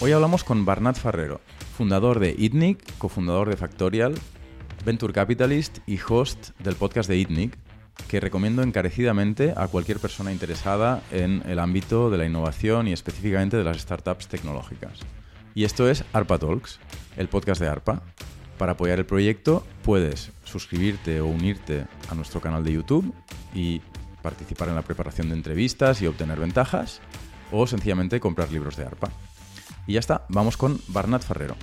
Hoy hablamos con Barnat Ferrero, fundador de ITNIC, cofundador de Factorial, Venture Capitalist y host del podcast de ITNIC, que recomiendo encarecidamente a cualquier persona interesada en el ámbito de la innovación y específicamente de las startups tecnológicas. Y esto es ARPA Talks, el podcast de ARPA. Para apoyar el proyecto puedes suscribirte o unirte a nuestro canal de YouTube y participar en la preparación de entrevistas y obtener ventajas, o sencillamente comprar libros de ARPA. Y ya está, vamos con Barnat Ferrero.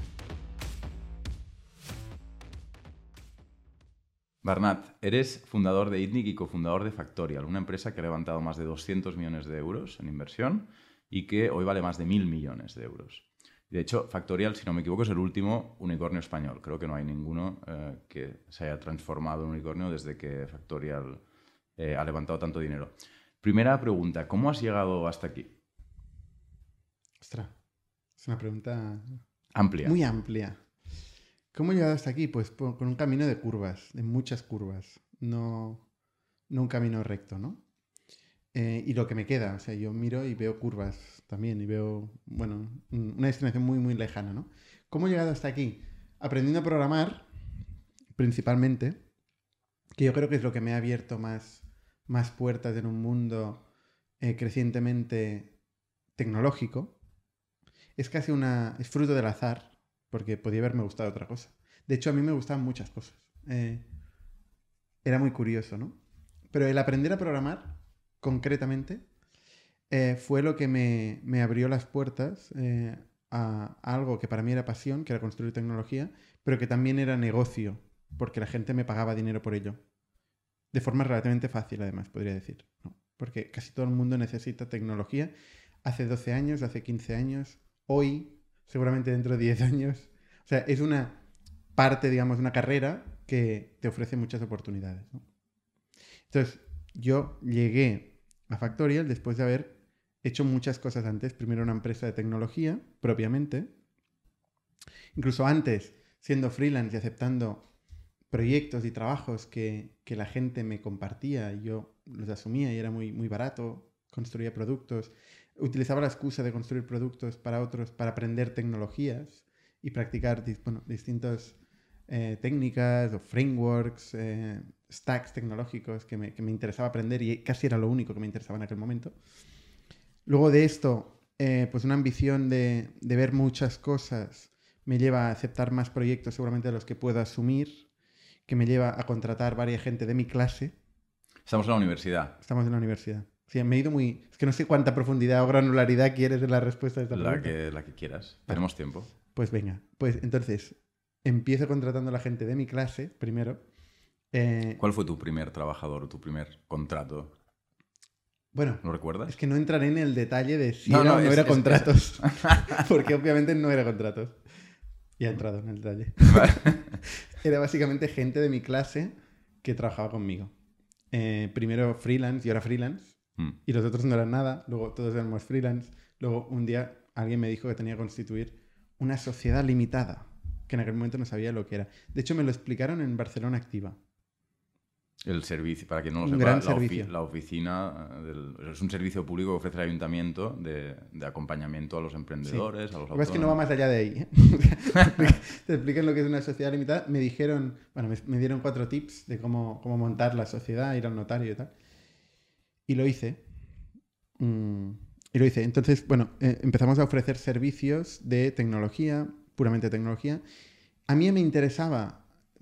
Barnat, eres fundador de ITNIC y cofundador de Factorial, una empresa que ha levantado más de 200 millones de euros en inversión y que hoy vale más de mil millones de euros. De hecho, Factorial, si no me equivoco, es el último unicornio español. Creo que no hay ninguno eh, que se haya transformado en unicornio desde que Factorial eh, ha levantado tanto dinero. Primera pregunta, ¿cómo has llegado hasta aquí? Ostras, es una pregunta Amplia. muy amplia. ¿Cómo he llegado hasta aquí? Pues por- con un camino de curvas, de muchas curvas, no, no un camino recto, ¿no? Eh, y lo que me queda, o sea, yo miro y veo curvas también y veo, bueno, un- una destinación muy, muy lejana, ¿no? ¿Cómo he llegado hasta aquí? Aprendiendo a programar, principalmente, que yo creo que es lo que me ha abierto más, más puertas en un mundo eh, crecientemente tecnológico. Es casi una. es fruto del azar, porque podía haberme gustado otra cosa. De hecho, a mí me gustaban muchas cosas. Eh, era muy curioso, ¿no? Pero el aprender a programar, concretamente, eh, fue lo que me, me abrió las puertas a, a algo que para mí era pasión, que era construir tecnología, pero que también era negocio, porque la gente me pagaba dinero por ello. De forma relativamente fácil, además, podría decir. ¿no? Porque casi todo el mundo necesita tecnología. Hace 12 años, hace 15 años, hoy, seguramente dentro de 10 años. O sea, es una parte, digamos, de una carrera que te ofrece muchas oportunidades. Entonces, yo llegué a Factorial después de haber hecho muchas cosas antes. Primero una empresa de tecnología, propiamente. Incluso antes, siendo freelance y aceptando proyectos y trabajos que, que la gente me compartía y yo los asumía y era muy, muy barato, construía productos, utilizaba la excusa de construir productos para otros para aprender tecnologías y practicar bueno, distintas eh, técnicas o frameworks, eh, stacks tecnológicos que me, que me interesaba aprender y casi era lo único que me interesaba en aquel momento. Luego de esto, eh, pues una ambición de, de ver muchas cosas me lleva a aceptar más proyectos seguramente de los que puedo asumir, que me lleva a contratar varias gente de mi clase. Estamos en la universidad, Estamos en la universidad. Sí, me he ido muy... Es que no sé cuánta profundidad o granularidad quieres en la respuesta de esta la pregunta. que, la que quieras. Tenemos tiempo. Pues venga, pues entonces empiezo contratando a la gente de mi clase primero. Eh, ¿Cuál fue tu primer trabajador, tu primer contrato? bueno, ¿Lo recuerdas? es que no entraré en el detalle de si No, era no, o no es- era es- contratos. porque obviamente no era contratos. Ya he entrado en el detalle. era básicamente gente de mi clase que trabajaba conmigo. Eh, primero freelance, yo era freelance, Mm. y los otros no eran nada, luego todos éramos freelance. Luego un día alguien me dijo que tenía que constituir una sociedad limitada, que en aquel momento no sabía lo que era. De hecho, me lo explicaron en Barcelona Activa. El servicio, para quien no lo sepa, gran la, ofi- servicio. la oficina eh, del- es un servicio público que ofrece el ayuntamiento de, de acompañamiento a los emprendedores, a los Lo que pasa es que no va autónomos. más allá de ahí. ¿eh? Te explican lo que es una sociedad limitada. Me dijeron, bueno, me, me dieron cuatro tips de cómo, cómo montar la sociedad, ir al notario y tal. Y lo hice. Mm, y lo hice. Entonces, bueno, eh, empezamos a ofrecer servicios de tecnología, puramente tecnología. A mí me interesaba,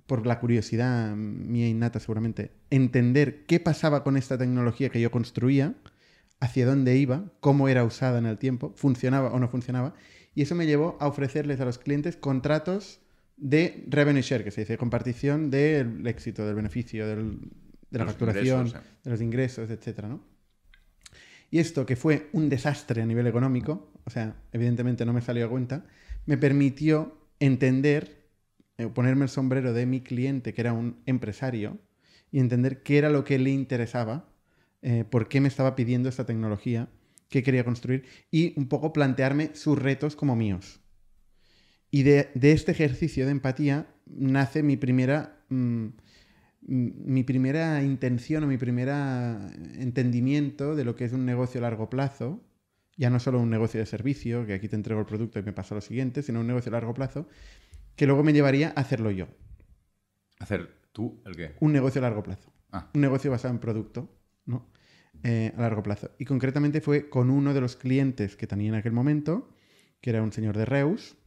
por la curiosidad mía innata seguramente, entender qué pasaba con esta tecnología que yo construía, hacia dónde iba, cómo era usada en el tiempo, funcionaba o no funcionaba. Y eso me llevó a ofrecerles a los clientes contratos de revenue share, que se dice compartición del éxito, del beneficio, del- de la Los facturación, ingresos, eh. de los ingresos, etcétera, ¿no? Y esto, que fue un desastre a nivel económico, o sea, evidentemente no me salió a cuenta, me permitió entender, ponerme el sombrero de mi cliente, que era un empresario, y entender qué era lo que le interesaba, eh, por qué me estaba pidiendo esta tecnología, qué quería construir, y un poco plantearme sus retos como míos. Y de, de este ejercicio de empatía nace mi primera mm, mi primera intención o mi primer entendimiento de lo que es un negocio a largo plazo, ya no solo un negocio de servicio, que aquí te entrego el producto y me pasa lo siguiente, sino un negocio a largo plazo, que luego me llevaría a hacerlo yo. ¿Hacer tú el qué? Un negocio a largo plazo. Ah. Un negocio basado en producto, ¿no? Eh, a largo plazo. Y concretamente fue con uno de los clientes que tenía en aquel momento, que era un señor de Reus,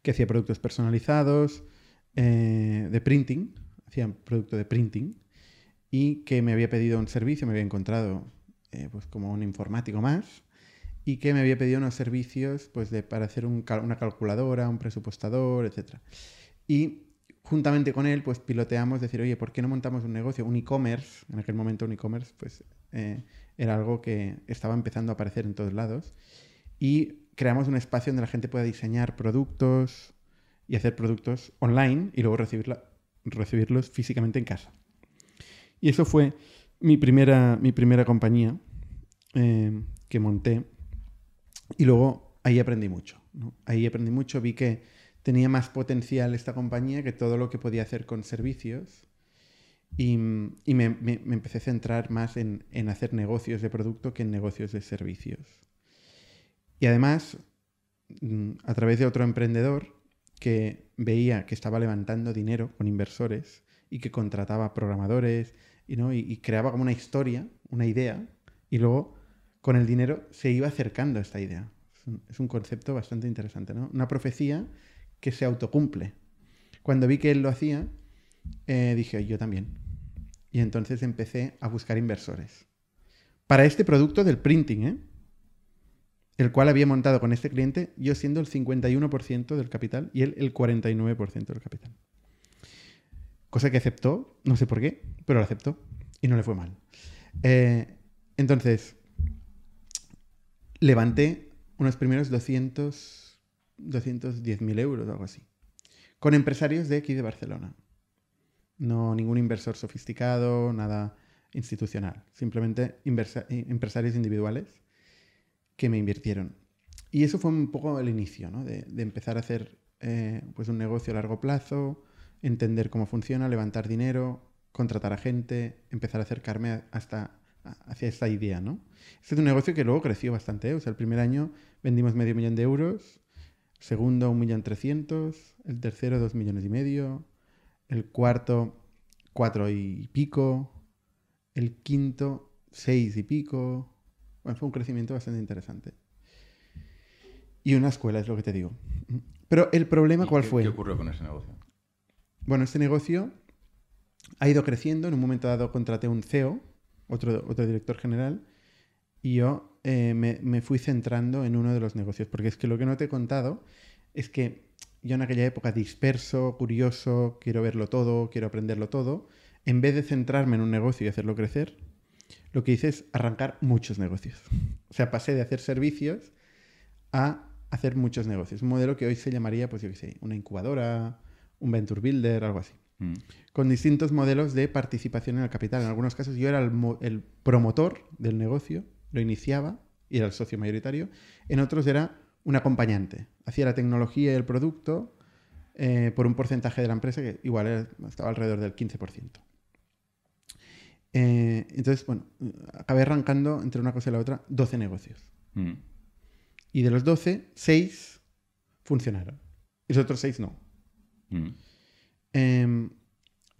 que hacía productos personalizados eh, de printing, hacía producto de printing, y que me había pedido un servicio, me había encontrado eh, pues como un informático más, y que me había pedido unos servicios pues de, para hacer una calculadora, un presupuestador, etc. Y juntamente con él, pues piloteamos decir, oye, ¿por qué no montamos un negocio? Un e-commerce, en aquel momento un e-commerce, pues eh, era algo que estaba empezando a aparecer en todos lados. Y creamos un espacio donde la gente pueda diseñar productos y hacer productos online y luego recibirlos físicamente en casa. Y eso fue mi primera, mi primera compañía eh, que monté. Y luego ahí aprendí mucho. Ahí aprendí mucho, vi que tenía más potencial esta compañía que todo lo que podía hacer con servicios. Y, me, empecé a centrar más en, hacer negocios de producto que en negocios de servicios. Y además, mm, a través de otro emprendedor que veía que estaba levantando dinero con inversores y que contrataba programadores y, ¿no? y, creaba como una historia, una idea, y luego con el dinero se iba acercando a esta idea. Es un, concepto bastante interesante, ¿no? Una profecía que se autocumple. Cuando vi que él lo hacía, eh, dije, yo también. Y entonces empecé a buscar inversores. Para este producto del printing, ¿eh? el cual había montado con este cliente, yo siendo el 51% del capital y él el 49% del capital. Cosa que aceptó, no sé por qué, pero lo aceptó y no le fue mal. Eh, entonces, levanté unos primeros 200 210.000 euros o algo así. Con empresarios de aquí de Barcelona. No ningún inversor sofisticado, nada institucional. Simplemente empresarios individuales que me invirtieron. Y eso fue un poco el inicio, ¿no? de, empezar a hacer eh, pues un negocio a largo plazo, entender cómo funciona, levantar dinero, contratar a gente, empezar a acercarme hasta hacia esta idea, ¿no? Este es un negocio que luego creció bastante. ¿eh? O sea, el primer año vendimos medio millón de euros segundo 1.300.000, el tercero 2 millones y medio, el cuarto 4 y pico, el quinto 6 y pico. Bueno, fue un crecimiento bastante interesante. Y una escuela, es lo que te digo. Pero el problema, ¿cuál fue? ¿Qué ocurrió con ese negocio? Bueno, este negocio ha ido creciendo. En un momento dado contraté un CEO, otro, otro director general, y yo eh, me, fui centrando en uno de los negocios, porque es que lo que no te he contado es que yo en aquella época disperso, curioso, quiero verlo todo, quiero aprenderlo todo, en vez de centrarme en un negocio y hacerlo crecer, lo que hice es arrancar muchos negocios. O sea, pasé de hacer servicios a hacer muchos negocios. Un modelo que hoy se llamaría, pues yo qué sé, una incubadora, un venture builder, algo así. Mm. Con distintos modelos de participación en el capital. En algunos casos yo era el promotor del negocio lo iniciaba y era el socio mayoritario. En otros era un acompañante. Hacía la tecnología y el producto eh, por un porcentaje de la empresa que igual estaba alrededor del 15%. Eh, entonces, bueno, acabé arrancando entre una cosa y la otra 12 negocios. Mm. Y de los 12, 6 funcionaron. Y los otros 6 no. Mm. Em,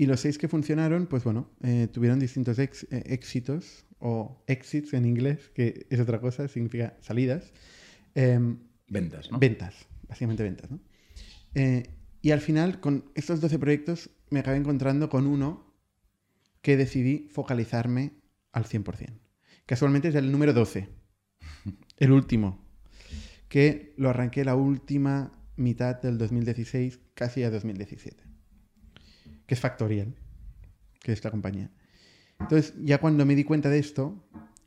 y los 6 que funcionaron, pues bueno, eh, tuvieron distintos éxitos o exits en inglés, que es otra cosa, significa salidas. Em, ventas, ¿no? Ventas, básicamente ventas, ¿no? Eh, y al final, con estos 12 proyectos, me acabé encontrando con uno que decidí focalizarme al 100%. Casualmente es el número 12, el último, que lo arranqué la última mitad del 2016, casi a 2017, que es Factorial, que es esta compañía. Entonces, ya cuando me di cuenta de esto,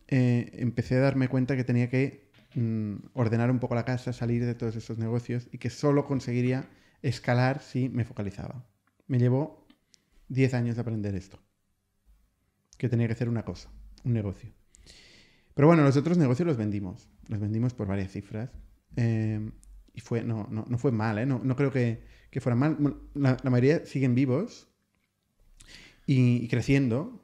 eh, empecé a darme cuenta que tenía que mm, ordenar un poco la casa, salir de todos estos negocios y que solo conseguiría escalar si me focalizaba. Me llevó 10 años de aprender esto. Que tenía que hacer una cosa, un negocio. Pero bueno, los otros negocios los vendimos. Los vendimos por varias cifras. Eh, y fue, no, no, no, fue mal, ¿eh? no, no creo que, que fuera mal. La, la, mayoría siguen vivos y, y creciendo.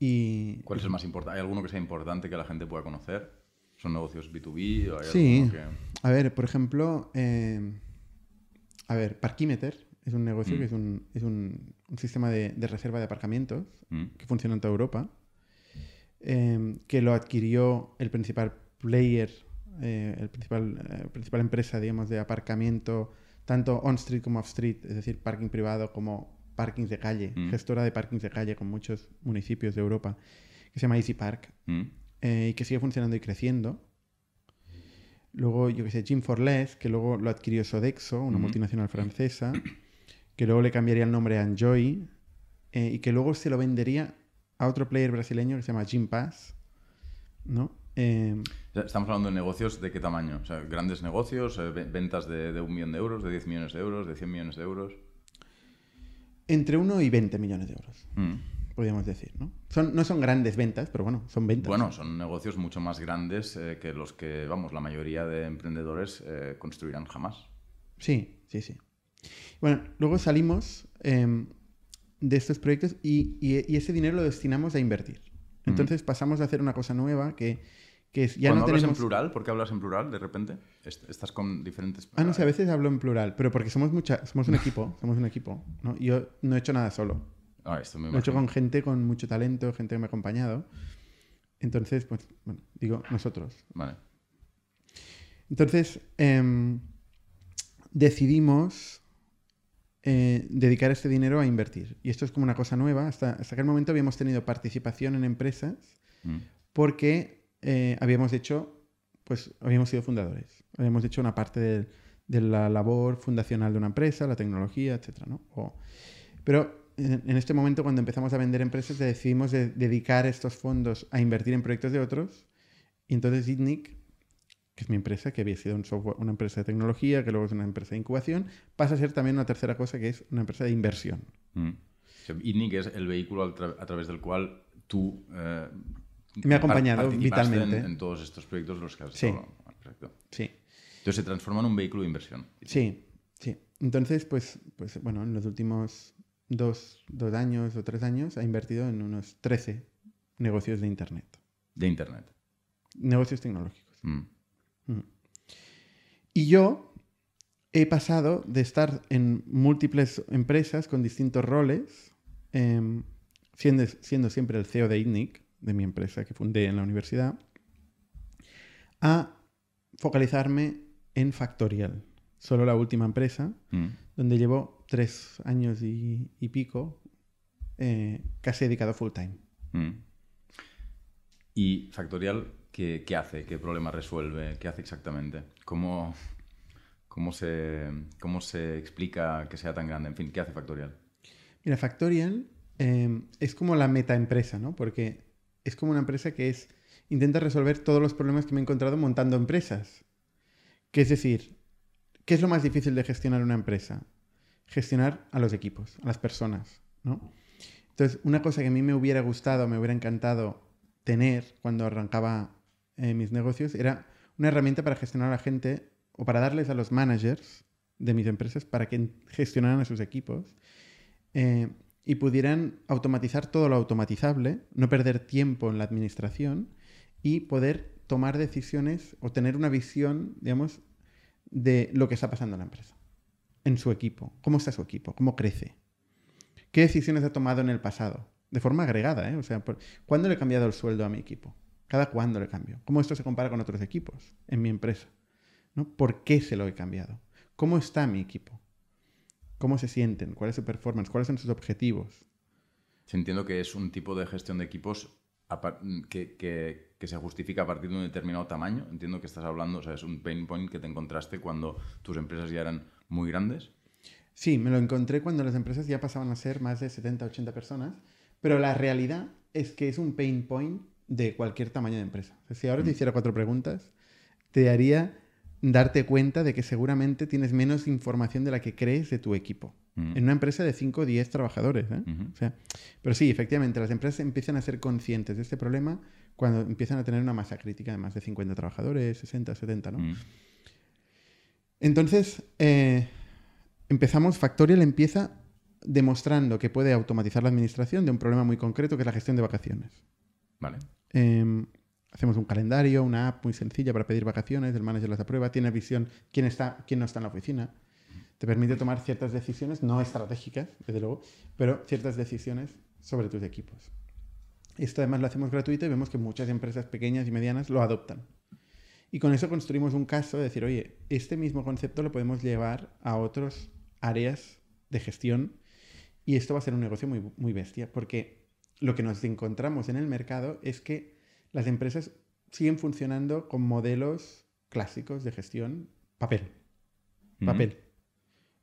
Y, ¿Cuál es el más importante? ¿Hay alguno que sea importante que la gente pueda conocer? ¿Son negocios B2B? ¿O hay Sí. que- A ver, por ejemplo, eh, a ver, Parkimeter es un negocio Mm. que es un, es un- un sistema de, de reserva de aparcamientos Mm. que funciona en toda Europa, eh, que lo adquirió el principal player, eh, el principal, eh, principal empresa, digamos, de aparcamiento, tanto on-street como off-street, es decir, parking privado como parkings de calle, Mm. gestora de parkings de calle con muchos municipios de Europa, que se llama Easy Park Mm. eh, y que sigue funcionando y creciendo. Luego, yo que sé, Jim for Less, que luego lo adquirió Sodexo, una Ujú. multinacional francesa, que luego le cambiaría el nombre a Enjoy eh, y que luego se lo vendería a otro player brasileño que se llama Jim Pass, ¿no? Eh, sea, Estamos hablando de negocios de qué tamaño? O sea, grandes negocios, eh, ve- ventas de, de un millón de euros, de 10 millones de euros, de 100 millones de euros. Entre 1 y 20 millones de euros, Mm. podríamos decir, ¿no? Son, no son grandes ventas, pero bueno, son ventas. Bueno, son negocios mucho más grandes eh, que los que, vamos, la mayoría de emprendedores eh, construirán jamás. Sí, sí, sí. Bueno, luego salimos em, de estos proyectos y, y- y ese dinero lo destinamos a invertir. Entonces pasamos a hacer una cosa nueva que, que es ya Cuando no hablas tenemos... en plural, ¿por qué hablas en plural de repente? Est- Estás con diferentes... Ah, no sé, a veces hablo en plural, pero porque somos mucha, somos un equipo, somos un equipo. ¿no? Yo no he hecho nada solo. Ah, esto me Lo he hecho con gente con mucho talento, gente que me ha acompañado. Entonces, pues, bueno, digo nosotros. Vale. Entonces, em, decidimos eh, dedicar este dinero a invertir. Y esto es como una cosa nueva. Hasta, hasta aquel momento habíamos tenido participación en empresas Mm. porque eh, habíamos hecho, pues habíamos sido fundadores. Habíamos hecho una parte de, de la labor fundacional de una empresa, la tecnología, etc. ¿no? O- pero en, en este momento, cuando empezamos a vender empresas, decidimos de- dedicar estos fondos a invertir en proyectos de otros. Y entonces ITNIC, que es mi empresa, que había sido un software- una empresa de tecnología, que luego es una empresa de incubación, pasa a ser también una tercera cosa, que es una empresa de inversión. Mm. ITNIC es el vehículo al tra- a través del cual tú... eh, Me ha acompañado vitalmente. En, en todos estos proyectos los que has Sí. Perfecto. Sí. Entonces se transforma en un vehículo de inversión. Sí, sí. Entonces, pues, pues bueno, en los últimos dos, dos años o tres años ha invertido en unos 13 negocios de Internet, De Internet. negocios tecnológicos. Mm. Mm. Y yo he pasado de estar en múltiples empresas con distintos roles, em, siendo, siendo siempre el CEO de ITNIC, de mi empresa que fundé en la universidad, a focalizarme en Factorial, solo la última empresa, Mm. donde llevo tres años y, y pico eh, casi dedicado full time. Mm. ¿Y Factorial qué, qué hace? ¿Qué problema resuelve? ¿Qué hace exactamente? ¿Cómo, cómo, se, ¿Cómo se explica que sea tan grande? En fin, ¿qué hace Factorial? Mira, Factorial eh, es como la metaempresa, ¿no? Porque es como una empresa que es intenta resolver todos los problemas que me he encontrado montando empresas. Que es decir, ¿qué es lo más difícil de gestionar una empresa? Gestionar a los equipos, a las personas, ¿no? Entonces, una cosa que a mí me hubiera gustado, me hubiera encantado tener cuando arrancaba eh, mis negocios era una herramienta para gestionar a la gente o para darles a los managers de mis empresas para que gestionaran a sus equipos eh, y pudieran automatizar todo lo automatizable, no perder tiempo en la administración y poder tomar decisiones o tener una visión, digamos, de lo que está pasando en la empresa, en su equipo, cómo está su equipo, cómo crece, qué decisiones ha tomado en el pasado, de forma agregada, ¿eh? O sea, ¿cuándo le he cambiado el sueldo a mi equipo? ¿Cada cuándo le cambio? ¿Cómo esto se compara con otros equipos en mi empresa? ¿no? ¿Por qué se lo he cambiado? ¿Cómo está mi equipo? ¿Cómo se sienten? ¿Cuál es su performance? ¿Cuáles son sus objetivos? Sí, Entiendo que es un tipo de gestión de equipos que, que- que se justifica a partir de un determinado tamaño. Entiendo que estás hablando, o sea, es un pain point que te encontraste cuando tus empresas ya eran muy grandes. Sí, me lo encontré cuando las empresas ya pasaban a ser más de 70, 80 personas, pero la realidad es que es un pain point de cualquier tamaño de empresa. O sea, si ahora te hiciera cuatro preguntas, te haría darte cuenta de que seguramente tienes menos información de la que crees de tu equipo. Mm. En una empresa de 5 o 10 trabajadores. ¿eh? O sea, pero sí, efectivamente, las empresas empiezan a ser conscientes de este problema cuando empiezan a tener una masa crítica de más de 50 trabajadores, 60, 70, ¿no? Mm. Entonces, eh, empezamos, Factorial empieza demostrando que puede automatizar la administración de un problema muy concreto que es la gestión de vacaciones. Vale. Em, hacemos un calendario, una app muy sencilla para pedir vacaciones, el manager las aprueba, tiene visión quién está, quién no está en la oficina. Te permite tomar ciertas decisiones, no estratégicas, desde luego, pero ciertas decisiones sobre tus equipos. Esto además lo hacemos gratuito y vemos que muchas empresas pequeñas y medianas lo adoptan. Y con eso construimos un caso de decir, oye, este mismo concepto lo podemos llevar a otras áreas de gestión y esto va a ser un negocio muy, muy bestia, porque lo que nos encontramos en el mercado es que las empresas siguen funcionando con modelos clásicos de gestión, papel. Papel.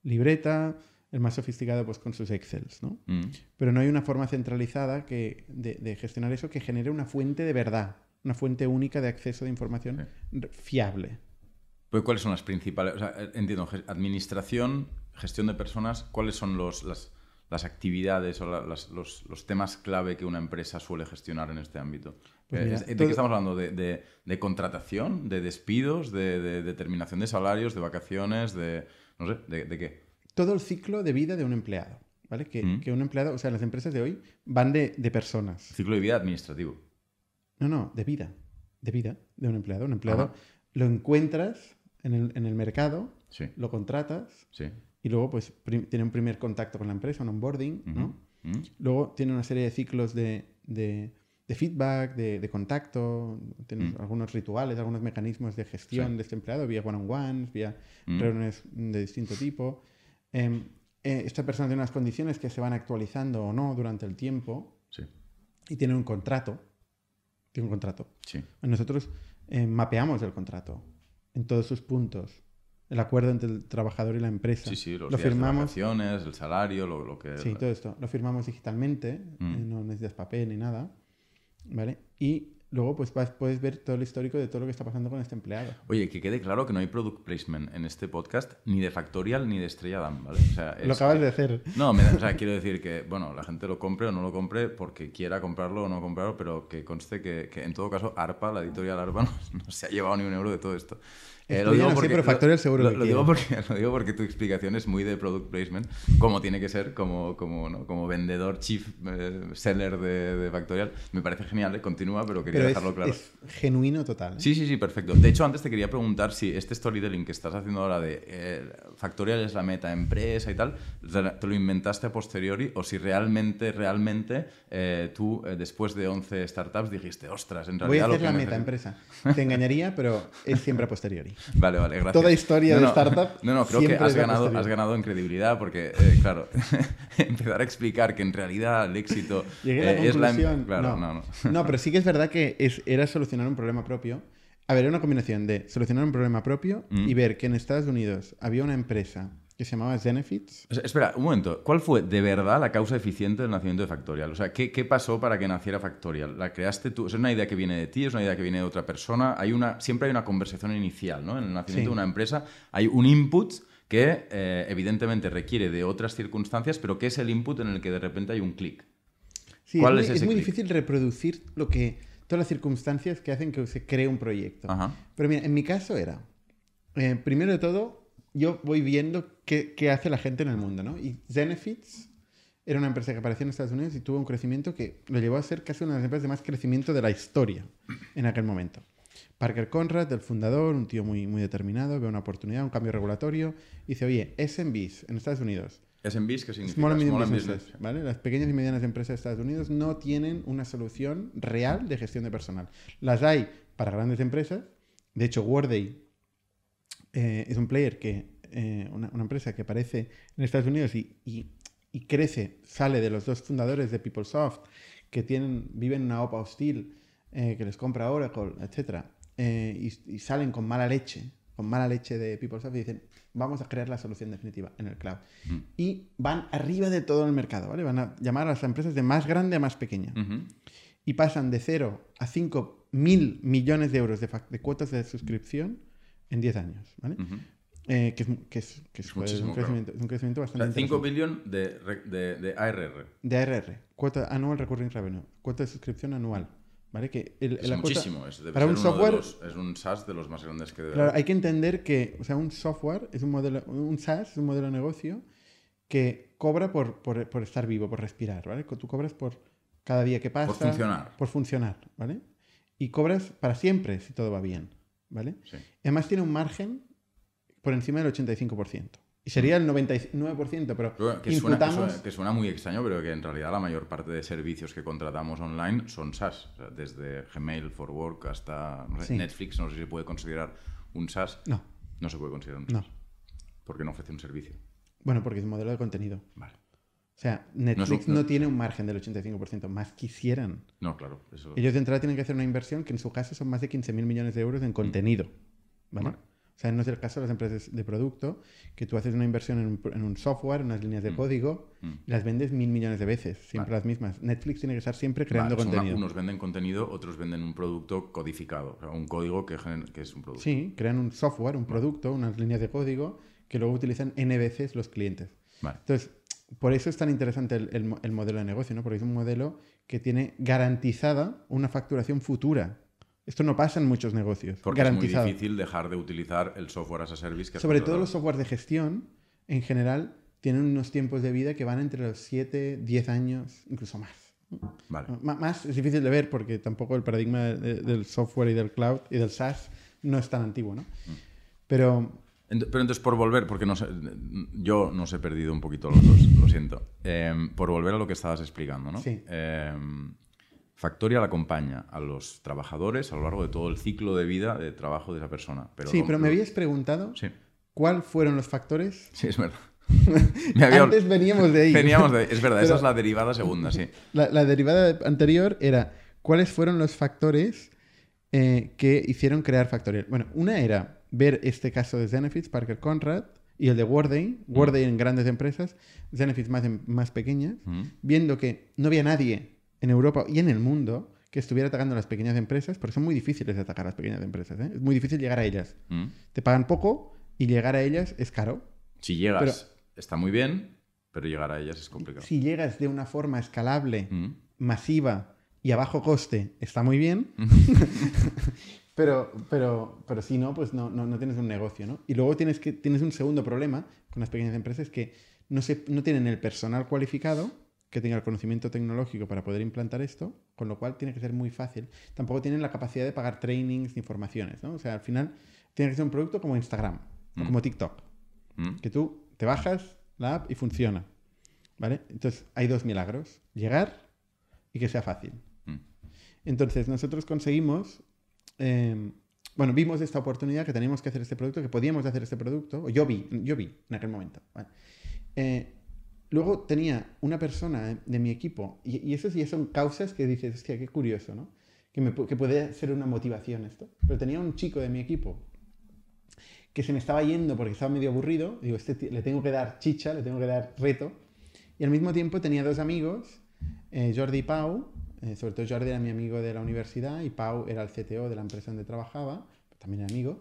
Libreta, el más sofisticado pues con sus Excels, ¿no? Mm. Pero no hay una forma centralizada que, de, de gestionar eso que genere una fuente de verdad, una fuente única de acceso de información fiable. Pues, ¿Cuáles son las principales? O sea, eh, entiendo, administración, gestión de personas, ¿cuáles son los, las, las actividades o la- las- los, los temas clave que una empresa suele gestionar en este ámbito? Pues Eh, mira, ¿De todo- qué estamos hablando? ¿De, de- de contratación? ¿De despidos? De, de determinación de salarios? ¿De vacaciones? ¿De, no sé, de, de qué? Todo el ciclo de vida de un empleado, ¿vale? Que, Mm. que un empleado, o sea, las empresas de hoy van de, de personas. Ciclo de vida administrativo. No, no, de vida. De vida de un empleado. Un empleado Ajá. lo encuentras en el, en el mercado, Sí, lo contratas sí. Y luego pues tiene un primer contacto con la empresa, un onboarding, ¿no? Luego tiene una serie de ciclos de, de- de feedback, de, de contacto, tienes Mm. algunos rituales, algunos mecanismos de gestión Sí. de este empleado, vía one-on-ones, vía Mm. reuniones de distinto tipo. Em, eh, esta persona tiene unas condiciones que se van actualizando o no durante el tiempo Sí, y tiene un contrato. Tiene un contrato. sí. Nosotros eh, mapeamos el contrato en todos sus puntos. El acuerdo entre el trabajador y la empresa. Sí, sí, los lo días de firmamos. vacaciones, el salario, lo, lo que... Sí, todo esto. Lo firmamos digitalmente, Mm. eh, no necesitas papel ni nada. ¿Vale? Y luego pues vas- puedes ver todo el histórico de todo lo que está pasando con este empleado. Oye, que quede claro que no hay product placement en este podcast ni de Factorial ni de Estrella Damm, ¿vale? O sea, Lo es- acabas de hacer. No, me o sea, quiero decir que, bueno, la gente lo compre o no lo compre porque quiera comprarlo o no comprarlo, pero que conste que, que en todo caso ARPA, la editorial ARPA, no, no se ha llevado ni un euro de todo esto. Eh, no sé, pero Factorial seguro lo, lo digo porque Lo digo porque tu explicación es muy de product placement, como tiene que ser, como, como, ¿no? como vendedor chief eh, seller de, de Factorial. Me parece genial, ¿eh? continúa, pero quería Pero es, dejarlo claro. es genuino total. ¿eh? Sí, sí, sí, perfecto. De hecho, antes te quería preguntar si este storytelling que estás haciendo ahora de eh, Factorial es la meta empresa y tal, ¿te lo inventaste a posteriori o si realmente, realmente tú, después de 11 startups, dijiste, ostras, en Voy realidad a hacer lo la que meta necesito-". empresa. Te engañaría, pero es siempre a posteriori. Vale, vale, gracias. Toda historia No, de startup No, no, creo que has ganado, has ganado en credibilidad porque, eh, claro, empezar a explicar que en realidad el éxito Llegué a la eh, es la... Claro, no. no, no. No, pero sí que es verdad que es- era solucionar un problema propio. A ver, era una combinación de solucionar un problema propio Mm. y ver que en Estados Unidos había una empresa que se llamaba Zenefits. O sea, espera, un momento. ¿Cuál fue de verdad la causa eficiente del nacimiento de Factorial? O sea, ¿qué, qué pasó para que naciera Factorial? ¿La creaste tú? ¿Es una idea que viene de ti? ¿Es una idea que viene de otra persona? Hay una, siempre hay una conversación inicial, ¿no? En el nacimiento Sí. de una empresa hay un input que eh, evidentemente requiere de otras circunstancias, pero que es el input en el que de repente hay un clic. Sí, ¿Cuál es es muy, es ese muy clic? difícil reproducir lo que, todas las circunstancias que hacen que se cree un proyecto. Ajá. Pero mira, en mi caso era, eh, primero de todo, yo voy viendo qué, qué hace la gente en el mundo, ¿no? Y Zenefits era una empresa que apareció en Estados Unidos y tuvo un crecimiento que lo llevó a ser casi una de las empresas de más crecimiento de la historia en aquel momento. Parker Conrad, el fundador, un tío muy, muy determinado, ve una oportunidad, un cambio regulatorio, y dice, oye, SMBs en Estados Unidos, SMBs, ¿qué significa? Small and Medium and Businesses, Business. ¿vale? Las pequeñas y medianas empresas de Estados Unidos no tienen una solución real de gestión de personal. Las hay para grandes empresas. De hecho, Worday eh, es un player que, eh, una, una empresa que aparece en Estados Unidos y, y- y crece, sale de los dos fundadores de PeopleSoft, que tienen, viven en una OPA hostil, eh, que les compra Oracle, etc. y, y salen con mala leche, con mala leche de PeopleSoft y dicen, vamos a crear la solución definitiva en el cloud. Mm. Y van arriba de todo el mercado, ¿vale? Van a llamar a las empresas de más grande a más pequeña y pasan de 0 a 5 mil millones de euros de, de cuotas de suscripción en 10 años, ¿vale? Eh, que es, que es, que es, Es joder, es un crecimiento, es un crecimiento O bastante sea, 5 interesante. billion de, de, de ARR. de ARR, cuota Annual Recurring Revenue, cuota de suscripción anual, ¿vale? Que el- Es la cuota- muchísimo. Es, debe para ser un software- los- es un SaaS de los más grandes que debe Claro, hay que entender que, o sea, un software es un modelo, un SaaS es un modelo de negocio que cobra por, por- por estar vivo, por respirar, ¿vale? Tú cobras por cada día que pasa. Por funcionar. Por funcionar, ¿vale? Y cobras para siempre si todo va bien, ¿vale? Sí. Además tiene un margen por encima del 85%. Y sería el 99%, pero que, suena, que, suena, que suena muy extraño, pero que en realidad la mayor parte de servicios que contratamos online son SaaS. O sea, desde Gmail for Work hasta no Sí. Netflix, no sé si se puede considerar un SaaS. No, No se puede considerar un no. SaaS. Porque no ofrece un servicio. Bueno, porque es un modelo de contenido. Vale. O sea, Netflix no, no- tiene un margen del 85%, más quisieran. No, claro. Eso... Ellos de entrada tienen que hacer una inversión que en su caso son más de 15.000 millones de euros en contenido. ¿vale? O sea, no es el caso de las empresas de producto, que tú haces una inversión en un, en un software, en unas líneas de código, Mm. y las vendes mil millones de veces, siempre Vale. las mismas. Netflix tiene que estar siempre creando Vale, son una- contenido. unos venden contenido, otros venden un producto codificado. O sea, un código que, que es un producto. Sí, crean un software, un producto, unas líneas de código que luego utilizan N veces los clientes. Vale. Entonces, por eso es tan interesante el, el mo- el modelo de negocio, ¿no? Porque es un modelo que tiene garantizada una facturación futura. Esto no pasa en muchos negocios. Porque es muy difícil dejar de utilizar el software as a service que Sobre todo los softwares de gestión, en general, tienen unos tiempos de vida que van entre los 7, 10 años, incluso más. Vale. Más es difícil de ver porque tampoco el paradigma de- del software y del cloud y del SaaS no es tan antiguo, ¿no? Mm. Pero Ent- Pero entonces, por volver, porque no sé, yo nos he perdido un poquito los dos, lo siento. Em, por volver a lo que estabas explicando, ¿no? Sí. Em, Factorial acompaña a los trabajadores a lo largo de todo el ciclo de vida de trabajo de esa persona. Pero sí, lo- pero me lo- habías preguntado Sí, cuáles fueron los factores. sí, es verdad. Había- Antes veníamos de ahí. Veníamos de... Es verdad, esa es la derivada segunda, sí. La, la derivada anterior era cuáles fueron los factores eh, que hicieron crear Factorial. Bueno, una era ver este caso de Zenefits, Parker Conrad, y el de Worday, Worday en grandes empresas, Zenefits más, en- más pequeñas, Mm. viendo que no había nadie en Europa y en el mundo que estuviera atacando a las pequeñas empresas, porque son muy difíciles de atacar a las pequeñas empresas. ¿eh? Es muy difícil llegar a ellas. Mm. Te pagan poco y llegar a ellas es caro. Si llegas, Pero- está muy bien, pero llegar a ellas es complicado. Si llegas de una forma escalable, Mm. masiva y a bajo coste, está muy bien. pero, pero, pero si no, pues no, no, no tienes un negocio, ¿no? Y luego tienes, que, tienes un segundo problema con las pequeñas empresas que no, se, no tienen el personal cualificado que tenga el conocimiento tecnológico para poder implantar esto, con lo cual tiene que ser muy fácil. Tampoco tienen la capacidad de pagar trainings ni formaciones, ¿no? O sea, al final tiene que ser un producto como Instagram o Mm. como TikTok, Mm. que tú te bajas la app y funciona, ¿vale? Entonces, hay dos milagros, llegar y que sea fácil. Mm. Entonces, nosotros conseguimos, eh, bueno, vimos esta oportunidad que teníamos que hacer este producto, que podíamos hacer este producto, o yo vi, yo vi en aquel momento. ¿vale? Eh, luego tenía una persona de mi equipo, y, y eso sí son causas que dices, hostia, qué curioso, ¿no? Que, me, que puede ser una motivación esto. Pero tenía un chico de mi equipo que se me estaba yendo porque estaba medio aburrido. Digo, este tío- le tengo que dar chicha, le tengo que dar reto. Y al mismo tiempo tenía dos amigos, eh, Jordi y Pau. Eh, sobre todo Jordi era mi amigo de la universidad y Pau era el CTO de la empresa donde trabajaba, también era amigo,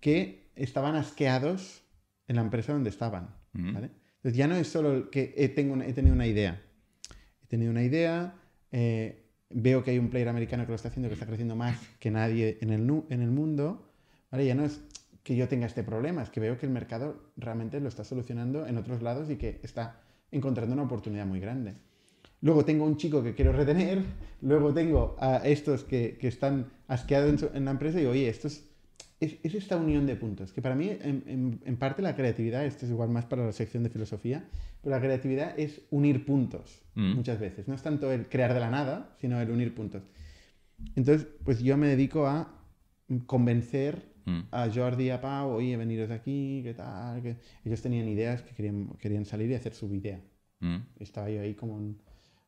que estaban asqueados en la empresa donde estaban. Mm. ¿vale? Entonces ya no es solo que he, tengo he tenido una idea. He tenido una idea, eh, veo que hay un player americano que lo está haciendo, que está creciendo más que nadie en el, en el mundo. ¿vale? Ya no es que yo tenga este problema, es que veo que el mercado realmente lo está solucionando en otros lados y que está encontrando una oportunidad muy grande. Luego tengo un chico que quiero retener, luego tengo a estos que, que están asqueados en, su- en la empresa y digo, oye, esto es, es, es esta unión de puntos, que para mí en, en- en parte la creatividad, esto es igual más para la sección de filosofía, pero la creatividad es unir puntos Mm. muchas veces. No es tanto el crear de la nada, sino el unir puntos. Entonces, pues yo me dedico a convencer Mm. a Jordi y a Pau, oye, veniros aquí, ¿qué tal? Que ellos tenían ideas que querían, querían salir y hacer su idea. Mm. Estaba yo ahí como, un-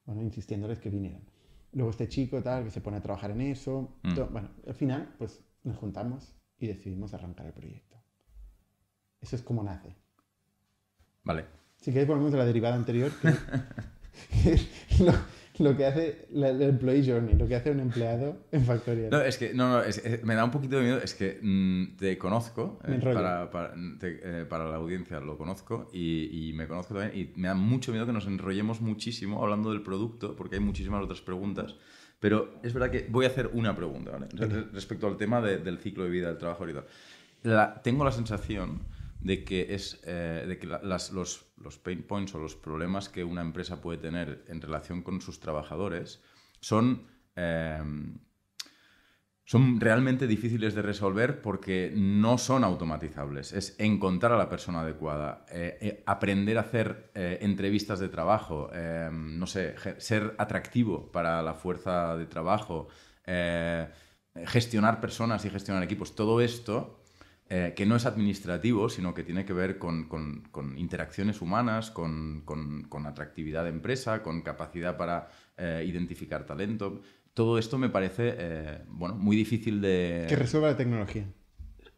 bueno, insistiéndoles que vinieran. Luego este chico, tal, que se pone a trabajar en eso. Mm. Bueno, al final, pues nos juntamos y decidimos arrancar el proyecto. Eso es como nace. Vale. Si queréis, volvemos a la derivada anterior, que, que es lo, que hace la, la employee journey, lo que hace un empleado en Factorial. No, es que no, no, es- es- me da un poquito de miedo. Es que mm, te conozco, eh, para, para, te- eh, para la audiencia lo conozco y, y me conozco también. Y me da mucho miedo que nos enrollemos muchísimo hablando del producto, porque hay muchísimas otras preguntas. Pero es verdad que voy a hacer una pregunta, ¿vale? Re- Respecto al tema de- del ciclo de vida del trabajador y tal. La- tengo la sensación de que, es, eh, de que los, los pain points o los problemas que una empresa puede tener en relación con sus trabajadores son, eh, son realmente difíciles de resolver porque no son automatizables. Es encontrar a la persona adecuada, eh, eh, aprender a hacer entrevistas de trabajo, eh, no sé, ser atractivo para la fuerza de trabajo, gestionar personas y gestionar equipos. Todo esto eh, que no es administrativo, sino que tiene que ver con, con- con interacciones humanas, con, atractividad de empresa, con capacidad para eh, identificar talento. Todo esto me parece eh, bueno, muy difícil de... Que resuelva la tecnología.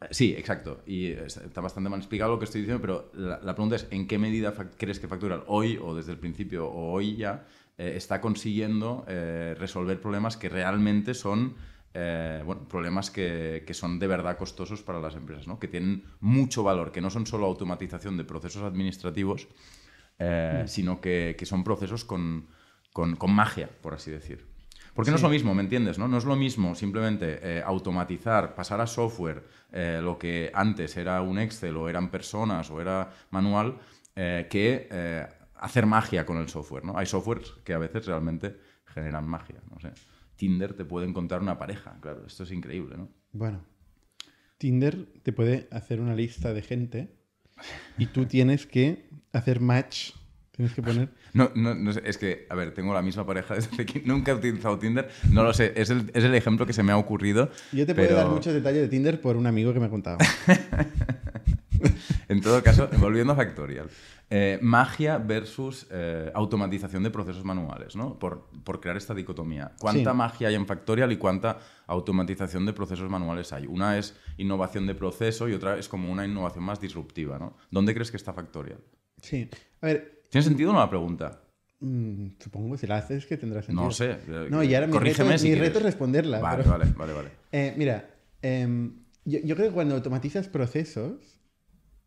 Sí, exacto. Y está bastante mal explicado lo que estoy diciendo, pero la, la pregunta es, ¿en qué medida crees que Factorial hoy, o desde el principio, o hoy ya, está consiguiendo resolver problemas que realmente son, eh, bueno, problemas que, que son de verdad costosos para las empresas, ¿no? Que tienen mucho valor, que no son solo automatización de procesos administrativos, eh, sino que, que son procesos con, con- con magia, por así decir. Porque no es lo mismo, ¿me entiendes? No, no es lo mismo simplemente eh, automatizar, pasar a software eh, lo que antes era un Excel o eran personas o era manual, que hacer magia con el software. ¿no? Hay softwares que a veces realmente generan magia. No sé. Tinder te puede encontrar una pareja, claro, esto es increíble, ¿no? Bueno, Tinder te puede hacer una lista de gente y tú tienes que hacer match. Tienes que poner. No, no, no sé, es que, a ver, tengo la misma pareja desde que nunca he utilizado Tinder, no lo sé, es el, es el ejemplo que se me ha ocurrido. Yo te puedo dar muchos detalles de Tinder por un amigo que me ha contado. En todo caso, volviendo a Factorial. eh, magia versus eh, automatización de procesos manuales, ¿no? Por, por crear esta dicotomía. ¿Cuánta Sí. magia hay en Factorial y cuánta automatización de procesos manuales hay? Una es innovación de proceso y otra es como una innovación más disruptiva, ¿no? ¿Dónde crees que está Factorial? Sí. A ver, ¿Tiene sentido o no la pregunta? mm, supongo si la haces que tendrá sentido. No sé. No, y ahora mi reto, si mi reto es responderla. Vale, pero- vale, vale, vale. Eh, mira, em, yo, yo creo que cuando automatizas procesos,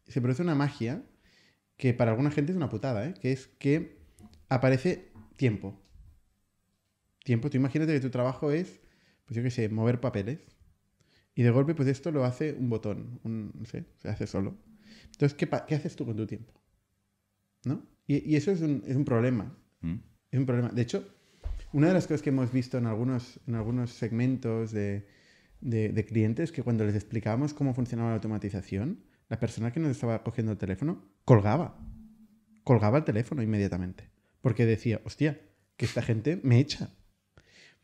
se produce una magia que para alguna gente es una putada, ¿eh? que es que aparece tiempo. Tiempo, tú imagínate que tu trabajo es, pues yo qué sé, mover papeles. Y de golpe, pues esto lo hace un botón, un, no sé, se hace solo. Entonces, ¿qué, qué haces tú con tu tiempo? ¿No? Y, y eso es un, es un problema. ¿Mm? Es un problema. De hecho, una de las cosas que hemos visto en algunos, en algunos segmentos de, de- de clientes que cuando les explicábamos cómo funcionaba la automatización, la persona que nos estaba cogiendo el teléfono colgaba. Colgaba el teléfono inmediatamente. Porque decía, hostia, que esta gente me echa.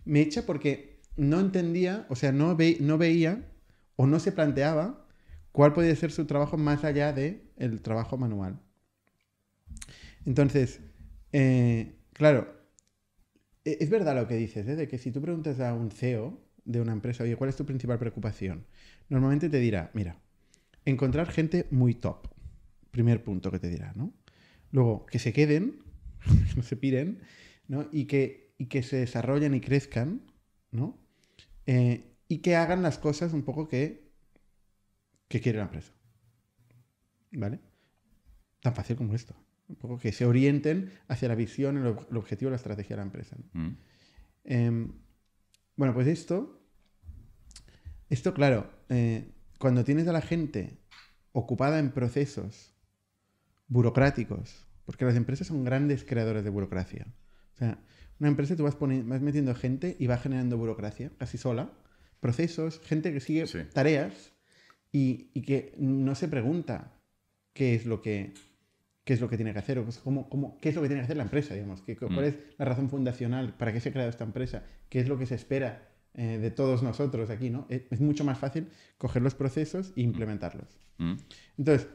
Me echa porque no entendía, o sea, no, ve- no veía o no se planteaba cuál podía ser su trabajo más allá del el trabajo manual. Entonces, eh, claro, e- es verdad lo que dices, ¿eh? de que si tú preguntas a un CEO de una empresa, oye, ¿cuál es tu principal preocupación? Normalmente te dirá, mira, encontrar gente muy top. Primer punto que te dirá, ¿no? Luego, que se queden, que no se piren, ¿no? Y que, y que se desarrollen y crezcan, ¿no? Eh, y que hagan las cosas un poco que, que quiere la empresa. ¿Vale? Tan fácil como esto. Un poco que se orienten hacia la visión, el, ob- el objetivo, la estrategia de la empresa. ¿no? ¿Mm? Em, bueno, pues esto, esto claro, eh, cuando tienes a la gente ocupada en procesos burocráticos, porque las empresas son grandes creadores de burocracia. O sea, una empresa tú vas, metiendo gente y va generando burocracia casi sola, procesos, gente que sigue Sí. tareas y, y que no se pregunta qué es lo que qué es lo que tiene que hacer o pues cómo, cómo- qué es lo que tiene que hacer la empresa, digamos, que, cuál Mm. es la razón fundacional, para qué se ha creado esta empresa, qué es lo que se espera eh, de todos nosotros aquí, ¿no? Es, es mucho más fácil coger los procesos e implementarlos. ¿Mm? Entonces,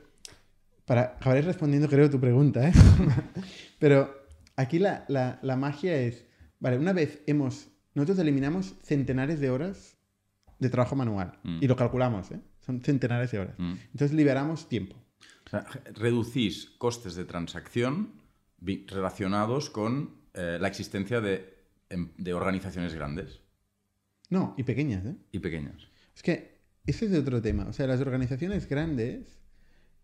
para acabaré respondiendo creo tu pregunta, ¿eh? Pero aquí la, la- la magia es, vale, una vez hemos, nosotros eliminamos centenares de horas de trabajo manual Mm. y lo calculamos, ¿eh? Son centenares de horas. ¿Mm? Entonces liberamos tiempo. O sea, reducís costes de transacción relacionados con eh, la existencia de, em- de organizaciones grandes No, y pequeñas, ¿eh? y pequeñas. Es que ese es otro tema. O sea, las organizaciones grandes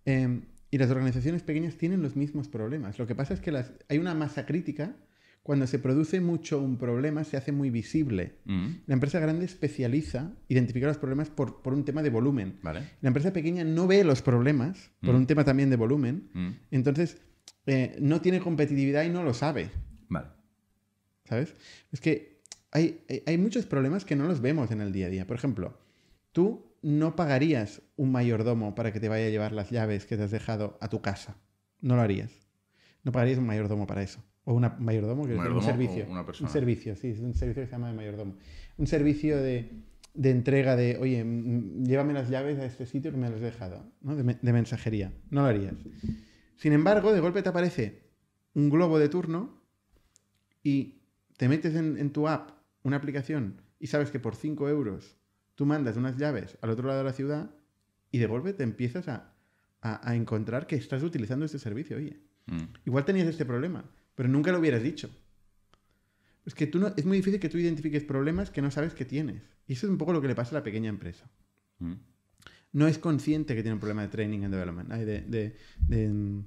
eh, y las organizaciones pequeñas tienen los mismos problemas. Lo que pasa es que las, hay una masa crítica cuando se produce mucho un problema, se hace muy visible. Mm, La empresa grande especializa, identifica los problemas por, por un tema de volumen. Vale. La empresa pequeña no ve los problemas por Mm. un tema también de volumen. Mm, Entonces, eh, no tiene competitividad y no lo sabe. Vale. ¿Sabes? Es que hay, hay- hay muchos problemas que no los vemos en el día a día. Por ejemplo, tú no pagarías un mayordomo para que te vaya a llevar las llaves que te has dejado a tu casa. No lo harías. No pagarías un mayordomo para eso. O una mayordomo, que es un servicio. una persona. Un servicio, sí, es un servicio que se llama de mayordomo. Un servicio de, de entrega de, oye, llévame las llaves a este sitio que me las he dejado, ¿no? de, de mensajería. No lo harías. Sin embargo, de golpe te aparece un globo de turno y te metes en, en tu app una aplicación y sabes que por 5 euros tú mandas unas llaves al otro lado de la ciudad y de golpe te empiezas a, a- a encontrar que estás utilizando este servicio. Oye, Mm, igual tenías este problema, pero nunca lo hubieras dicho. Es que tú no, es muy difícil que tú identifiques problemas que no sabes que tienes. Y eso es un poco lo que le pasa a la pequeña empresa. mm. No es consciente que tiene un problema de training and development. de, de- de,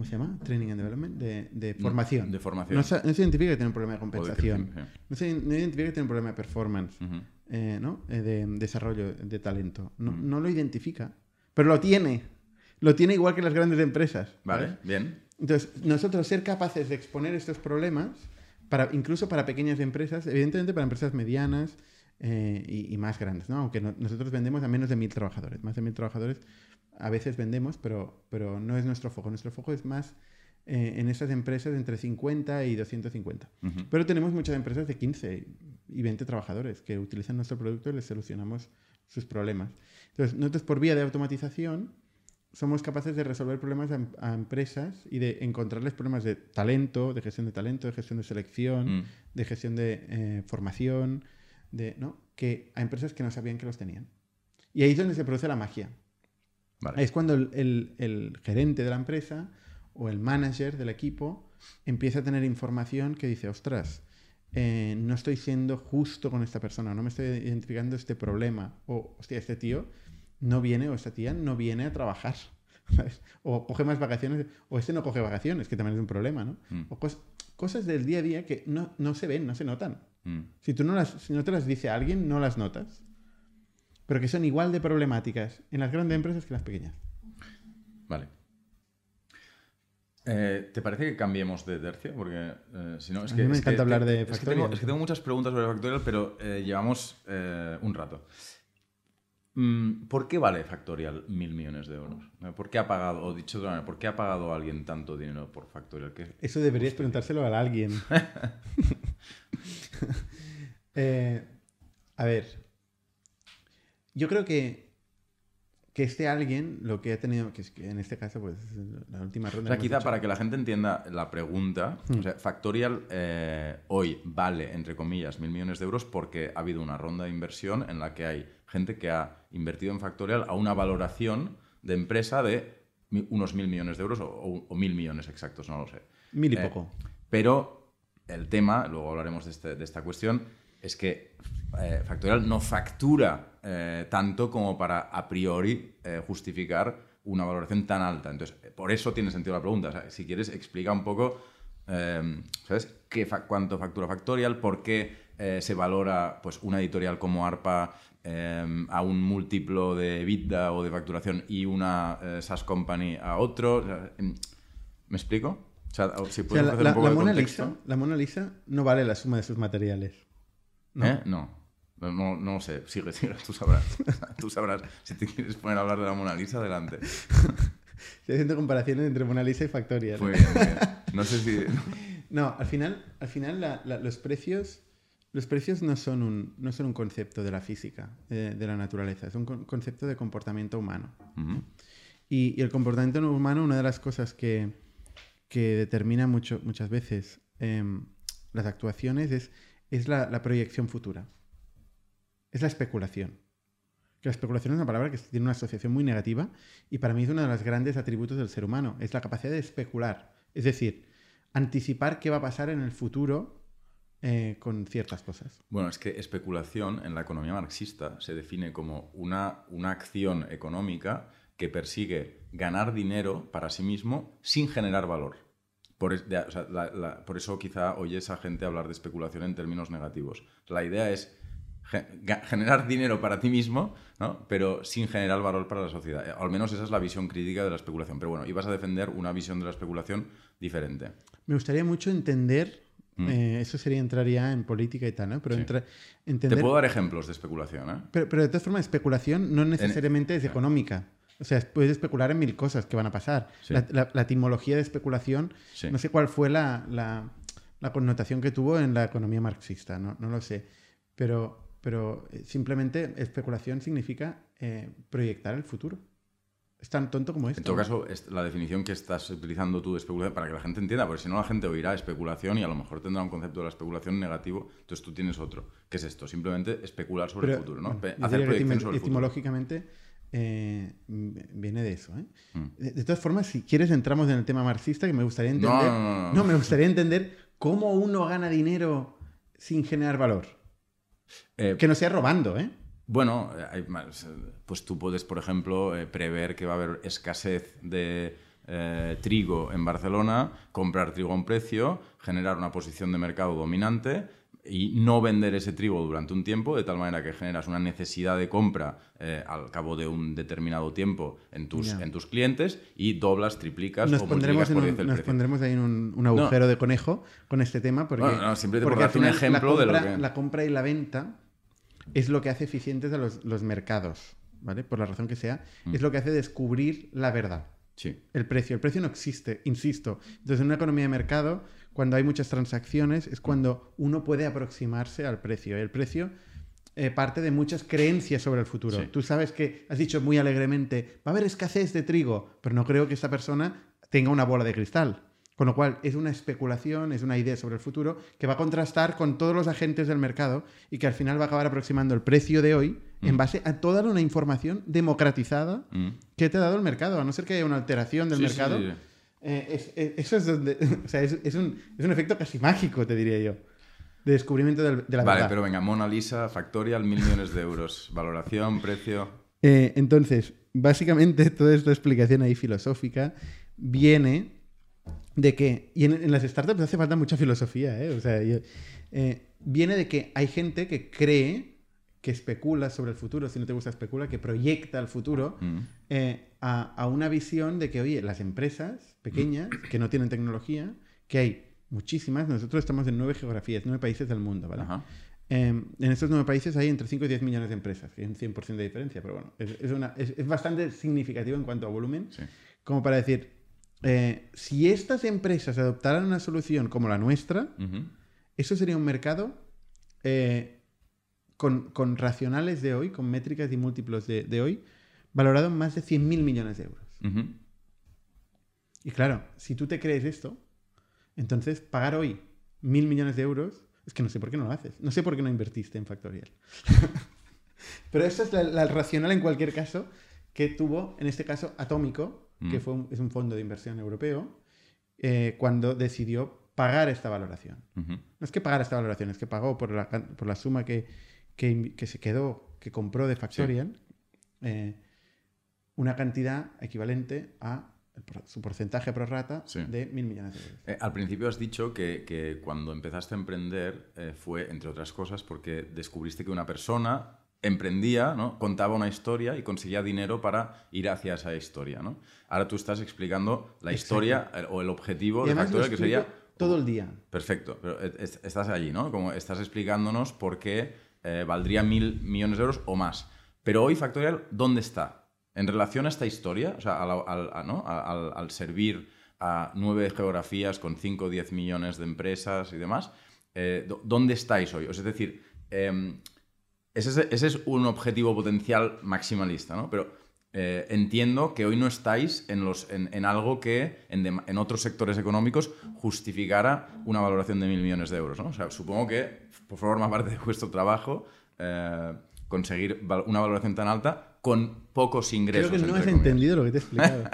¿Cómo se llama? Training and development. De, de formación. De formación. No, no se identifica que tiene un problema de compensación. crecimiento, No se no identifica que tiene un problema de performance. eh, ¿no? Eh, de desarrollo de talento. No, Mm. no lo identifica. Pero lo tiene. Lo tiene igual que las grandes empresas. Vale, bien. Entonces, nosotros ser capaces de exponer estos problemas, para, incluso para pequeñas empresas, evidentemente para empresas medianas eh, y, y más grandes, ¿no? Aunque no- nosotros vendemos a menos de mil trabajadores. Más de mil trabajadores a veces vendemos, pero, pero no es nuestro foco. Nuestro foco es más eh, en esas empresas entre 50 y 250. Ujú. Pero tenemos muchas empresas de 15 y 20 trabajadores que utilizan nuestro producto y les solucionamos sus problemas. Entonces, nosotros por vía de automatización somos capaces de resolver problemas a, em- a empresas y de encontrarles problemas de talento, de gestión de talento, de gestión de selección, Mm, de gestión de eh, formación, de, ¿no? que a empresas que no sabían que los tenían. Y ahí es donde se produce la magia. Vale. Es cuando el, el- el gerente de la empresa o el manager del equipo empieza a tener información que dice, ostras, eh, no estoy siendo justo con esta persona, no me estoy identificando este problema, o hostia, este tío no viene o esta tía no viene a trabajar, ¿sabes? O coge más vacaciones, o este no coge vacaciones, que también es un problema, ¿no? Mm. O cos- cosas del día a día que no, no se ven, no se notan. Mm. Si tú no, las, si no te las dice alguien, no las notas. Pero que son igual de problemáticas en las grandes empresas que en las pequeñas. Vale. Eh, ¿Te parece que cambiemos de tercio? Porque eh, si no, es A que. mí me es que encanta hablar de es que, Factorial. tengo, es que tengo muchas preguntas sobre Factorial, pero eh, llevamos un rato. Mm, ¿Por qué vale Factorial mil millones de euros? ¿Por qué ha pagado, o dicho de otra manera, ¿por qué ha pagado alguien tanto dinero por Factorial? ¿Qué- Eso deberías preguntárselo a alguien. A ver, yo creo que, que este alguien lo que ha tenido, que es que en este caso, pues la última O ronda. sea, que hemos quizá hecho- para que la gente entienda la pregunta, Hmm. o sea, Factorial eh, hoy vale, entre comillas, mil millones de euros porque ha habido una ronda de inversión en la que hay gente que ha invertido en Factorial a una valoración de empresa de unos mil millones de euros o, o- o mil millones exactos, no lo sé. Mil y Eh, poco. Pero el tema, luego hablaremos de, este- de esta cuestión, es que eh, Factorial no factura eh, tanto como para a priori eh, justificar una valoración tan alta. Entonces, eh, por eso tiene sentido la pregunta. O sea, si quieres, explica un poco, eh, ¿sabes? ¿Qué fa- ¿Cuánto factura Factorial? ¿Por qué se valora pues, una editorial como ARPA eh, a un múltiplo de EBITDA o de facturación y una SaaS company a otro? O sea, em, ¿Me explico? O sea, o si O sea, la, la- un poco la Mona. Lisa, la Mona Lisa no vale la suma de sus materiales. ¿no? ¿Eh? No. No, no, sé. Sigue, sigue. Tú sabrás. Tú sabrás. Si te quieres poner a hablar de la Mona Lisa, adelante. Estoy haciendo comparaciones entre Mona Lisa y Factorial. Muy bien, muy bien. No sé si... No, al final, al final la- la- los precios, los precios no son un, no son un concepto de la física, eh, de la naturaleza, es un con- concepto de comportamiento humano. Y, y el comportamiento humano, una de las cosas que, que determina mucho, muchas veces em, las actuaciones es, es la, la proyección futura. Es la especulación. Que la especulación es una palabra que tiene una asociación muy negativa y para mí es uno de los grandes atributos del ser humano. Es la capacidad de especular. Es decir, anticipar qué va a pasar en el futuro eh, con ciertas cosas. Bueno, es que especulación en la economía marxista se define como una, una acción económica que persigue ganar dinero para sí mismo sin generar valor. Por, de- o sea, por eso quizá oyes a gente hablar de especulación en términos negativos. La idea es generar dinero para ti mismo, ¿no? pero sin generar valor para la sociedad. Eh, Al menos esa es la visión crítica de la especulación. Pero bueno, ibas a defender una visión de la especulación diferente. Me gustaría mucho entender, Mm. eh, eso sería entrar ya en política y tal, ¿no? Pero Sí. entra- Te entender... puedo dar ejemplos de especulación. ¿eh? Pero, pero de todas formas, especulación no necesariamente es económica. O sea, puedes especular en mil cosas que van a pasar. Sí. La, la- la etimología de especulación, Sí. no sé cuál fue la, la- la connotación que tuvo en la economía marxista, no, no lo sé. Pero, pero eh, simplemente especulación significa eh, proyectar el futuro. Es tan tonto como esto. En todo caso, es la definición que estás utilizando tú de especulación, para que la gente entienda, porque si no la gente oirá especulación y a lo mejor tendrá un concepto de la especulación negativo, entonces tú tienes otro. ¿Qué es esto? Simplemente especular sobre Pero, el futuro, ¿no? bueno, Hacer proyección sobre el futuro. etimológicamente eh, m- viene de eso. ¿eh? Mm. De, de todas formas, si quieres, entramos en el tema marxista, que me gustaría entender. No, no, no, no. me gustaría entender cómo uno gana dinero sin generar valor. Eh, Que no sea robando, ¿eh? Bueno, eh, hay más, eh, pues tú puedes, por ejemplo, eh, prever que va a haber escasez de eh, trigo en Barcelona, comprar trigo a un precio, generar una posición de mercado dominante y no vender ese trigo durante un tiempo, de tal manera que generas una necesidad de compra eh, al cabo de un determinado tiempo en tus, en tus clientes y doblas, triplicas Nos o pondremos, por un, 10 el nos precio. pondremos ahí en un, un agujero de conejo con este tema. Porque, no, simplemente por porque darte un ejemplo la de lo compra, que- La compra y la venta es lo que hace eficientes a los, los mercados, ¿vale? Por la razón que sea, Mm. es lo que hace descubrir la verdad. Sí. El precio. El precio no existe, insisto. Entonces, en una economía de mercado, cuando hay muchas transacciones, es cuando uno puede aproximarse al precio. El precio eh, parte de muchas creencias sobre el futuro. Sí. Tú sabes que has dicho muy alegremente, va a haber escasez de trigo, pero no creo que esta persona tenga una bola de cristal. Con lo cual, es una especulación, es una idea sobre el futuro que va a contrastar con todos los agentes del mercado y que al final va a acabar aproximando el precio de hoy en base a toda una información democratizada Mm. que te ha dado el mercado, a no ser que haya una alteración del Sí, mercado. sí, sí. Eh, es- es- eso es donde. O sea, es, es un, es un efecto casi mágico, te diría yo. De descubrimiento del- de la Vale, verdad. pero venga, Mona Lisa, Factorial, mil millones de euros. Valoración, precio. Eh, entonces, básicamente, toda esta explicación ahí filosófica viene de que. Y en, en las startups hace falta mucha filosofía, ¿eh? O sea, yo- eh, viene de que hay gente que cree que especula sobre el futuro, si no te gusta especula, que proyecta el futuro Mm. eh, a, a una visión de que, oye, las empresas pequeñas que no tienen tecnología, que hay muchísimas, nosotros estamos en nueve geografías, nueve países del mundo, ¿vale? Ajá. Eh, en estos nueve países hay entre 5 y 10 millones de empresas, que hay un 100% de diferencia, pero bueno, es, es una- es- es bastante significativo en cuanto a volumen, Sí. como para decir, eh, si estas empresas adoptaran una solución como la nuestra, eso sería un mercado eh, con, con racionales de hoy, con métricas y múltiplos de, de hoy, valorado en más de 100.000 millones de euros. Y claro, si tú te crees esto, entonces pagar hoy mil millones de euros, es que no sé por qué no lo haces. No sé por qué no invertiste en Factorial. Pero esa es la, la racional en cualquier caso que tuvo, en este caso, Atómico, que Mm. fue un- es un fondo de inversión europeo, eh, cuando decidió pagar esta valoración. No es que pagara esta valoración, es que pagó por la, por la suma que, que se quedó, que compró de Factorial, eh, una cantidad equivalente a su porcentaje pro rata Sí. de mil millones de euros. Eh, al principio has dicho que, que cuando empezaste a emprender eh, fue, entre otras cosas, porque descubriste que una persona emprendía, ¿no? contaba una historia y conseguía dinero para ir hacia esa historia. ¿no? Ahora tú estás explicando la Exacto. historia eh, o el objetivo Y de Factorial, que sería... todo el día. Perfecto, pero est- estás allí, ¿no? Como estás explicándonos por qué eh, valdría mil millones de euros o más. Pero hoy Factorial, ¿dónde está? En relación a esta historia, o sea, al, servir a nueve geografías con 5 o 10 millones de empresas y demás, eh, ¿dónde estáis hoy? O es decir, em, ese, es, un objetivo potencial maximalista, ¿no? Pero eh, entiendo que hoy no estáis en, algo que en, otros sectores económicos justificara una valoración de mil millones de euros, ¿no? O sea, supongo que por forma parte de vuestro trabajo eh, conseguir una valoración tan alta con pocos ingresos. Creo que no has comillas. entendido lo que te he explicado.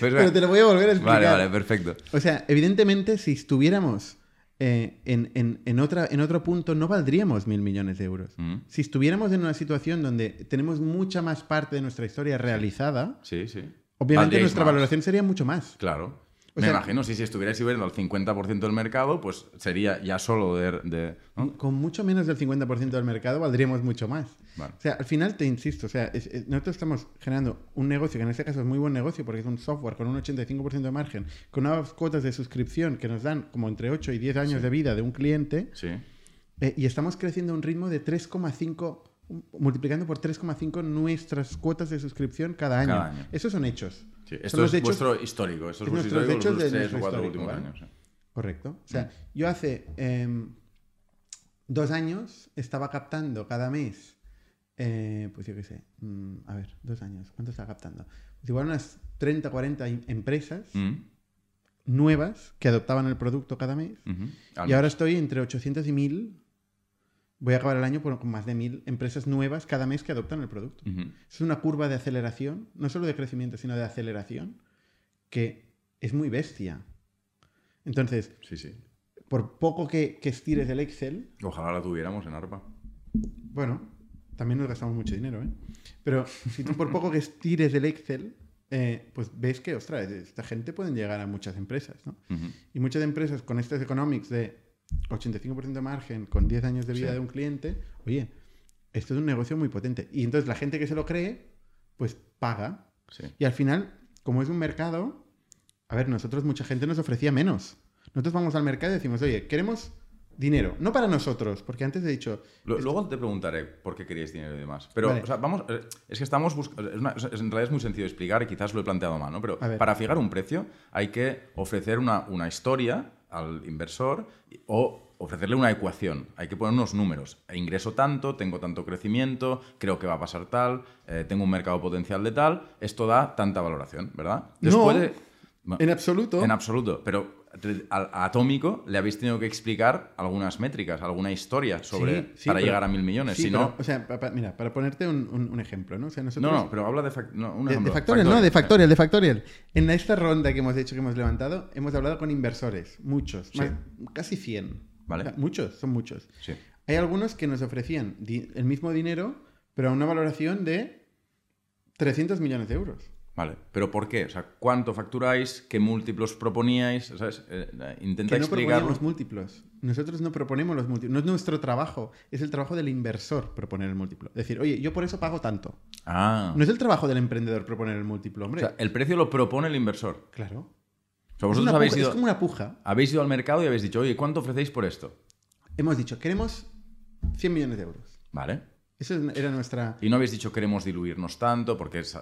Pues, Pero te lo voy a volver a explicar. Vale, vale, perfecto. O sea, evidentemente, si estuviéramos eh, en, en- en otra, en otro punto, no valdríamos mil millones de euros. Mm. Si estuviéramos en una situación donde tenemos mucha más parte de nuestra historia realizada, Sí, sí. obviamente Valdríais nuestra más. valoración sería mucho más. Claro. O Me sea, imagino, si, si estuvierais subiendo al 50% del mercado, pues sería ya solo de... de- ¿no? Con mucho menos del 50% del mercado valdríamos mucho más. Vale. O sea, al final te insisto, o sea, es- es- nosotros estamos generando un negocio que en este caso es muy buen negocio porque es un software con un 85% de margen, con unas cuotas de suscripción que nos dan como entre 8 y 10 años de vida de un cliente Sí. eh, y estamos creciendo a un ritmo de 3,5 multiplicando por 3,5 nuestras cuotas de suscripción cada año. Cada año. Esos son hechos. Sí. Son Esto los es hechos- vuestro histórico. Esto es es vuestro nuestros histórico hechos los de tres o cuatro últimos ¿vale? años. Correcto. O sea, yo hace em, dos años estaba captando cada mes, eh, pues yo qué sé, mm, a ver, dos años, ¿cuánto estaba captando? Pues igual unas 30, 40 em- empresas Mm, nuevas que adoptaban el producto cada mes. Y ahora estoy entre 800 y 1000. Voy a acabar el año con más de 1000 empresas nuevas cada mes que adoptan el producto. Es una curva de aceleración, no solo de crecimiento, sino de aceleración, que es muy bestia. Entonces, Sí, sí. por poco que, que estires el Excel, Ojalá la tuviéramos en ARPA. bueno, también nos gastamos mucho dinero, ¿eh? Pero si tú por poco que estires el Excel, eh, pues ves que, ostras, esta gente pueden llegar a muchas empresas, ¿no? Y muchas empresas con estos economics de 85% de margen, con 10 años de vida Sí. de un cliente, oye, esto es un negocio muy potente. Y entonces la gente que se lo cree, pues paga. Sí. Y al final, como es un mercado, a ver, nosotros mucha gente nos ofrecía menos. Nosotros vamos al mercado y decimos, oye, queremos dinero, no para nosotros, porque antes he dicho, Lu- Luego te preguntaré por qué queríais dinero y demás. Pero, Vale. o sea, vamos, eh, es que estamos buscando. En realidad es muy sencillo de explicar y quizás lo he planteado mal, ¿no? Pero para fijar un precio hay que ofrecer una, una historia al inversor o ofrecerle una ecuación. Hay que poner unos números. Ingreso tanto, tengo tanto crecimiento, creo que va a pasar tal, eh, tengo un mercado potencial de tal. Esto da tanta valoración, ¿verdad? No. de- en absoluto, en absoluto, pero Atómico le habéis tenido que explicar algunas métricas, alguna historia sobre Sí, sí, para pero- llegar a mil millones. sí, si pero, no, o sea, pa- pa- mira, para ponerte un, un- un ejemplo, ¿no? O sea, nosotros... no, no, pero habla de, fac- no, un De. Factorial, no, de Factorial, de Factorial. En esta ronda que hemos hecho, que hemos levantado, hemos hablado con inversores, muchos, más- casi 100. Vale. O sea, muchos, son muchos. Hay algunos que nos ofrecían el mismo dinero, pero a una valoración de 300 millones de euros. Vale, pero ¿por qué? O sea, ¿cuánto facturáis? ¿Qué múltiplos proponíais? ¿Sabes? Eh, intenta Que no explicarlo. proponíamos múltiplos. Nosotros no proponemos los múltiplos. No es nuestro trabajo, es el trabajo del inversor proponer el múltiplo. Decir, oye, yo por eso pago tanto. Ah. No es el trabajo del emprendedor proponer el múltiplo, o hombre. sea, el precio lo propone el inversor. claro. O sea, Es, vosotros habéis puja- ido, es como una puja. habéis ido al mercado y habéis dicho, oye, ¿cuánto ofrecéis por esto? Hemos dicho, queremos 100 millones de euros. Vale. Esa es- era nuestra... Y no habéis dicho queremos diluirnos tanto porque es,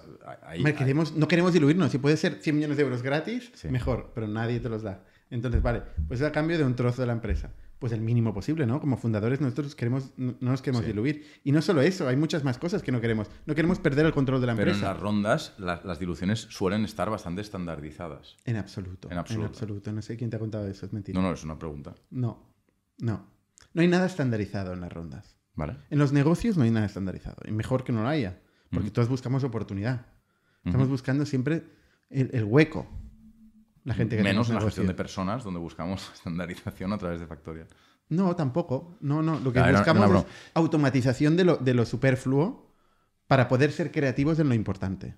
queremos, no queremos diluirnos. Si puede ser 100 millones de euros gratis, Sí. mejor, pero nadie te los da. Entonces, vale, pues es a cambio de un trozo de la empresa. Pues el mínimo posible, ¿no? Como fundadores nosotros queremos, no, no nos queremos Sí. diluir. Y no solo eso, hay muchas más cosas que no queremos. No queremos perder el control de la Pero en empresa. las rondas la- las diluciones suelen estar bastante estandarizadas. En absoluto. En absoluto. En absoluto. No sé quién te ha contado eso, es mentira. No, no, es una pregunta. No, no. No hay nada estandarizado en las rondas. ¿Vale? En los negocios no hay nada estandarizado. Y mejor que no lo haya. Porque todos buscamos oportunidad. Estamos buscando siempre el, el hueco. La gente que Menos en la gestión de personas, donde buscamos estandarización a través de Factorial. No, tampoco. No, no. Lo que buscamos es automatización de lo, de lo superfluo para poder ser creativos en lo importante.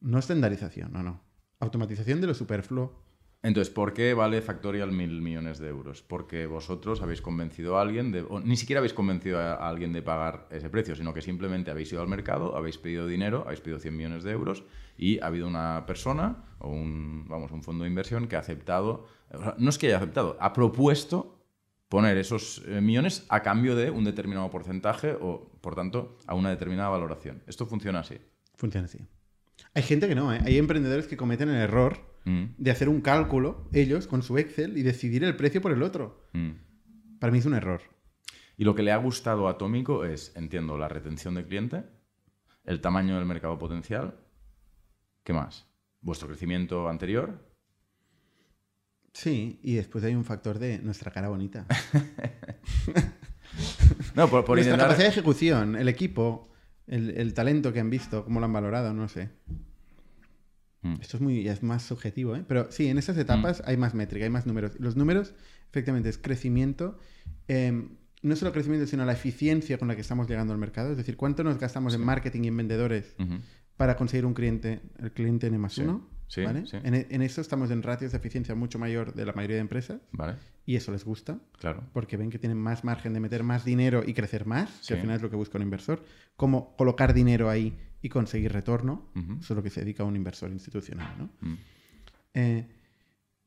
No estandarización, no, no. Automatización de lo superfluo. Entonces, ¿por qué vale Factorial mil millones de euros? Porque vosotros habéis convencido a alguien ni siquiera habéis convencido a alguien de pagar ese precio, sino que simplemente habéis ido al mercado, habéis pedido dinero, habéis pedido 100 millones de euros y ha habido una persona o un, vamos, un fondo de inversión que ha aceptado. no es que haya aceptado, ha propuesto poner esos eh, millones a cambio de un determinado porcentaje o, por tanto, a una determinada valoración. Esto funciona así. Funciona así. Hay gente que no, ¿eh? Hay emprendedores que cometen el error Mm, de hacer un cálculo, ellos, con su Excel, y decidir el precio por el otro. mm. Para mí es un error. Y lo que le ha gustado a Atómico es, entiendo, la retención del cliente, el tamaño del mercado potencial. ¿Qué más? ¿Vuestro crecimiento anterior? Sí, y después hay un factor de nuestra cara bonita. No, por, por nuestra intentar... capacidad de ejecución, el equipo, el, el talento que han visto, cómo lo han valorado, no sé. Mm. Esto es muy ya es más subjetivo, ¿eh? Pero sí, en esas etapas hay más métrica, hay más números. Los números, efectivamente, es crecimiento. eh, no solo crecimiento, sino la eficiencia con la que estamos llegando al mercado. Es decir, cuánto nos gastamos en marketing y en vendedores para conseguir un cliente, el cliente N más Sí. uno. Sí, ¿vale? sí. En, en eso estamos en ratios de eficiencia mucho mayor de la mayoría de empresas Vale, y eso les gusta claro. porque ven que tienen más margen de meter más dinero y crecer más, Sí. que al final es lo que busca un inversor. Cómo colocar dinero ahí y conseguir retorno. Ujú. Eso es lo que se dedica a un inversor institucional, ¿no? Mm. Eh,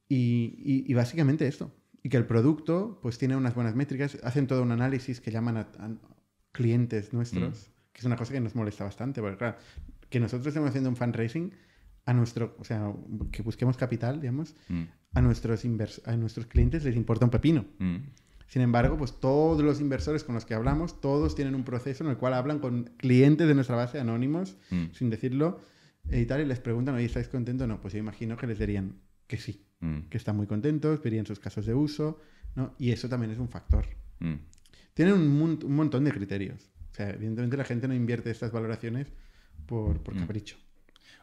y, y- y básicamente esto. Y que el producto pues tiene unas buenas métricas. Hacen todo un análisis que llaman a, a clientes nuestros, que es una cosa que nos molesta bastante. Porque claro, que nosotros estemos haciendo un fundraising a nuestro, o sea, que busquemos capital, digamos, Mm. a nuestros, a nuestros clientes les importa un pepino. Sin embargo, pues todos los inversores con los que hablamos, todos tienen un proceso en el cual hablan con clientes de nuestra base anónimos, Mm. sin decirlo, y tal, y les preguntan, oye, ¿estáis contentos? No, pues yo imagino que les dirían que sí, Mm. que están muy contentos, verían sus casos de uso, ¿no? Y eso también es un factor. Mm. Tienen un, un montón de criterios. O sea, evidentemente la gente no invierte estas valoraciones por, por capricho.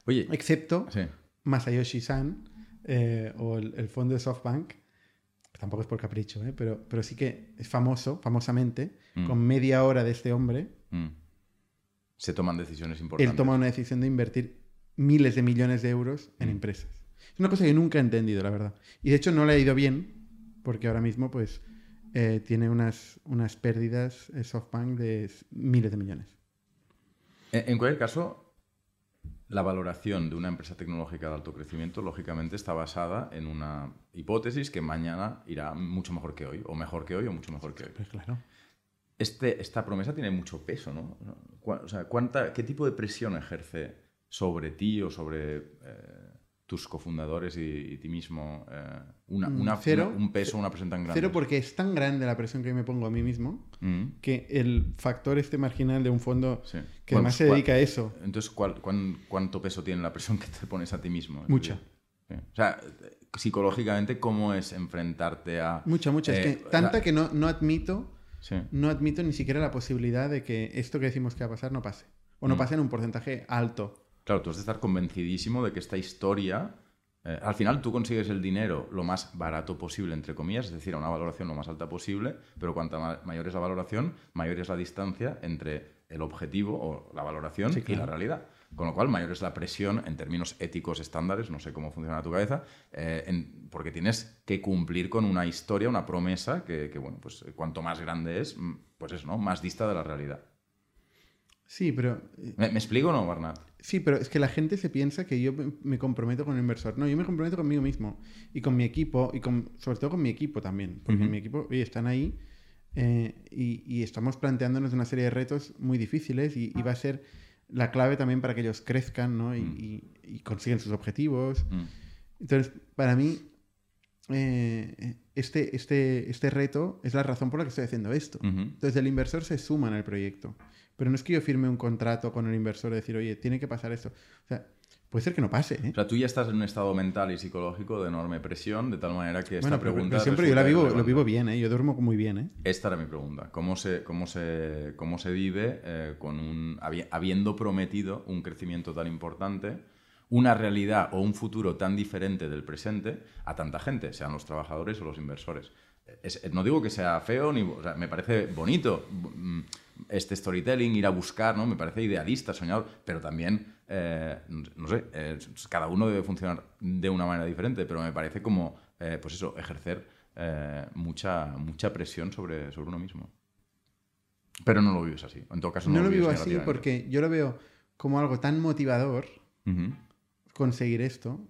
Oye, Excepto sí. Masayoshi-san eh, o el, el fondo de SoftBank, tampoco es por capricho, ¿eh? pero, pero sí que es famoso, famosamente, Mm. con media hora de este hombre, Mm. Se toman decisiones importantes. él toma una decisión de invertir miles de millones de euros en Mm. empresas. Es una cosa que nunca he entendido, la verdad. Y de hecho no le ha ido bien, porque ahora mismo pues eh, tiene unas, unas pérdidas eh, SoftBank de miles de millones. En, en cualquier caso, la valoración de una empresa tecnológica de alto crecimiento, lógicamente, está basada en una hipótesis que mañana irá mucho mejor que hoy, o mejor que hoy, o mucho mejor que hoy. Pues claro. Este, esta promesa tiene mucho peso, ¿no? O sea, ¿cuánta, ¿qué tipo de presión ejerce sobre ti o sobre eh, tus cofundadores y, y ti mismo eh, una, Mm, una- cero. una- un peso, una presión tan grande? Cero porque es tan grande la presión que me pongo a mí mismo Mm, que el factor este marginal de un fondo sí. que además pues, se ¿cuál- dedica a eso, Entonces, ¿cuál- cuán- ¿cuánto peso tiene la presión que te pones a ti mismo? Mucha. sí. O sea, psicológicamente, ¿cómo es enfrentarte a... mucha, mucha. eh, es que tanta la- que no, no admito, Sí. no admito ni siquiera la posibilidad de que esto que decimos que va a pasar no pase. O no Mm. pase en un porcentaje alto. Claro, tú has de estar convencidísimo de que esta historia... eh, al final tú consigues el dinero lo más barato posible, entre comillas, es decir, a una valoración lo más alta posible, pero cuanta ma- mayor es la valoración, mayor es la distancia entre el objetivo o la valoración Sí, y la realidad. Con lo cual, mayor es la presión en términos éticos estándares, no sé cómo funciona tu cabeza, eh, en- porque tienes que cumplir con una historia, una promesa que, que, bueno, pues eh, cuanto más grande es, mm, pues eso, ¿no? Más dista de la realidad. Sí, pero ¿Me, me explico o no, Barnat? Sí, pero es que la gente se piensa que yo me- me comprometo con el inversor. No, yo me comprometo conmigo mismo y con mi equipo y con, sobre todo con mi equipo también. Porque Ujú. mi equipo, oye, están ahí eh, y, y estamos planteándonos una serie de retos muy difíciles y, y va a ser la clave también para que ellos crezcan ¿no? y, Mm. y- y consigan sus objetivos. Mm, Entonces, para mí, eh, este, este, este reto es la razón por la que estoy haciendo esto. Entonces el inversor se suma en el proyecto. Pero no es que yo firme un contrato con el inversor y decir, oye, tiene que pasar esto. O sea, puede ser que no pase. ¿eh? O sea, tú ya estás en un estado mental y psicológico de enorme presión, de tal manera que esta bueno, pero, pregunta... pero siempre yo la vivo, lo vivo bien, ¿eh? yo duermo muy bien. ¿eh? Esta era mi pregunta. ¿Cómo se, cómo se, cómo se vive eh, con un, habi- habiendo prometido un crecimiento tan importante, una realidad o un futuro tan diferente del presente a tanta gente, sean los trabajadores o los inversores? Es- no digo que sea feo, ni, o sea, me parece bonito mm, este storytelling, ir a buscar, ¿no? me parece idealista, soñador, pero también, eh, no sé, eh, cada uno debe funcionar de una manera diferente, pero me parece como, eh, pues eso, ejercer mucha, mucha presión sobre, sobre uno mismo. Pero no lo vives así. En todo caso, no, No lo vivo así porque yo lo veo como algo tan motivador conseguir esto.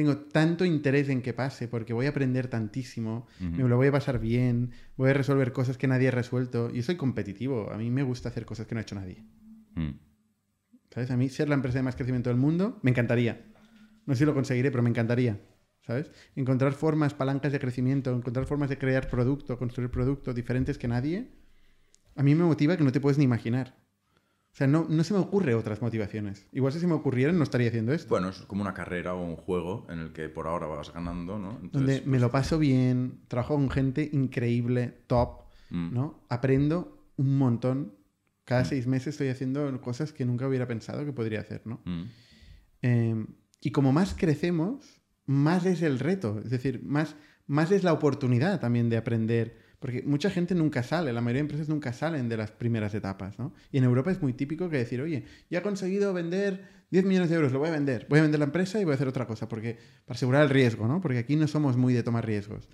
Tengo tanto interés en que pase porque voy a aprender tantísimo, me lo voy a pasar bien, voy a resolver cosas que nadie ha resuelto. Yo soy competitivo, a mí me gusta hacer cosas que no ha hecho nadie. Mm, ¿Sabes? A mí ser la empresa de más crecimiento del mundo me encantaría. No sé si lo conseguiré, pero me encantaría. ¿Sabes? Encontrar formas, palancas de crecimiento, encontrar formas de crear producto, construir producto diferentes que nadie, a mí me motiva que no te puedes ni imaginar. O sea, no, no se me ocurre otras motivaciones. Igual si se me ocurrieran no estaría haciendo esto. Bueno, es como una carrera o un juego en el que por ahora vas ganando, ¿no? donde Entonces, me lo paso bien, trabajo con gente increíble, top, mm, ¿no? Aprendo un montón. Cada Mm. seis meses estoy haciendo cosas que nunca hubiera pensado que podría hacer, ¿no? mm, Eh, y como más crecemos, más es el reto. Es decir, más, más es la oportunidad también de aprender. Porque mucha gente nunca sale, la mayoría de empresas nunca salen de las primeras etapas, ¿no? Y en Europa es muy típico que decir, oye, ya he conseguido vender 10 millones de euros, lo voy a vender. Voy a vender la empresa y voy a hacer otra cosa, porque para asegurar el riesgo, ¿no? Porque aquí no somos muy de tomar riesgos.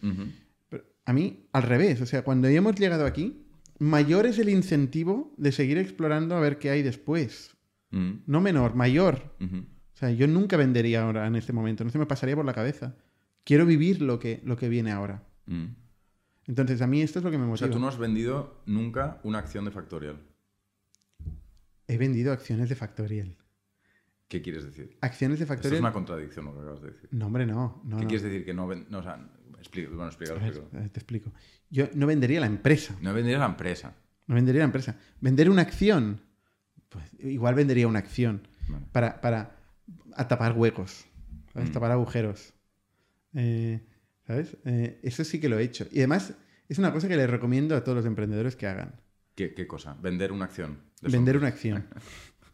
Pero a mí, al revés, o sea, cuando ya hemos llegado aquí, mayor es el incentivo de seguir explorando a ver qué hay después. Mm, No menor, mayor. O sea, yo nunca vendería ahora en este momento, no se me pasaría por la cabeza. Quiero vivir lo que, lo que viene ahora. Entonces, a mí esto es lo que me O motiva. sea, tú no has vendido nunca una acción de Factorial. He vendido acciones de Factorial. ¿Qué quieres decir? Acciones de Esto es Factorial. una contradicción lo que acabas de decir. No, hombre, no. no, ¿Qué no. quieres decir que no no, o sea, explica, bueno, explícalo, A ver, explícalo. a ver, te explico. Yo no vendería la empresa. No venderías la empresa. No vendería la empresa. Vender una acción. Pues igual vendería una acción. Vale. Para, para tapar huecos. ¿sabes? Mm. Tapar agujeros. Eh, ¿Sabes? Eh, eso sí que lo he hecho. Y además, es una cosa que les recomiendo a todos los emprendedores que hagan. ¿Qué, qué cosa? Vender una acción. de Vender una acción.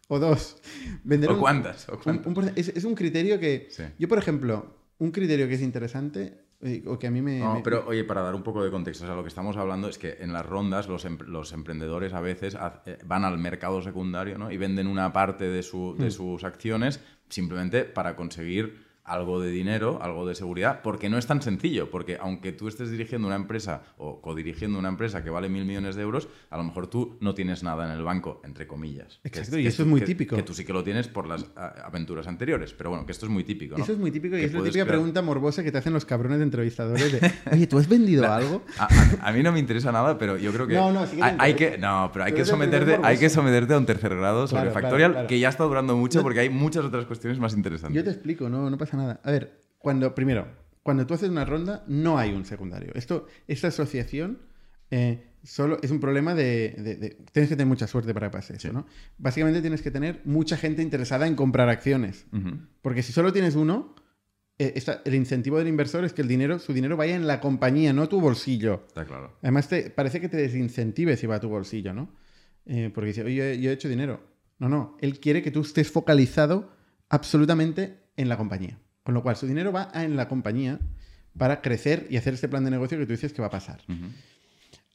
o dos. Vender ¿O un- cuántas? ¿O cuántas? un es, es un criterio que. Sí. Yo, por ejemplo, un criterio que es interesante eh, o que a mí me. No, me- pero oye, para dar un poco de contexto, o sea, lo que estamos hablando es que en las rondas los, em- los emprendedores a veces eh, van al mercado secundario ¿no? y venden una parte de, su- de sus acciones simplemente para conseguir algo de dinero, algo de seguridad, porque no es tan sencillo, porque aunque tú estés dirigiendo una empresa o codirigiendo una empresa que vale mil millones de euros, a lo mejor tú no tienes nada en el banco, entre comillas. Exacto, que y eso es muy que- típico. Que tú sí que lo tienes por las aventuras anteriores, pero bueno, que esto es muy típico, ¿no? Eso es muy típico y es la típica crear- pregunta morbosa que te hacen los cabrones de entrevistadores de, oye, ¿tú has vendido algo? A, a- a mí no me interesa nada, pero yo creo que, No, no, sí hay, que no, pero hay que someterte, hay que someterte a un tercer grado sobre Claro, Factorial claro. que ya está durando mucho porque hay muchas otras cuestiones más interesantes. Yo te explico, no, no pasa nada. A ver, cuando, primero, cuando tú haces una ronda, no hay un secundario. Esto, esta asociación eh, solo es un problema de, de- de- Tienes que tener mucha suerte para que pase eso, Sí. ¿no? Básicamente tienes que tener mucha gente interesada en comprar acciones. Porque si solo tienes uno, eh, está- el incentivo del inversor es que el dinero, su dinero vaya en la compañía, no a tu bolsillo. Está claro. Además, te, parece que te desincentive si va a tu bolsillo, ¿no? Eh, porque dice, oye, yo he hecho dinero. No, no. Él quiere que tú estés focalizado absolutamente en la compañía. Con lo cual, su dinero va a- en la compañía para crecer y hacer este plan de negocio que tú dices que va a pasar.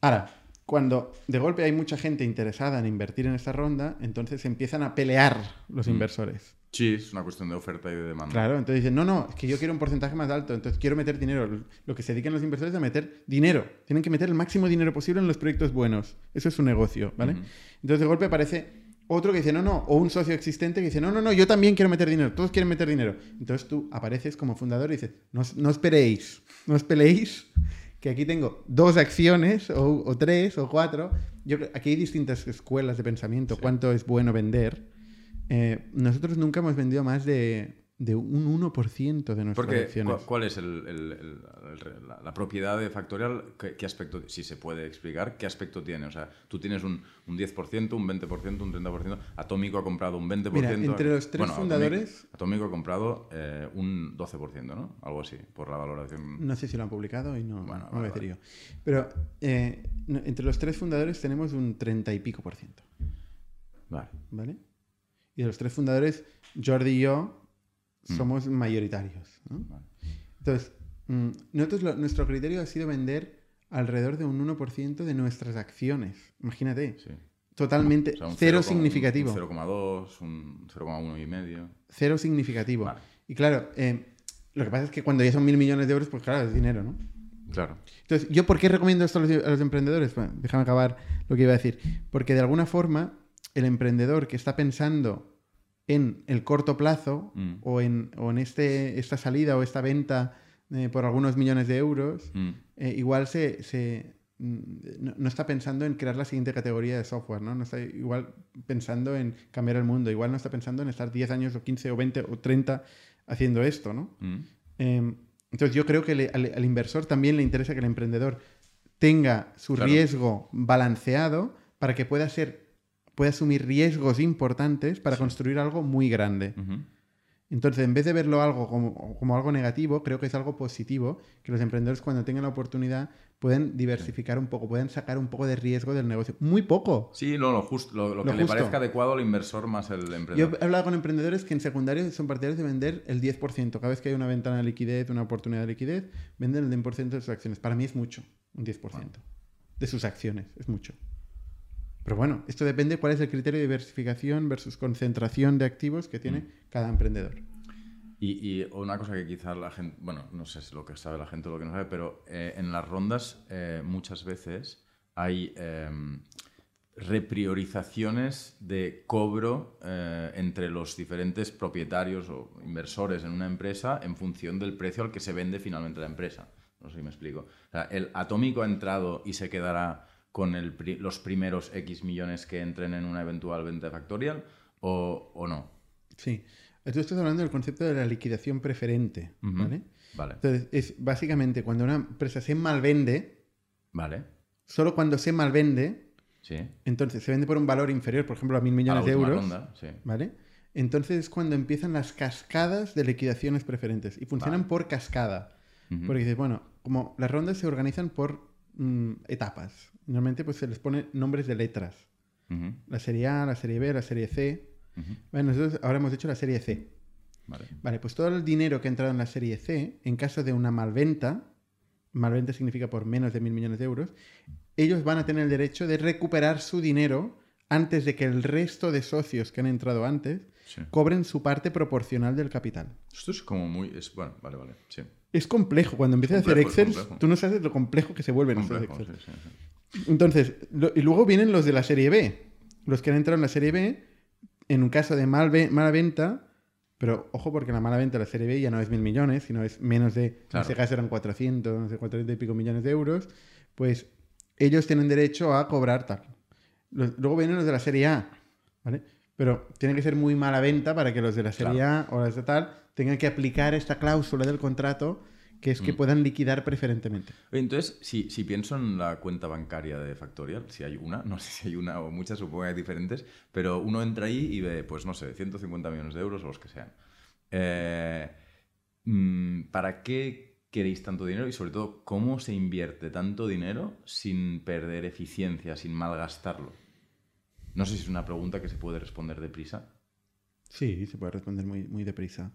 Ahora, cuando de golpe hay mucha gente interesada en invertir en esta ronda, entonces empiezan a pelear los Mm. inversores. Sí, es una cuestión de oferta y de demanda. Claro, entonces dicen, no, no, es que yo quiero un porcentaje más alto, entonces quiero meter dinero. Lo que se dedican los inversores es a meter dinero. Tienen que meter el máximo dinero posible en los proyectos buenos. Eso es su negocio, ¿vale? Entonces de golpe aparece otro que dice, no, no, o un socio existente que dice, no, no, no, yo también quiero meter dinero, todos quieren meter dinero. Entonces tú apareces como fundador y dices, no, os- no esperéis, no os peleéis, que aquí tengo dos acciones, o, o tres, o cuatro. Yo, aquí hay distintas escuelas de pensamiento, Sí. cuánto es bueno vender. Eh, nosotros nunca hemos vendido más de, de un 1% de nuestras Porque, acciones. ¿cu- ¿cuál es el- el- el- el- la, la propiedad de Factorial? ¿Qué, qué aspecto, si se puede explicar, qué aspecto tiene? O sea, tú tienes un, un 10%, un 20%, un 30%. Atómico ha comprado un 20%. Mira, entre los tres Bueno, fundadores- Atómico, ha comprado eh, un 12%, ¿no? Algo así, por la valoración. No sé si lo han publicado y no, Bueno, no vale, a decir yo. Pero eh, entre los tres fundadores tenemos un 30 y pico por ciento. Vale. ¿Vale? Y de los tres fundadores, Jordi y yo Mm. somos mayoritarios. ¿no? Vale. Entonces, mm, nosotros lo- nuestro criterio ha sido vender alrededor de un 1% de nuestras acciones. Imagínate. Sí. Totalmente O sea, cero 0,1, significativo. Un 0,2, un 0,1 y medio. Cero significativo. Vale. Y claro, eh, lo que pasa es que cuando ya son mil millones de euros, pues claro, es dinero, ¿no? Claro. Entonces, ¿yo por qué recomiendo esto a los, a los emprendedores? Bueno, déjame acabar lo que iba a decir. Porque de alguna forma, el emprendedor que está pensando en el corto plazo Mm. o en, o en este, esta salida o esta venta eh, por algunos millones de euros, Mm. eh, igual se, se, mm, no, no está pensando en crear la siguiente categoría de software, ¿no? No está igual pensando en cambiar el mundo, igual no está pensando en estar 10 años o 15 o 20 o 30 haciendo esto, ¿no? Mm. Eh, entonces yo creo que le- al, al inversor también le interesa que el emprendedor tenga su Claro. riesgo balanceado para que pueda ser pueda asumir riesgos importantes para construir algo muy grande. Ujú. Entonces, en vez de verlo algo como, como algo negativo, creo que es algo positivo que los emprendedores cuando tengan la oportunidad pueden diversificar un poco, pueden sacar un poco de riesgo del negocio. Muy poco. Sí, no, lo, justo, lo, lo Lo que le justo. parezca adecuado al inversor más el Yo emprendedor. he hablado con emprendedores que en secundario son partidarios de vender el 10%. Cada vez que hay una ventana de liquidez, una oportunidad de liquidez, venden el 10% de sus acciones. Para mí es mucho, un 10%. de sus acciones. Es mucho. Pero bueno, esto depende cuál es el criterio de diversificación versus concentración de activos que tiene cada emprendedor. Y, una cosa que quizás la gente, bueno, no sé si lo que sabe la gente o lo que no sabe, pero eh, en las rondas eh, muchas veces hay em, repriorizaciones de cobro eh, entre los diferentes propietarios o inversores en una empresa en función del precio al que se vende finalmente la empresa. No sé si me explico. el atómico ha entrado y se quedará con los primeros X millones que entren en una eventual venta factorial o, o no. Sí. Tú estás hablando del concepto de la liquidación preferente, ¿vale? Vale. Entonces, es básicamente cuando una empresa se malvende, vale. solo cuando se malvende, sí. entonces se vende por un valor inferior, por ejemplo, a mil millones de euros, ronda, sí. ¿vale? Entonces es cuando empiezan las cascadas de liquidaciones preferentes y funcionan por cascada. Porque dices, bueno, como las rondas se organizan por mm, etapas, normalmente pues se les pone nombres de letras. La serie A, la serie B, la serie C. Bueno, nosotros ahora hemos hecho la serie C. Vale. vale, pues todo el dinero que ha entrado en la serie C, en caso de una malventa, malventa significa por menos de mil millones de euros, ellos van a tener el derecho de recuperar su dinero antes de que el resto de socios que han entrado antes cobren su parte proporcional del capital. Esto es como muy... Es, bueno, vale, vale. Sí. Es complejo. Cuando empiezas a hacer Excel, tú no sabes lo complejo que se vuelven esos Excel. Entonces, y luego vienen los de la serie B. Los que han entrado en la serie B en un caso de mal mala venta, pero ojo porque la mala venta de la serie B ya no es mil millones, sino es menos de, en ese caso eran 400, no sé, 400 y pico millones de euros, pues ellos tienen derecho a cobrar tal. luego vienen los de la serie A, ¿vale? Pero tiene que ser muy mala venta para que los de la serie A o las de tal tengan que aplicar esta cláusula del contrato que es que mm. puedan liquidar preferentemente. Entonces, si, si, pienso en la cuenta bancaria de Factorial, si hay una, no sé si hay una o muchas, supongo que hay diferentes, pero uno entra ahí y ve, pues no sé, 150 millones de euros o los que sean. Eh, mm, ¿Para qué queréis tanto dinero y sobre todo cómo se invierte tanto dinero sin perder eficiencia, sin malgastarlo? No sé si es una pregunta que se puede responder deprisa. Sí, se puede responder muy, muy deprisa.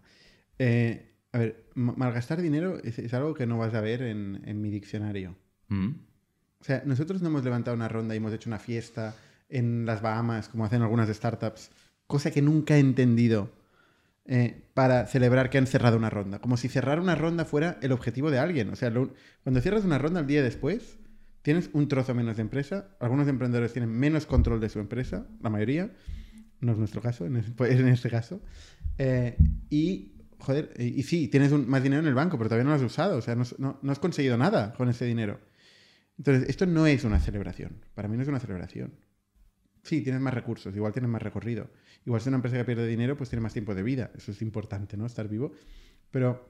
Eh, a ver, malgastar dinero es, algo que no vas a ver en, mi diccionario. Mm. O sea, nosotros no hemos levantado una ronda y hemos hecho una fiesta en las Bahamas, como hacen algunas startups, cosa que nunca he entendido eh, para celebrar que han cerrado una ronda. Como si cerrar una ronda fuera el objetivo de alguien. O sea, cuando cierras una ronda el día después, tienes un trozo menos de empresa. Algunos emprendedores tienen menos control de su empresa, la mayoría. No es nuestro caso, en, este caso. Eh, y joder, y, sí, tienes más dinero en el banco, pero todavía no lo has usado, o sea, no, has conseguido nada con ese dinero. Entonces, esto no es una celebración, para mí no es una celebración. Sí, tienes más recursos, igual tienes más recorrido. Igual si una empresa que pierde dinero, pues tiene más tiempo de vida, eso es importante, ¿no? Estar vivo. Pero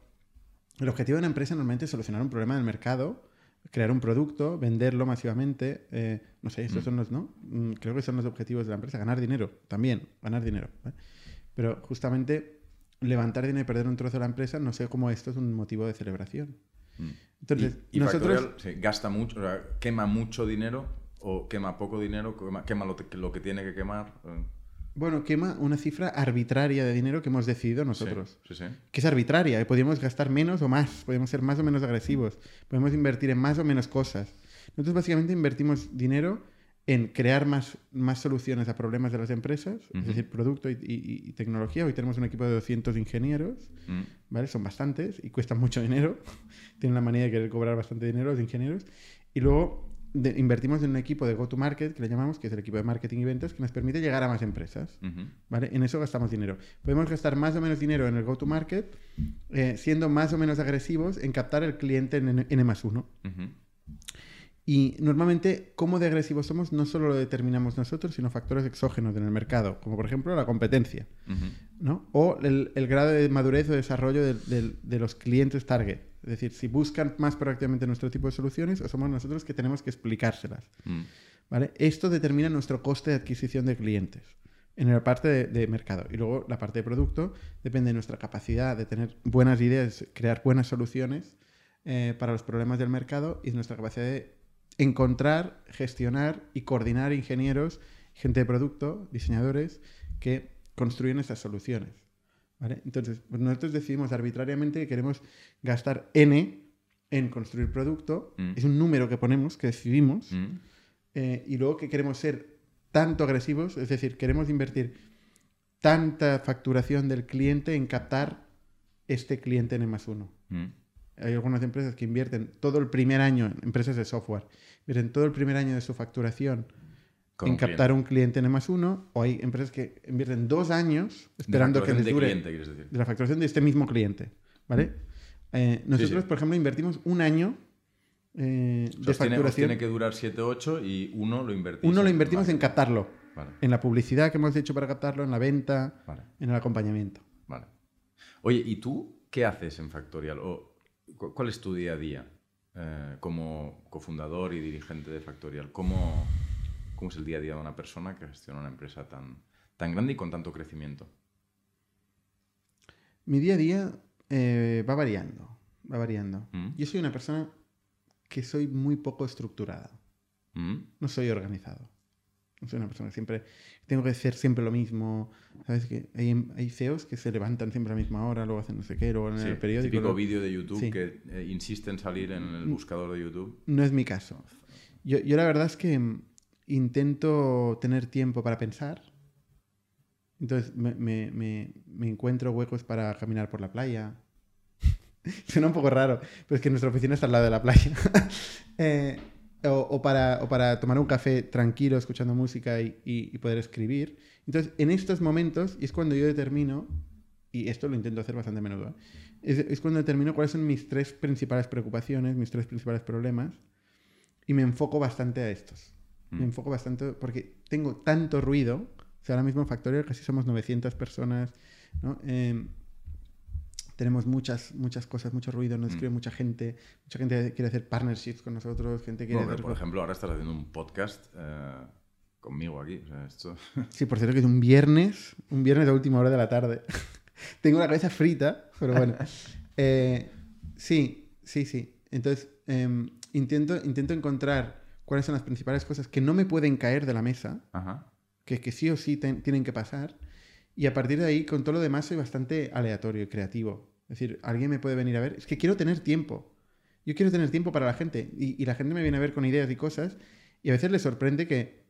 el objetivo de una empresa normalmente es solucionar un problema del mercado, crear un producto, venderlo masivamente, eh, no sé, estos mm. son los, ¿no? Mm, creo que son los objetivos de la empresa, ganar dinero, también, ganar dinero. Pero justamente levantar dinero y perder un trozo de la empresa, no sé cómo esto es un motivo de celebración. Mm. Entonces, y, nosotros... gasta mucho, quema mucho dinero o quema poco dinero, quema, lo, que tiene que quemar. Bueno, quema una cifra arbitraria de dinero que hemos decidido nosotros. Sí, sí, Que es arbitraria. ¿eh? Podríamos gastar menos o más. Podemos ser más o menos agresivos. Podemos invertir en más o menos cosas. Nosotros básicamente invertimos dinero en crear más, más soluciones a problemas de las empresas, es decir, producto y, tecnología. Hoy tenemos un equipo de 200 ingenieros, mm. ¿vale? Son bastantes y cuestan mucho dinero. Tienen la manía de querer cobrar bastante dinero los ingenieros. Y luego invertimos en un equipo de go-to-market, que le llamamos, que es el equipo de marketing y ventas, que nos permite llegar a más empresas. ¿vale? En eso gastamos dinero. Podemos gastar más o menos dinero en el go-to-market, eh, siendo más o menos agresivos en captar el cliente en N, más uno. Y normalmente, cómo de agresivos somos, no solo lo determinamos nosotros, sino factores exógenos en el mercado, como por ejemplo la competencia, ¿no? O el, grado de madurez o desarrollo de, los clientes target. Es decir, si buscan más proactivamente nuestro tipo de soluciones o somos nosotros que tenemos que explicárselas. Mm. ¿vale? Esto determina nuestro coste de adquisición de clientes en la parte de, mercado. Y luego la parte de producto depende de nuestra capacidad de tener buenas ideas, crear buenas soluciones eh, para los problemas del mercado y nuestra capacidad de encontrar, gestionar y coordinar ingenieros, gente de producto, diseñadores, que construyen estas soluciones. ¿vale? Entonces, pues nosotros decidimos arbitrariamente que queremos gastar N en construir producto, Mm. es un número que ponemos, que decidimos, Mm. eh, y luego que queremos ser tanto agresivos, es decir, queremos invertir tanta facturación del cliente en captar este cliente en E más uno. Mm. Hay algunas empresas que invierten todo el primer año, empresas de software, invierten todo el primer año de su facturación Con en captar un cliente en E más uno, o hay empresas que invierten dos años esperando que les dure de cliente, quieres decir. de la facturación de este mismo cliente, ¿vale? Eh, nosotros, sí. por ejemplo, invertimos un año eh, O sea, de facturación. tiene que durar 7 8 y uno lo invertimos. Uno lo invertimos en captarlo, Vale, en la publicidad que hemos hecho para captarlo, en la venta, vale, en el acompañamiento. vale. Oye, ¿y tú qué haces en Factorial? ¿O cu- ¿Cuál es tu día a día eh, como cofundador y dirigente de Factorial? ¿Cómo, ¿Cómo es el día a día de una persona que gestiona una empresa tan, tan grande y con tanto crecimiento? Mi día a día eh, va variando, va variando. ¿Mm? Yo soy una persona que soy muy poco estructurada, ¿Mm? no soy organizado. Soy una persona que siempre tengo que hacer siempre lo mismo. ¿Sabes? Que hay, hay CEOs que se levantan siempre a la misma hora, luego hacen no sé qué, luego en Sí, el periódico. típico luego- vídeo de YouTube Sí. que eh, insiste en salir en el buscador de YouTube. No es mi caso. Yo, yo la verdad es que mm, intento tener tiempo para pensar. Entonces me, me- me- me encuentro huecos para caminar por la playa. Suena un poco raro, pero es que nuestra oficina está al lado de la playa. Eh, o, o para, o para tomar un café tranquilo, escuchando música y, y- y poder escribir. Entonces, en estos momentos, y es cuando yo determino, y esto lo intento hacer bastante a menudo, ¿eh? es, es cuando determino cuáles son mis tres principales preocupaciones, mis tres principales problemas, y me enfoco bastante a estos. Mm. Me enfoco bastante porque tengo tanto ruido. O sea, ahora mismo en Factorial casi somos 900 personas, ¿no? Eh, tenemos muchas, muchas cosas, mucho ruido, nos Mm. escribe mucha gente, mucha gente quiere hacer partnerships con nosotros, gente quiere Bueno, hacer... por ejemplo, ahora estás haciendo un podcast eh, conmigo aquí. O sea, esto... Sí, por cierto que es un viernes, un viernes de última hora de la tarde. Tengo la cabeza frita, pero bueno. Eh, sí, sí, sí. Entonces, em, intento, intento encontrar cuáles son las principales cosas que no me pueden caer de la mesa, Ajá. que, que sí o sí ten- tienen que pasar. Y a partir de ahí, con todo lo demás, soy bastante aleatorio y creativo. Es decir, alguien me puede venir a ver. Es que quiero tener tiempo. Yo quiero tener tiempo para la gente. Y, y la gente me viene a ver con ideas y cosas. Y a veces les sorprende que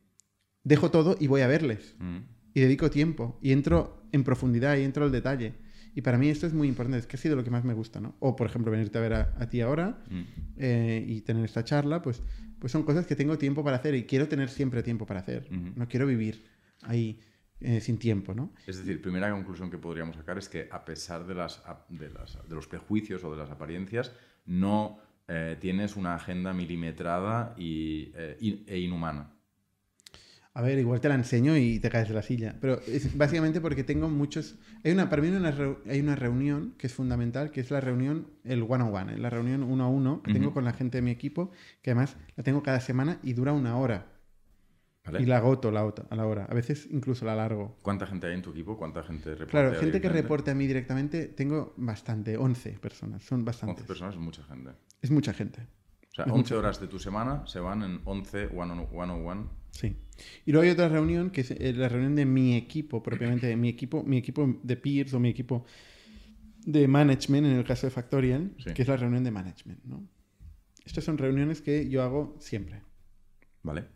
dejo todo y voy a verles Mm. y dedico tiempo y entro en profundidad y entro al detalle. Y para mí esto es muy importante, es que ha sido lo que más me gusta, ¿no? O, por ejemplo, venirte a ver a, a ti ahora Mm. eh, y tener esta charla, pues, pues son cosas que tengo tiempo para hacer y quiero tener siempre tiempo para hacer. No quiero vivir ahí eh, sin tiempo, ¿no? Es decir, primera conclusión que podríamos sacar es que a pesar de, las, de, las- de los prejuicios o de las apariencias, no eh, tienes una agenda milimetrada y, eh, in- e inhumana. A ver, igual te la enseño y te caes de la silla. Pero es básicamente porque tengo muchos... Hay una, para mí una hay una reunión que es fundamental, que es la reunión, el one-on-one, la reunión uno a uno que tengo con la gente de mi equipo, que además la tengo cada semana y dura una hora. ¿Vale? Y la agoto la a la hora. A veces incluso la alargo. ¿Cuánta gente hay en tu equipo? ¿Cuánta gente reporta? Claro, gente que reporte a mí directamente, tengo bastante, 11 personas, son 11 bastantes. personas es mucha gente. Es mucha gente, O sea, Es 11 mucha horas de tu semana se van en 11 one-on-one. sí. Y luego hay otra reunión, que es eh, la reunión de mi equipo, propiamente de mi equipo, mi equipo de peers o mi equipo de management, en el caso de Factorial, Sí. que es la reunión de management, ¿no? Estas son reuniones que yo hago siempre. ¿Vale?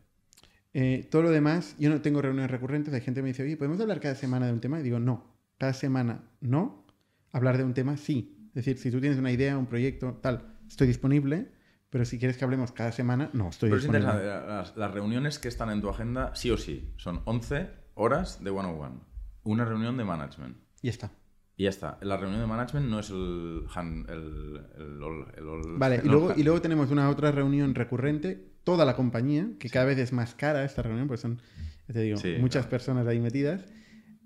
Eh, todo lo demás, yo no tengo reuniones recurrentes. Hay gente que me dice, oye, ¿podemos hablar cada semana de un tema? Y digo, no. Cada semana no. Hablar de un tema, sí. Es decir, si tú tienes una idea, un proyecto, tal, estoy disponible. Pero si quieres que hablemos cada semana, no, estoy Pero es disponible. las, las reuniones que están en tu agenda, sí o sí, son 11 horas de one-on-one. Una reunión de management. Y ya está. Y ya está. La reunión de management no es el... han- el, el, ol- el ol- Vale, y luego, y luego tenemos una otra reunión recurrente, toda la compañía, que cada vez es más cara esta reunión, porque son, te digo, Sí, muchas claro. personas ahí metidas,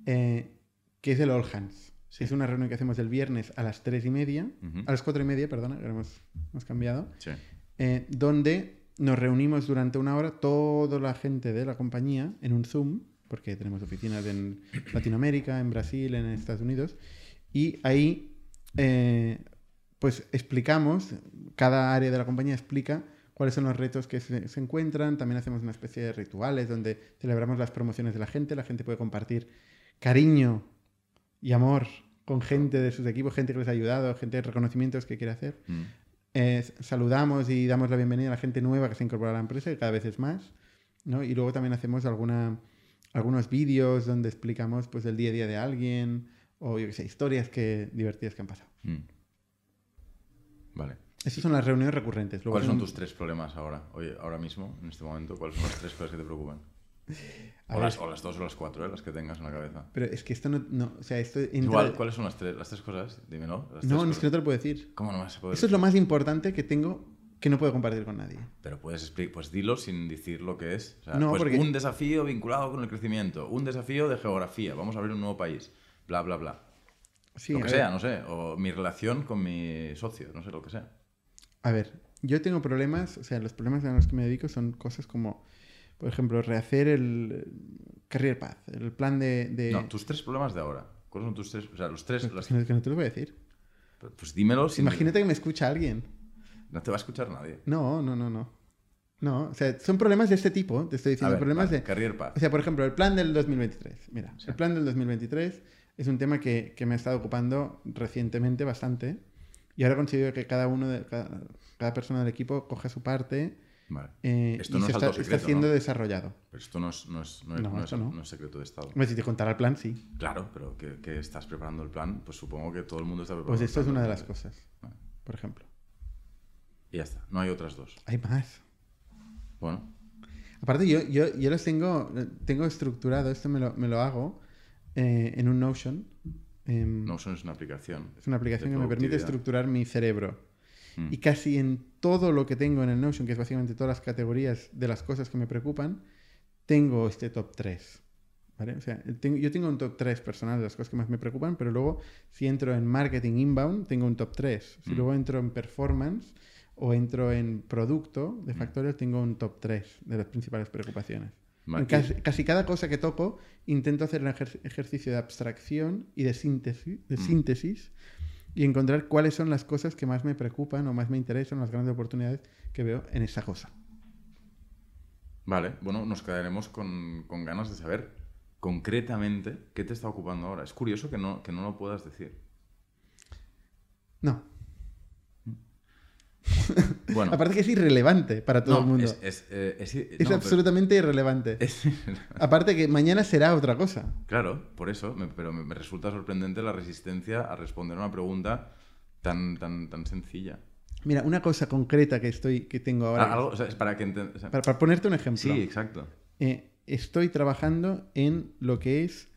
eh, que es el All Hands. Sí. Es una reunión que hacemos el viernes a las 3 y media, a las 4 y media, perdona, hemos, hemos cambiado, Sí. eh, donde nos reunimos durante una hora toda la gente de la compañía en un Zoom, porque tenemos oficinas en Latinoamérica, en Brasil, en Estados Unidos, y ahí eh, pues explicamos, cada área de la compañía explica cuáles son los retos que se, se encuentran, también hacemos una especie de rituales donde celebramos las promociones de la gente, la gente puede compartir cariño y amor con gente de sus equipos, gente que les ha ayudado, gente de reconocimientos que quiere hacer. Mm. eh, saludamos y damos la bienvenida a la gente nueva que se incorpora a la empresa, que cada vez es más, ¿no? Y luego también hacemos alguna, algunos vídeos donde explicamos pues el día a día de alguien o yo sé, historias que, divertidas que han pasado. Mm. Vale. Esas son las reuniones recurrentes. Luego ¿Cuáles son tus tres problemas ahora? Oye, ahora mismo, en este momento, ¿cuáles son las tres cosas que te preocupan? O las, o las dos o las cuatro, ¿eh? las que tengas en la cabeza. Pero es que esto no, no o sea, esto Igual, ¿cuáles son las tres, las tres cosas? Dímelo. las No, es que no te lo puedo decir. ¿Cómo no vas a poder Eso es lo más importante que tengo que no puedo compartir con nadie. Pero puedes explicar, pues dilo sin decir lo que es. O sea, No, pues porque- un desafío vinculado con el crecimiento, un desafío de geografía, vamos a abrir un nuevo país, bla, bla, bla. Sí, lo que sea, no sé. O mi relación con mi socio, no sé lo que sea. A ver, yo tengo problemas, o sea, los problemas a los que me dedico son cosas como, por ejemplo, rehacer el career path, el plan de... de- No, tus tres problemas de ahora. ¿Cuáles son tus tres? O sea, los tres. Pues las- que no- que no te lo voy a decir. Pues dímelo sin. Imagínate que me escucha alguien. No te va a escuchar nadie. No, no, no, no. No, o sea, son problemas de este tipo, te estoy diciendo, ver, problemas vale, de... Career path. O sea, por ejemplo, el plan del 2023. Mira, Sí. el plan del 2023 es un tema que, que me ha estado ocupando recientemente bastante. Y ahora considero que cada uno de cada, cada persona del equipo coge su parte Vale. eh, Esto y no se es está, secreto, siendo ¿no? desarrollado. Pero esto no es, no es, no es, es- secreto de Estado. Hombre, si te contara el plan, sí. Claro, pero que, que estás preparando el plan, pues supongo que todo el mundo está preparando Pues el esto es una de las cosas, Vale. por ejemplo. Y ya está, no hay otras dos. Hay más. Bueno, Aparte, yo, yo, yo los tengo, tengo estructurado, esto me lo, me lo hago eh, en un Notion. Em, Notion es una aplicación. Es una aplicación que me permite estructurar mi cerebro. Mm. Y casi en todo lo que tengo en el Notion, que es básicamente todas las categorías de las cosas que me preocupan, tengo este top 3. ¿vale? O sea, tengo- yo tengo un top 3 personal de las cosas que más me preocupan, pero luego si entro en marketing inbound, tengo un top 3. Si Mm. luego entro en performance o entro en producto Mm. de Factorial, tengo un top 3 de las principales preocupaciones. Casi, casi cada cosa que toco, intento hacer un ejer- ejercicio de abstracción y de síntesis, de Mm. síntesis y encontrar cuáles son las cosas que más me preocupan o más me interesan, las grandes oportunidades que veo en esa cosa. Vale, bueno, nos quedaremos con, con ganas de saber concretamente qué te está ocupando ahora. Es curioso que no, que no lo puedas decir. No. Bueno, Aparte que es irrelevante para todo no, el mundo. es, es, eh, es- Es no, pero- absolutamente irrelevante. Aparte que mañana será otra cosa. claro, por eso, me- pero me, me resulta sorprendente la resistencia a responder una pregunta tan, tan, tan sencilla. Mira, una cosa concreta que estoy, que tengo ahora. Ah, algo, o sea, es para que enten- o sea, para, para ponerte un ejemplo. Sí, exacto. Eh, estoy trabajando en lo que es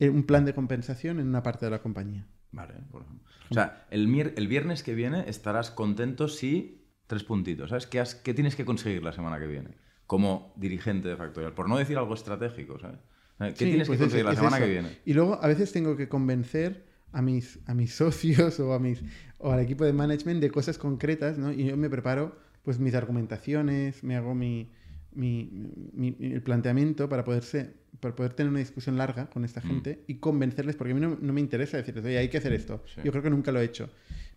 eh, un plan de compensación en una parte de la compañía. Vale, por ejemplo. O sea, el, el viernes que viene estarás contento si... Tres puntitos, ¿sabes? ¿Qué, has- qué tienes que conseguir la semana que viene? Como dirigente de Factorial. Por no decir algo estratégico, ¿sabes? ¿Qué Sí, tienes pues que es- conseguir la semana que viene? Y luego a veces tengo que convencer a mis, a mis socios o, a mis, o al equipo de management de cosas concretas, ¿no? Y yo me preparo pues mis argumentaciones, me hago mi, mi, mi- mi- el planteamiento para, poderse, para poder tener una discusión larga con esta Mm. gente y convencerles, porque a mí no, no me interesa decirles, oye, hay que hacer esto. Sí. Yo creo que nunca lo he hecho.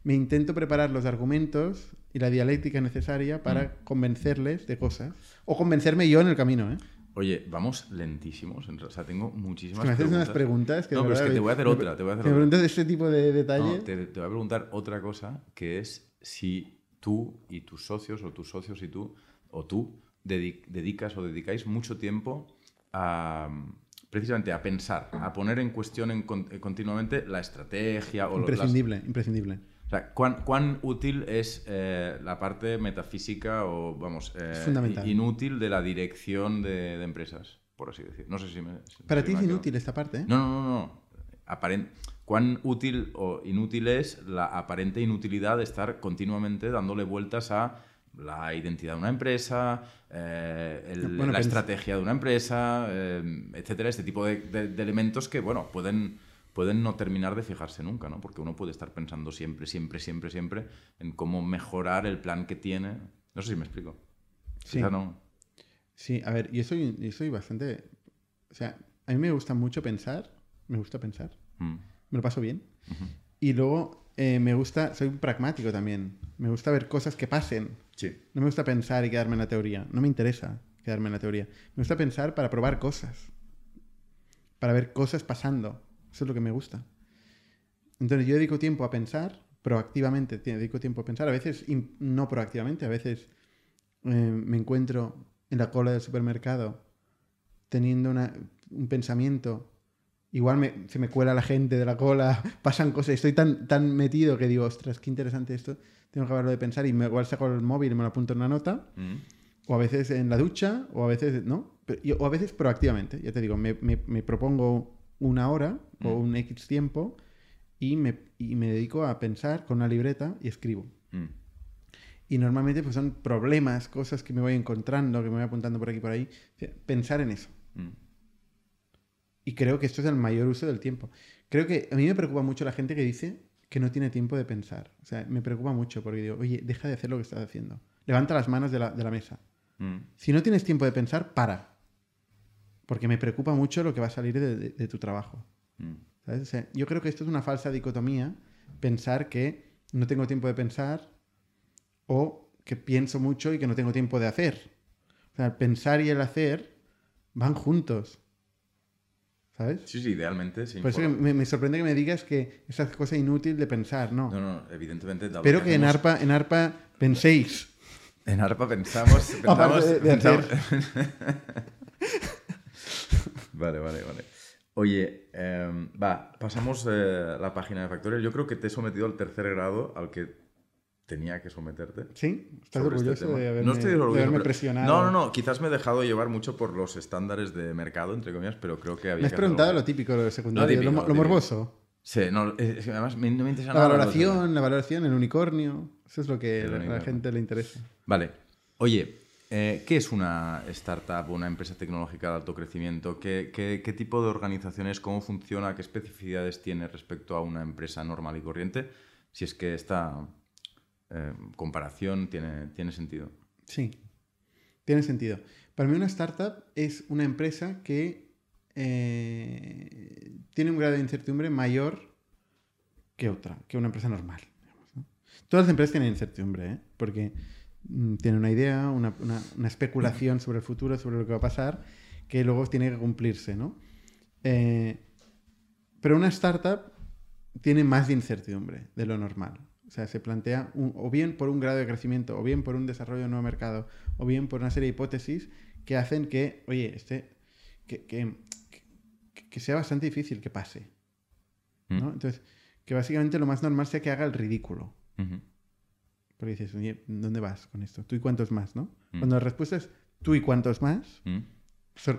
Me intento preparar los argumentos y la dialéctica necesaria para Mm. convencerles de cosas. O convencerme yo en el camino, ¿eh? Oye, vamos lentísimos. en- O sea, tengo muchísimas que me haces unas preguntas. preguntas que... No, pero es que te voy a hacer me- otra, te voy a hacer me otra. preguntas de este tipo de detalle. No, te, te voy a preguntar otra cosa, que es si tú y tus socios, o tus socios y tú, o tú, dedi- dedicas o dedicáis mucho tiempo a precisamente a pensar, a poner en cuestión en eh, continuamente la estrategia o las- imprescindible, imprescindible. o sea, ¿cuán, cuán útil es eh, la parte metafísica o, vamos, eh, inútil de la dirección de, de empresas, por así decir? No sé si me... si- Para ti me es inútil esta parte, ¿eh? no, no, no, no. ¿Cuán útil o inútil es la aparente inutilidad de estar continuamente dándole vueltas a la identidad de una empresa, eh, el- Bueno, la estrategia de una empresa, eh, etcétera? Este tipo de, de- de elementos que, bueno, pueden, pueden no terminar de fijarse nunca, ¿no? Porque uno puede estar pensando siempre, siempre, siempre, siempre en cómo mejorar el plan que tiene. No sé si me explico. Sí. Quizá no. Sí, a ver, yo soy, yo soy bastante... O sea, a mí me gusta mucho pensar, me gusta pensar, Mm. me lo paso bien. Y luego eh, me gusta, soy pragmático también, me gusta ver cosas que pasen. Sí. No me gusta pensar y quedarme en la teoría, no me interesa quedarme en la teoría. Me gusta pensar para probar cosas, para ver cosas pasando, eso es lo que me gusta. Entonces yo dedico tiempo a pensar, proactivamente dedico tiempo a pensar, a veces no proactivamente, a veces eh, me encuentro en la cola del supermercado teniendo un pensamiento, igual se me cuela la gente de la cola, pasan cosas, estoy tan, tan metido que digo, ostras, qué interesante esto, tengo que acabarlo de pensar y me, igual saco el móvil y me lo apunto en una nota, mm. o a veces en la ducha, o a veces, ¿no? o a veces proactivamente, ya te digo, me, propongo una hora o mm. un X tiempo y me, me, dedico a pensar con una libreta y escribo. Mm. Y normalmente pues son problemas, cosas que me voy encontrando, que me voy apuntando por aquí y por ahí. Pensar en eso. Mm. Y creo que esto es el mayor uso del tiempo. Creo que a mí me preocupa mucho la gente que dice que no tiene tiempo de pensar. O sea, me preocupa mucho porque digo, oye, deja de hacer lo que estás haciendo. Levanta las manos de la, mesa. Mm. Si no tienes tiempo de pensar, para. Porque me preocupa mucho lo que va a salir de, tu trabajo. yo creo que esto es una falsa dicotomía, pensar que no tengo tiempo de pensar o que pienso mucho y que no tengo tiempo de hacer. O sea, el pensar y el hacer van juntos. ¿Sabes? Sí, sí, idealmente. Sí, Por eso me, sorprende que me digas que esa cosa inútil de pensar, ¿no? No, no, evidentemente. Espero que, en, ARPA, en ARPA penséis. En ARPA pensamos. pensamos, vale, vale, vale. Oye, em, va, pasamos eh, la página de Factorial. Yo creo que te he sometido al tercer grado al que tenía que someterte. ¿Sí? ¿Estás este orgulloso de haberme, no estoy orgulloso, presionado? No, no, no. Quizás me he dejado llevar mucho por los estándares de mercado, entre comillas, pero creo que había Me has preguntado lo típico, lo secundario, lo, morboso. Sí, no, además me, no me interesa la Valoración, la valoración, el unicornio. Eso es lo que a la gente le interesa. Vale. Oye, eh, ¿qué es una startup o una empresa tecnológica de alto crecimiento? ¿Qué, qué, qué tipo de organizaciones? ¿Cómo funciona? ¿Qué especificidades tiene respecto a una empresa normal y corriente? Si es que está eh, comparación tiene, tiene sentido. Sí, tiene sentido. Para mí una startup es una empresa que eh, tiene un grado de incertidumbre mayor que otra, que una empresa normal. Todas las empresas tienen incertidumbre, ¿eh? porque mm, tienen una idea, una, especulación sobre el futuro, sobre lo que va a pasar, que luego tiene que cumplirse. ¿no? pero una startup tiene más de incertidumbre de lo normal. O sea, se plantea o bien por un grado de crecimiento, o bien por un desarrollo de nuevo mercado, o bien por una serie de hipótesis que hacen que, oye, este, que, que, sea bastante difícil que pase. ¿no? Mm. Entonces, que básicamente lo más normal sea que haga el ridículo. Porque dices, oye, ¿dónde vas con esto? ¿Tú y cuántos más? ¿no? Mm. Cuando la respuesta es tú y cuántos más, mm.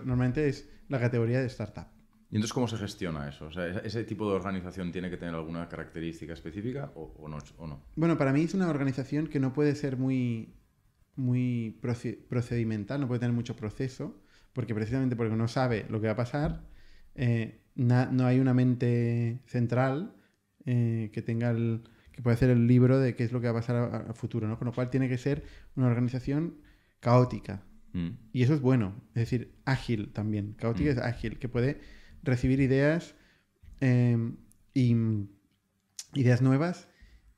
normalmente es la categoría de startup. ¿Y entonces cómo se gestiona eso? O sea, ¿Ese tipo de organización tiene que tener alguna característica específica o, no, no, Bueno, para mí es una organización que no puede ser muy, muy procedimental, no puede tener mucho proceso, porque precisamente porque no sabe lo que va a pasar, eh, no hay una mente central eh, que tenga el, que pueda hacer el libro de qué es lo que va a pasar a, futuro, ¿no? Con lo cual tiene que ser una organización caótica. Mm. Y eso es bueno, es decir, ágil también. Caótica mm. es ágil, que puede recibir ideas em, y ideas nuevas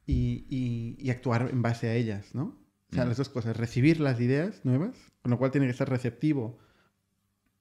y, actuar en base a ellas, ¿no? O sea, mm. las dos cosas, recibir las ideas nuevas, con lo cual tiene que estar receptivo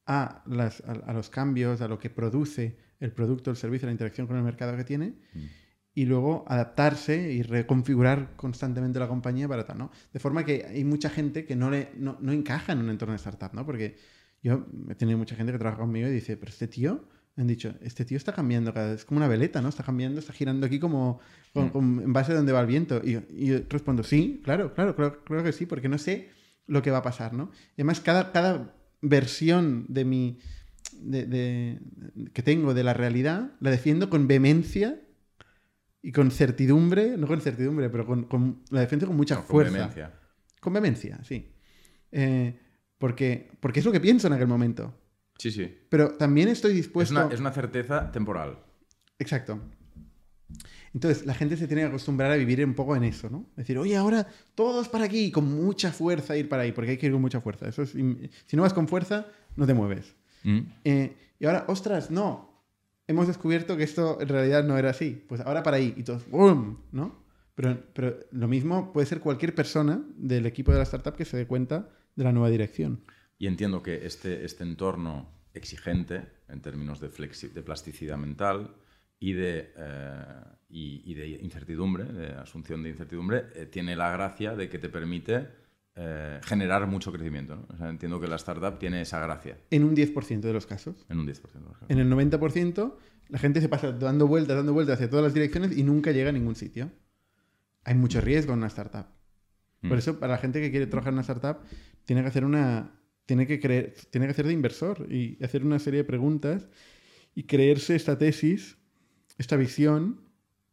a, las, a, los cambios, a lo que produce el producto, el servicio, la interacción con el mercado que tiene, mm. y luego adaptarse y reconfigurar constantemente la compañía para tal, ¿no? De forma que hay mucha gente que no, le, no, no encaja en un entorno de startup, ¿no? Porque yo he tenido mucha gente que trabaja conmigo y dice, pero este tío, han dicho, este tío está cambiando cada vez, es como una veleta, ¿no? Está cambiando, está girando aquí como mm. en base a donde va el viento. Y, yo respondo, sí, claro, claro, creo, que sí, porque no sé lo que va a pasar, ¿no? además, cada, cada versión de mi, de, que tengo de la realidad la defiendo con vehemencia y con certidumbre, no con certidumbre, pero con, la defiendo con mucha fuerza. Con vehemencia. Con vehemencia, sí. Eh, porque, porque es lo que pienso en aquel momento. Sí, sí. Pero también estoy dispuesto... Es una, certeza temporal. Exacto. Entonces, la gente se tiene que acostumbrar a vivir un poco en eso, ¿no? Decir, oye, ahora todos para aquí, con mucha fuerza ir para ahí, porque hay que ir con mucha fuerza. Eso si no vas con fuerza, no te mueves. Mm. Eh, y ahora, ostras, no. Hemos descubierto que esto en realidad no era así. Pues ahora para ahí. Y todos, ¡boom! ¿No? Pero, pero lo mismo puede ser cualquier persona del equipo de la startup que se dé cuenta de la nueva dirección. Y entiendo que este, este entorno exigente en términos de, de plasticidad mental y de, eh, y, y de incertidumbre, de asunción de incertidumbre, eh, tiene la gracia de que te permite eh, generar mucho crecimiento. ¿no? O sea, entiendo que la startup tiene esa gracia En un 10% de los casos. en un 10%. de los casos. En el 90% la gente se pasa dando vueltas, dando vueltas hacia todas las direcciones y nunca llega a ningún sitio. Hay mucho riesgo en una startup. Por Mm. eso, para la gente que quiere trabajar en una startup, tiene que hacer una. Tiene que creer, tiene que hacer de inversor y hacer una serie de preguntas y creerse esta tesis, esta visión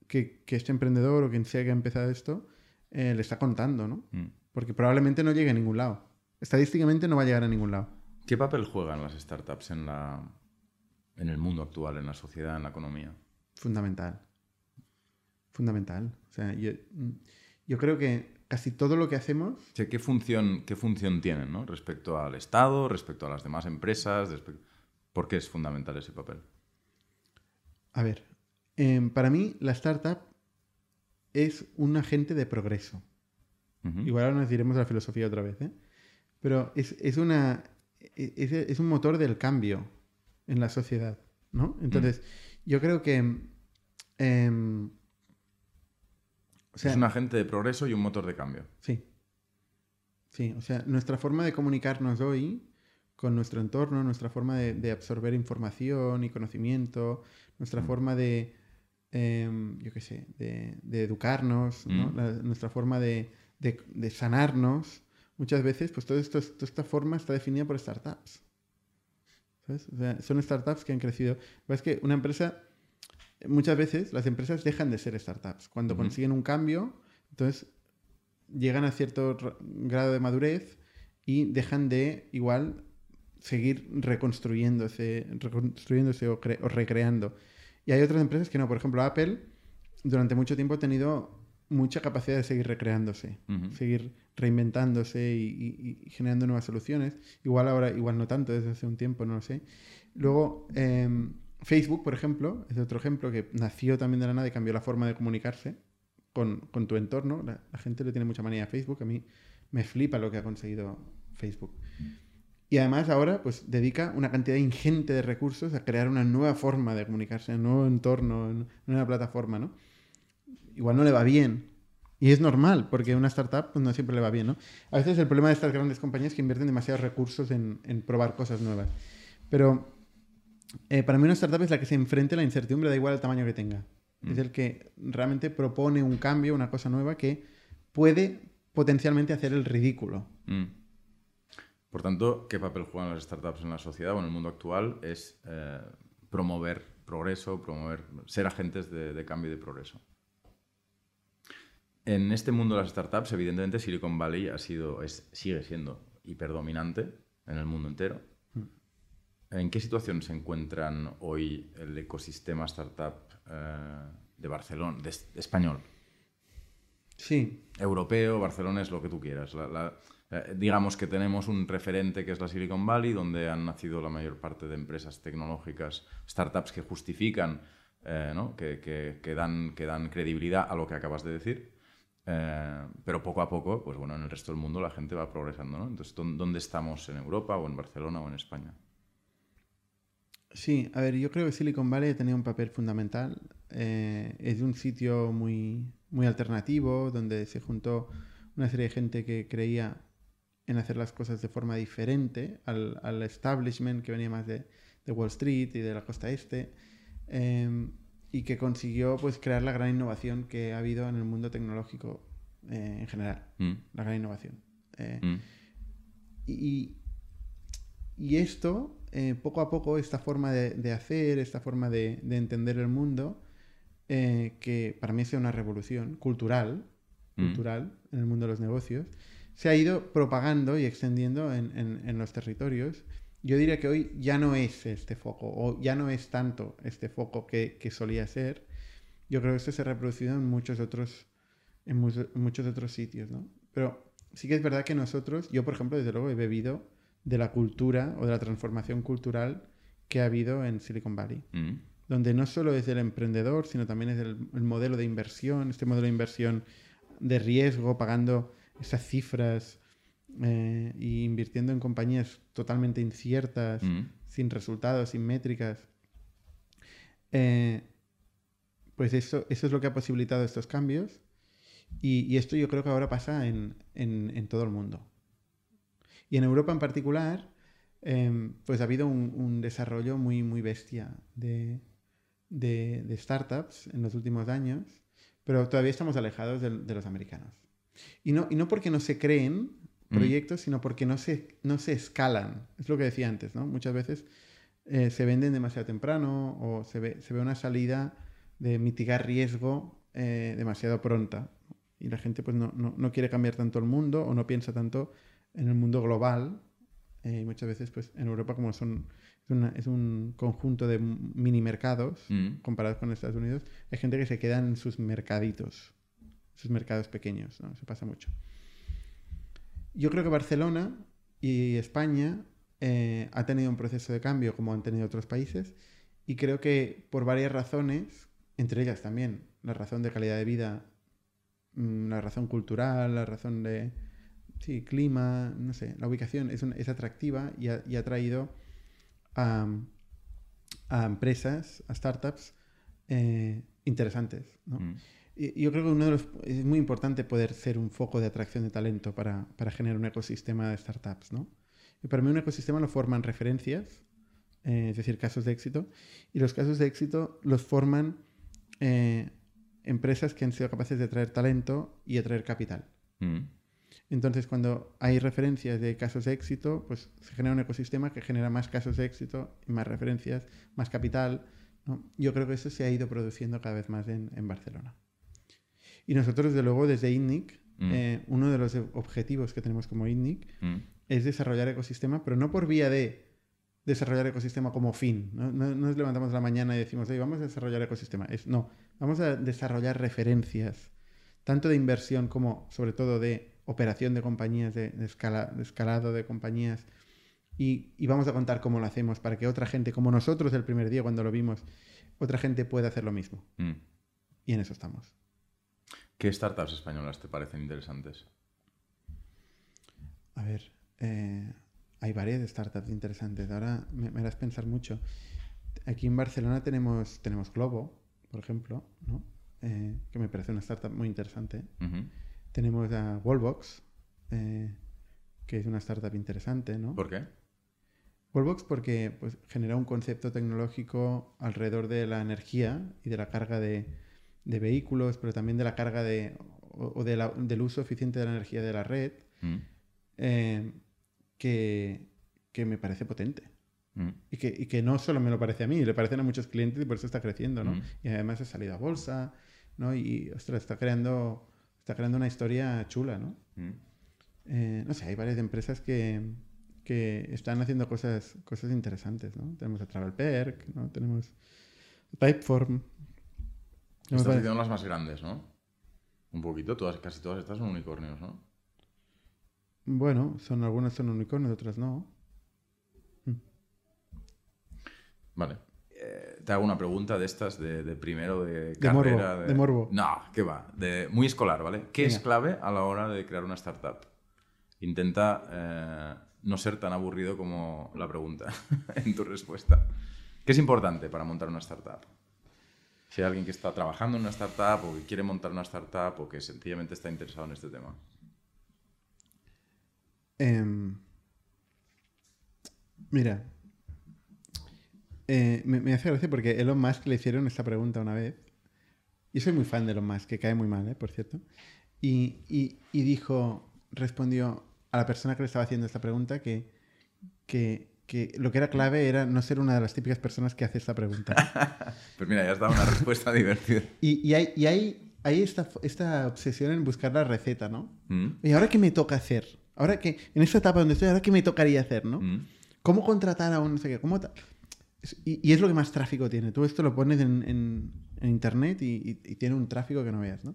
que, que este emprendedor o quien sea que ha empezado esto eh, le está contando, ¿no? Mm. Porque probablemente no llegue a ningún lado. Estadísticamente no va a llegar a ningún lado. ¿Qué papel juegan las startups en, la, en el mundo actual, en la sociedad, en la economía? Fundamental. Fundamental. O sea, yo, yo creo que casi todo lo que hacemos ¿qué, función, ¿Qué función tienen ¿no? respecto al Estado, respecto a las demás empresas? respe- ¿Por qué es fundamental ese papel? A ver, em, para mí la startup es un agente de progreso. Igual ahora nos diremos la filosofía otra vez, ¿eh? Pero es, es una, e- es, es un motor del cambio en la sociedad, ¿no? Entonces, yo creo que... em, o sea, es un agente de progreso y un motor de cambio. Sí. Sí, o sea, nuestra forma de comunicarnos hoy con nuestro entorno, nuestra forma de, de absorber información y conocimiento, nuestra Mm. forma de, em, yo qué sé, de, de educarnos, ¿no? Mm. La- nuestra forma de, de- de sanarnos, muchas veces, pues todo esto, toda esta forma está definida por startups. ¿Sabes? O sea, son startups que han crecido. Es que una empresa, muchas veces las empresas dejan de ser startups. Cuando consiguen un cambio, entonces llegan a cierto grado de madurez y dejan de igual seguir reconstruyéndose, reconstruyéndose o, o recreando. Y hay otras empresas que no. Por ejemplo, Apple durante mucho tiempo ha tenido mucha capacidad de seguir recreándose, seguir reinventándose y, y- y generando nuevas soluciones. Igual ahora, igual no tanto desde hace un tiempo, no lo sé. Luego, em, Facebook, por ejemplo, es otro ejemplo que nació también de la nada y cambió la forma de comunicarse con, tu entorno. La, gente le tiene mucha manía a Facebook. A mí me flipa lo que ha conseguido Facebook. Y además ahora pues dedica una cantidad ingente de recursos a crear una nueva forma de comunicarse, un nuevo entorno, en una plataforma, ¿no? Igual no le va bien. Y es normal, porque una startup pues, no siempre le va bien, ¿no? A veces el problema de estas grandes compañías es que invierten demasiados recursos en, en probar cosas nuevas. Pero eh, para mí una startup es la que se enfrente a la incertidumbre, da igual el tamaño que tenga. Es el que realmente propone un cambio, una cosa nueva que puede potencialmente hacer el ridículo. Mm. Por tanto, ¿qué papel juegan las startups en la sociedad o en el mundo actual? Es eh, promover progreso, promover, ser agentes de, de cambio y de progreso. En este mundo de las startups, evidentemente Silicon Valley ha sido, es, sigue siendo hiperdominante en el mundo entero. ¿En qué situación se encuentran hoy el ecosistema startup eh, de Barcelona, de, es- español? Sí, europeo, Barcelona es lo que tú quieras. La- la- eh, digamos que tenemos un referente que es la Silicon Valley, donde han nacido la mayor parte de empresas tecnológicas, startups que justifican, eh, ¿no? que, que- que dan, que dan credibilidad a lo que acabas de decir. Eh, pero poco a poco, pues bueno, en el resto del mundo la gente va progresando. ¿no? Entonces, ¿dó- ¿dónde estamos? ¿En Europa o en Barcelona o en España? Sí, a ver, yo creo que Silicon Valley tenía un papel fundamental. Eh, es un sitio muy, muy alternativo, donde se juntó una serie de gente que creía en hacer las cosas de forma diferente al, al establishment que venía más de, de Wall Street y de la costa este, eh, y que consiguió pues, crear la gran innovación que ha habido en el mundo tecnológico eh, en general. Mm, La gran innovación. Eh, mm, y, y esto, eh, poco a poco, esta forma de, de hacer, esta forma de, de entender el mundo, eh, que para mí es una revolución cultural, Mm. cultural en el mundo de los negocios, se ha ido propagando y extendiendo en, en- en los territorios. Yo diría que hoy ya no es este foco, o ya no es tanto este foco que, que solía ser. Yo creo que esto se ha reproducido en muchos otros, en mu- en muchos otros sitios, ¿no? Pero sí que es verdad que nosotros, yo por ejemplo, desde luego he bebido de la cultura o de la transformación cultural que ha habido en Silicon Valley, mm, donde no solo es el emprendedor, sino también es el, el modelo de inversión, este modelo de inversión de riesgo, pagando esas cifras eh, y invirtiendo en compañías totalmente inciertas, mm. sin resultados, sin métricas. Eh, pues eso, eso es lo que ha posibilitado estos cambios. Y, esto yo creo que ahora pasa en, todo el mundo. Y en Europa en particular, em, pues ha habido un, desarrollo muy, muy bestia de, startups en los últimos años, pero todavía estamos alejados de, los americanos. Y no, y no porque no se creen mm. proyectos, sino porque no se, no se escalan. Es lo que decía antes, ¿no? Muchas veces eh, se venden demasiado temprano o se ve, se ve una salida de mitigar riesgo eh, demasiado pronta. Y la gente pues no, no, quiere cambiar tanto el mundo o no piensa tanto en el mundo global. Eh, y muchas veces pues en Europa como son es, un conjunto de mini mercados mm. comparados con Estados Unidos, hay gente que se queda en sus mercaditos, sus mercados pequeños. ¿no? Eso pasa mucho. Yo creo que Barcelona y España eh, ha tenido un proceso de cambio como han tenido otros países y creo que por varias razones, entre ellas también la razón de calidad de vida, mm, la razón cultural, la razón de sí, clima, no sé, la ubicación es, es atractiva y ha, traído a, empresas, a startups eh, interesantes. Mm. Y yo creo que uno de los, es muy importante poder ser un foco de atracción de talento para, para generar un ecosistema de startups, ¿no? Y para mí un ecosistema lo forman referencias, eh, es decir, casos de éxito, y los casos de éxito los forman eh, empresas que han sido capaces de atraer talento y atraer capital. Mm. Entonces, cuando hay referencias de casos de éxito, pues se genera un ecosistema que genera más casos de éxito, más referencias, más capital. Yo creo que eso se ha ido produciendo cada vez más en, Barcelona. Y nosotros, desde luego, desde INNIC, mm. eh, uno de los objetivos que tenemos como INNIC mm es desarrollar ecosistema, pero no por vía de desarrollar ecosistema como fin. No, nos levantamos la mañana y decimos, vamos a desarrollar ecosistema. Es, no, vamos a desarrollar referencias, tanto de inversión como sobre todo de operación de compañías, de, escala, de escalado de compañías. Y, vamos a contar cómo lo hacemos para que otra gente, como nosotros el primer día cuando lo vimos, otra gente pueda hacer lo mismo. Mm. Y en eso estamos. ¿Qué startups españolas te parecen interesantes? A ver, eh, hay varias startups interesantes. Ahora me, me, harás pensar mucho. Aquí en Barcelona tenemos, tenemos Globo, por ejemplo, ¿no? Eh, que me parece una startup muy interesante. Tenemos a Wallbox, eh, que es una startup interesante, ¿no? ¿Por qué? Wallbox porque pues, genera un concepto tecnológico alrededor de la energía y de la carga de, de vehículos, pero también de la carga de, o, de la, del uso eficiente de la energía de la red. Mm que, me parece potente. Mm. Y, que, no solo me lo parece a mí, le parecen a muchos clientes y por eso está creciendo, ¿no? Mm. Y además ha salido a bolsa, ¿no? Y, ostras, está creando, está creando una historia chula, ¿no? Mm. Eh, no sé, hay varias empresas que, están haciendo cosas, cosas interesantes, ¿no? Tenemos a TravelPerk, ¿no? Tenemos Typeform. Estás diciendo las más grandes, ¿no? Un poquito, todas, casi todas estas son unicornios, ¿no? Bueno, son algunas son unicornios, otras no. Mm. Vale. Te hago una pregunta de estas de, primero de, carrera. De morbo, No, ¿qué va? De, muy escolar, ¿vale? ¿Qué es clave a la hora de crear una startup? Intenta eh, no ser tan aburrido como la pregunta en tu respuesta. ¿Qué es importante para montar una startup? Si hay alguien que está trabajando en una startup o que quiere montar una startup o que sencillamente está interesado en este tema. Em, mira, eh, me, hace gracia porque Elon Musk le hicieron esta pregunta una vez. Y soy muy fan de Elon Musk, que cae muy mal, ¿eh? por cierto. Y, dijo, respondió a la persona que le estaba haciendo esta pregunta que, que, lo que era clave era no ser una de las típicas personas que hace esta pregunta. pues mira, ya has dado una respuesta divertida. Y, hay, y hay, hay esta, esta, obsesión en buscar la receta, ¿no? Mm. ¿Y ahora qué me toca hacer? Ahora que, en esta etapa donde estoy, ahora qué me tocaría hacer, ¿no? Mm. ¿Cómo contratar a un no sé qué? ¿Cómo y, es lo que más tráfico tiene. Tú esto lo pones en, internet y, tiene un tráfico que no veas, ¿no?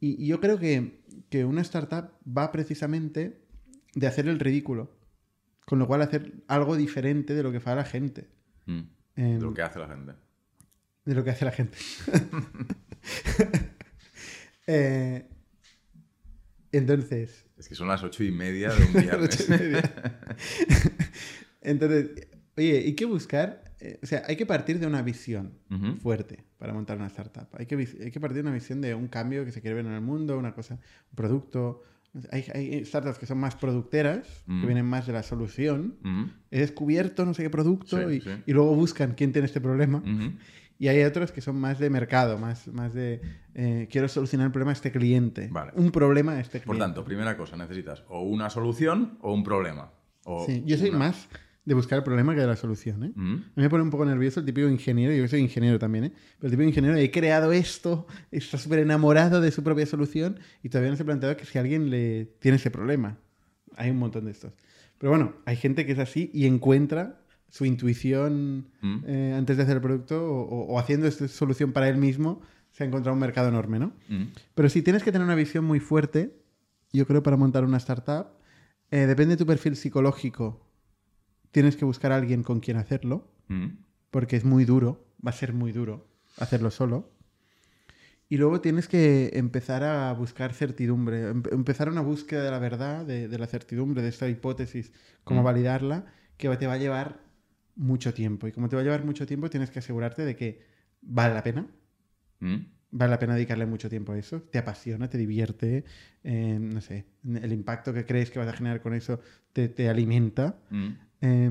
y, yo creo que, una startup va precisamente de hacer el ridículo. Con lo cual hacer algo diferente de lo que hace la gente. Mm. de lo que hace la gente. De lo que hace la gente. eh, entonces. Es que son las ocho y media de un viernes. Entonces, oye, ¿y qué buscar? eh, o sea, hay que partir de una visión Ujú. fuerte para montar una startup. Hay que, hay que partir de una visión de un cambio que se quiere ver en el mundo, una cosa, un producto. Hay, hay startups que son más producteras, Mm. que vienen más de la solución. He descubierto no sé qué producto Sí, y, sí. y luego buscan quién tiene este problema. Y hay otros que son más de mercado, más, más de eh, quiero solucionar el problema a este cliente. Vale. Un problema a este cliente. Por tanto, primera cosa, necesitas o una solución o un problema. O Sí, yo soy una- más de buscar el problema que de la solución. ¿eh? Ujú. A mí me pone un poco nervioso el típico ingeniero, yo soy ingeniero también, ¿eh? pero el típico ingeniero he creado esto, está súper enamorado de su propia solución y todavía no se ha planteado que si alguien le tiene ese problema. Hay un montón de estos. Pero bueno, hay gente que es así y encuentra su intuición Mm. eh, antes de hacer el producto o, haciendo esta solución para él mismo, se ha encontrado un mercado enorme, ¿no? Ujú. Pero si tienes que tener una visión muy fuerte, yo creo, para montar una startup, eh, depende de tu perfil psicológico. Tienes que buscar a alguien con quien hacerlo, Ujú. porque es muy duro, va a ser muy duro hacerlo solo. Y luego tienes que empezar a buscar certidumbre, em- empezar una búsqueda de la verdad, de, de la certidumbre, de esta hipótesis, cómo Mm. validarla, que te va a llevar mucho tiempo. Y como te va a llevar mucho tiempo, tienes que asegurarte de que vale la pena, Ujú. vale la pena dedicarle mucho tiempo a eso, te apasiona, te divierte, eh, no sé, el impacto que crees que vas a generar con eso te, te alimenta. Eh,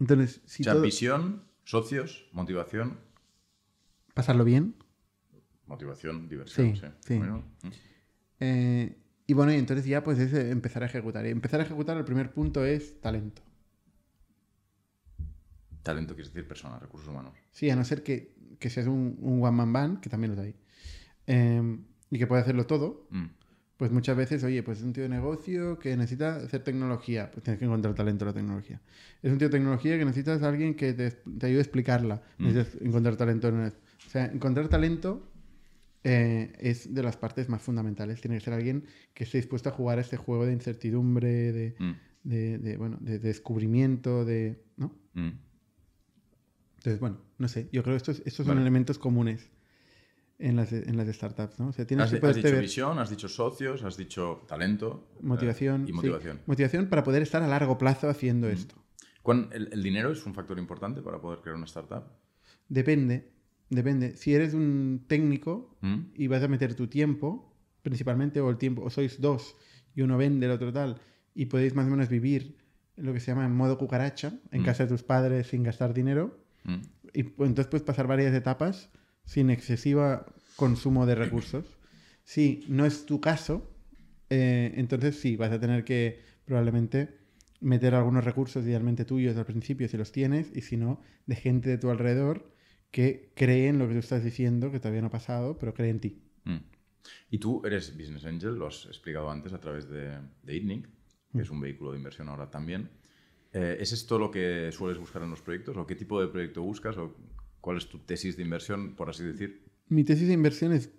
entonces, si o sea, todo- visión, socios, motivación. pasarlo bien. Motivación, diversión. Sí, Sí, sí. Bueno, ujú. eh, y bueno, y entonces ya pues es eh, empezar a ejecutar. Y empezar a ejecutar, el primer punto es talento. Talento quiere decir persona, recursos humanos. Sí, a no ser que, que seas un, un one-man band, que también los hay, eh, y que puede hacerlo todo, Mm. Pues muchas veces, oye, pues es un tío de negocio que necesita hacer tecnología, pues tienes que encontrar talento en la tecnología. Es un tío de tecnología que necesitas a alguien que te, te ayude a explicarla, Mm. necesitas encontrar talento en O sea, encontrar talento eh, es de las partes más fundamentales. Tiene que ser alguien que esté dispuesto a jugar a este juego de incertidumbre, de, Mm. de, de, bueno, de descubrimiento, de... ¿no? Mm. Entonces, bueno, no sé, yo creo que estos, estos son elementos comunes en las, en las startups, ¿no? O sea, tienes Has, que has dicho ver visión, has dicho socios, has dicho talento. eh, motivación. y sí. motivación. Motivación para poder estar a largo plazo haciendo Mm. esto. ¿Cuán- el, el dinero es un factor importante para poder crear una startup? Depende, depende. Si eres un técnico Mm. y vas a meter tu tiempo, principalmente, o el tiempo, o sois dos y uno vende, el otro tal, y podéis más o menos vivir lo que se llama en modo cucaracha, en Mm. casa de tus padres sin gastar dinero, y pues, entonces puedes pasar varias etapas sin excesiva consumo de recursos. Si no es tu caso, eh, entonces sí, vas a tener que probablemente meter algunos recursos idealmente tuyos al principio si los tienes y si no, de gente de tu alrededor que cree en lo que tú estás diciendo, que todavía no ha pasado, pero cree en ti. Mm. Y tú eres Business Angel, lo has explicado antes a través de, de que es un vehículo de inversión ahora también. Eh, ¿Es esto lo que sueles buscar en los proyectos? ¿O qué tipo de proyecto buscas? ¿O cuál es tu tesis de inversión, por así decir? Mi tesis de inversión es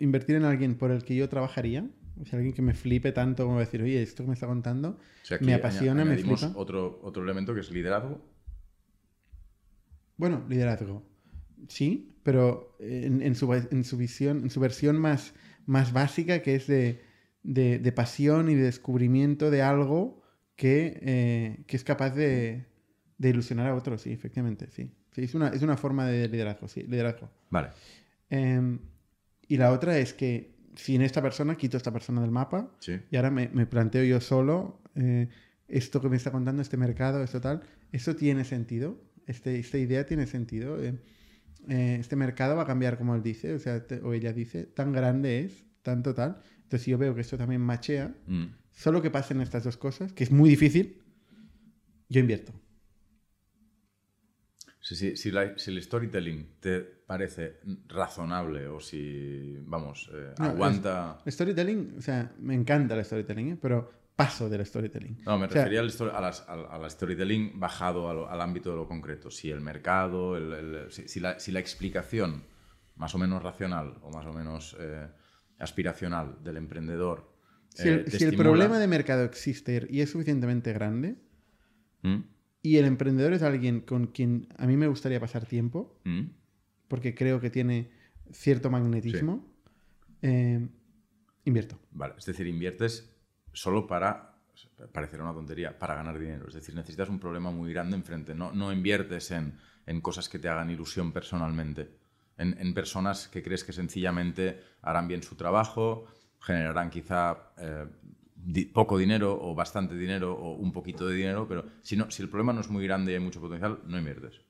invertir en alguien por el que yo trabajaría, o sea, alguien que me flipe tanto como decir, oye, esto que me está contando O sea, aquí me apasiona, me flipa. Otro, otro elemento que es liderazgo. Bueno, liderazgo. Sí, pero en, en su, en su visión, en su versión más, más básica, que es de, de- de pasión y de descubrimiento de algo que, eh, que es capaz de, de ilusionar a otros, sí, efectivamente, sí. Sí, es una, es una forma de liderazgo, sí, liderazgo. Vale. Em, y la otra es que si en esta persona quito a esta persona del mapa Sí. y ahora me, me planteo yo solo eh, esto que me está contando este mercado, esto tal, ¿eso tiene sentido? Este, esta idea tiene sentido. Eh, eh, este mercado va a cambiar como él dice, o sea, te- o ella dice, tan grande es, tanto tal. Entonces, yo veo que esto también machea, Mm. solo que pasen estas dos cosas, que es muy difícil, yo invierto. Si, si- si la- si el storytelling te parece razonable o si, vamos, eh, No, aguanta... El storytelling, o sea, me encanta el storytelling, ¿eh? pero paso del storytelling. No, me O sea, refería al, a, las- al- a la storytelling bajado a lo- al ámbito de lo concreto. Si el mercado, el- el- si, si la, si la explicación más o menos racional o más o menos eh, aspiracional del emprendedor. Si eh, el, te si el estimula- problema de mercado existe y es suficientemente grande, ¿Mm? Y el emprendedor es alguien con quien a mí me gustaría pasar tiempo, ¿Mm? porque creo que tiene cierto magnetismo, eh, invierto. Vale, es decir, inviertes solo para parecerá una tontería, para ganar dinero. Es decir, necesitas un problema muy grande enfrente. No, no inviertes en, en cosas que te hagan ilusión personalmente. En, en, personas que crees que sencillamente harán bien su trabajo, generarán quizá eh, di poco dinero o bastante dinero o un poquito de dinero, pero si, no, si el problema no es muy grande y hay mucho potencial, no inviertes.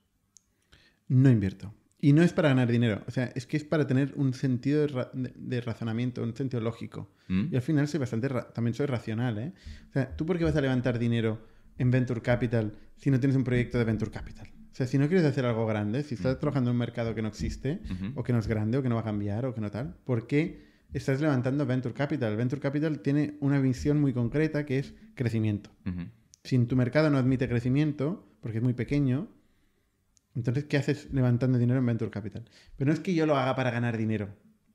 No invierto. Y no es para ganar dinero, o sea, es que es para tener un sentido de, ra de, de razonamiento, un sentido lógico. ¿Mm? Y al final soy bastante, también soy racional, ¿eh? O sea, ¿tú por qué vas a levantar dinero en Venture Capital si no tienes un proyecto de Venture Capital? O sea, si no quieres hacer algo grande, si estás trabajando en un mercado que no existe, Uh -huh. o que no es grande, o que no va a cambiar, o que no tal, ¿por qué estás levantando Venture Capital? Venture Capital tiene una visión muy concreta que es crecimiento. Uh -huh. Si en tu mercado no admite crecimiento, porque es muy pequeño, entonces, ¿qué haces levantando dinero en Venture Capital? Pero no es que yo lo haga para ganar dinero.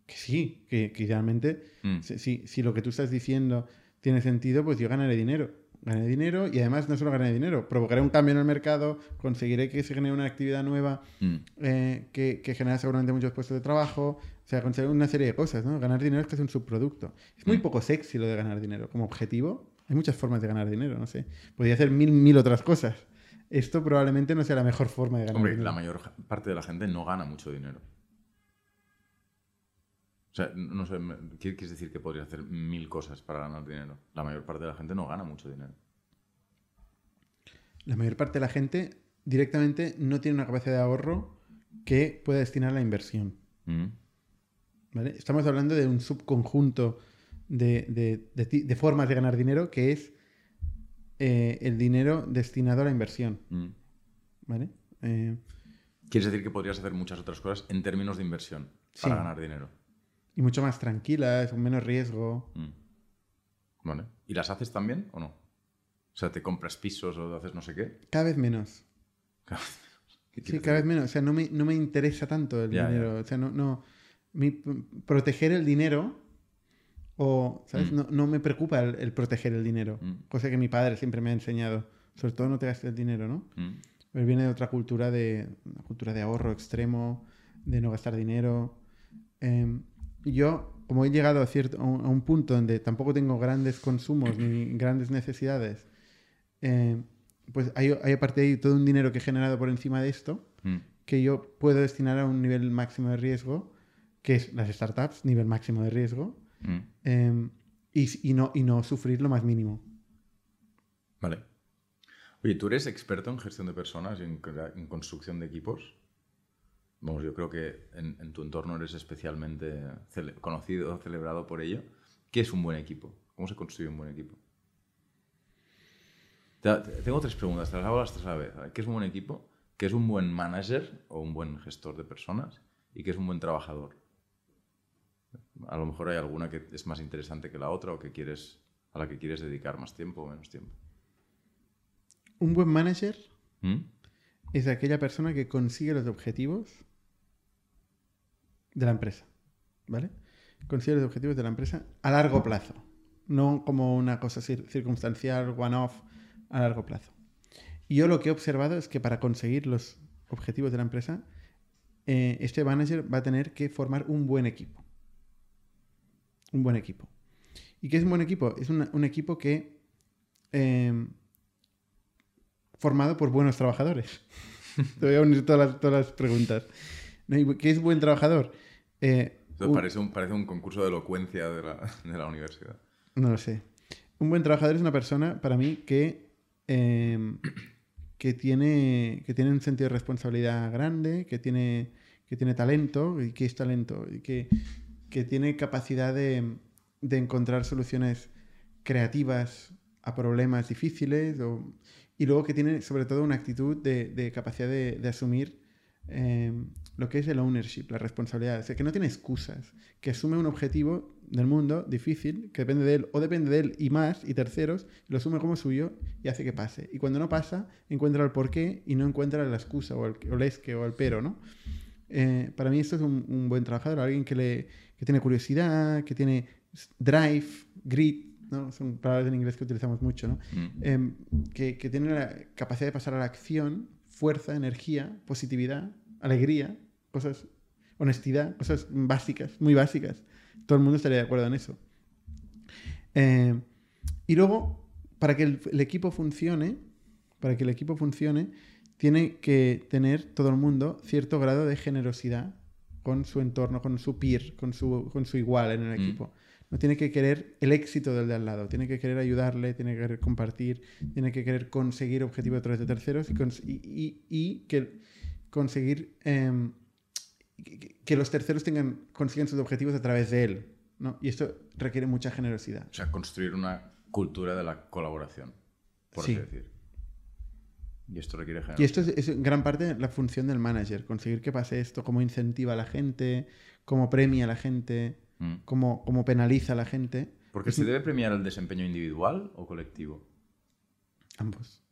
Que sí, que, que idealmente, Mm. si, si lo que tú estás diciendo tiene sentido, pues yo ganaré dinero. Ganaré dinero y además no solo ganaré dinero, provocaré un cambio en el mercado, conseguiré que se genere una actividad nueva Mm. eh, que, que genera seguramente muchos puestos de trabajo, o sea, conseguir una serie de cosas, ¿no? Ganar dinero es que es un subproducto. Es muy Mm. poco sexy lo de ganar dinero. Como objetivo, hay muchas formas de ganar dinero, no sé. Podría hacer mil, mil otras cosas. Esto probablemente no sea la mejor forma de ganar Hombre, dinero. la mayor parte de la gente no gana mucho dinero. O sea, no sé, me- ¿qué quieres decir que podría hacer mil cosas para ganar dinero? La mayor parte de la gente no gana mucho dinero. La mayor parte de la gente directamente no tiene una capacidad de ahorro que pueda destinar a la inversión. Mm. ¿Vale? Estamos hablando de un subconjunto de, de- de ti- de formas de ganar dinero que es eh, el dinero destinado a la inversión. Mm. ¿vale? Eh, Quieres decir que podrías hacer muchas otras cosas en términos de inversión para Sí. ganar dinero. y mucho más tranquilas, con menos riesgo. Mm. Vale. ¿Y las haces también o no? O sea, ¿te compras pisos o haces no sé qué? Cada vez menos. ¿Qué Sí, quieres cada vez menos. O sea, no me, no me interesa tanto el Ya, ya. dinero. O sea, no, no. Mi- proteger el dinero. O, ¿sabes? Mm. No, no me preocupa el, el proteger el dinero. Mm. Cosa que mi padre siempre me ha enseñado. Sobre todo no te gastes el dinero, ¿no? Mm. Él viene de otra cultura de, una cultura de ahorro extremo, de no gastar dinero. Eh, yo, como he llegado a, cierto, a, un, a un punto donde tampoco tengo grandes consumos ni grandes necesidades, eh, pues hay, hay aparte de ahí todo un dinero que he generado por encima de esto Mm. que yo puedo destinar a un nivel máximo de riesgo, que es las startups, nivel máximo de riesgo, Mm. eh, y, y no, y no sufrir lo más mínimo. Vale. Oye, ¿tú eres experto en gestión de personas y en, construcción de equipos? Vamos, yo creo que en, en tu entorno eres especialmente cele- conocido, celebrado por ello. ¿Qué es un buen equipo? ¿Cómo se construye un buen equipo? Te- te- tengo tres preguntas, te las hago las tres a la vez. ¿Qué es un buen equipo? ¿Qué es un buen manager o un buen gestor de personas? ¿Y qué es un buen trabajador? A lo mejor hay alguna que es más interesante que la otra o que quieres, a la que quieres dedicar más tiempo o menos tiempo. Un buen manager ¿Mm? es aquella persona que consigue los objetivos de la empresa, ¿vale? Consigue los objetivos de la empresa a largo plazo, no como una cosa cir- circunstancial, one-off, a largo plazo. Y yo lo que he observado es que para conseguir los objetivos de la empresa, eh, este manager va a tener que formar un buen equipo. Un buen equipo. ¿Y qué es un buen equipo? Es una- un equipo que... eh, formado por buenos trabajadores. Te voy a unir todas las, todas las preguntas. ¿No? ¿Y ¿Qué es buen trabajador? Eh, un- parece, un, parece un concurso de elocuencia de la, de la universidad. No lo sé. Un buen trabajador es una persona, para mí, que, eh, que, tiene, que tiene un sentido de responsabilidad grande, que tiene, que tiene talento, y que es talento, y que, que tiene capacidad de, de encontrar soluciones creativas a problemas difíciles, y luego que tiene sobre todo una actitud de, capacidad de, asumir eh, lo que es el ownership, la responsabilidad. O sea, que no tiene excusas, que asume un objetivo del mundo difícil, que depende de él, o depende de él y más, y terceros, lo asume como suyo y hace que pase. Y cuando no pasa, encuentra el porqué y no encuentra la excusa, o el, o el es que, o el pero, ¿no? Eh, para mí esto es un, un buen trabajador, alguien que, le, que tiene curiosidad, que tiene drive, grit, ¿no? Son palabras en inglés que utilizamos mucho, ¿no? Mm. Em, que, que tiene la capacidad de pasar a la acción, fuerza, energía, positividad, alegría, cosas, honestidad, cosas básicas, muy básicas. Todo el mundo estaría de acuerdo en eso. Eh, y luego, para que el, el equipo funcione, para que el equipo funcione, tiene que tener todo el mundo cierto grado de generosidad con su entorno, con su peer, con su, con su igual en el Mm. equipo. No tiene que querer el éxito del de al lado, tiene que querer ayudarle, tiene que querer compartir, tiene que querer conseguir objetivos a través de terceros y, cons- y- y- que conseguir que, que los terceros tengan, consigan sus objetivos a través de él. ¿no? Y esto requiere mucha generosidad. O sea, construir una cultura de la colaboración, por Sí. así decir. Y esto requiere Y esto es, es en gran parte la función del manager, conseguir que pase esto, cómo incentiva a la gente, cómo premia a la gente, Mm. cómo, cómo penaliza a la gente. Porque se debe premiar el desempeño individual o colectivo. Ambos.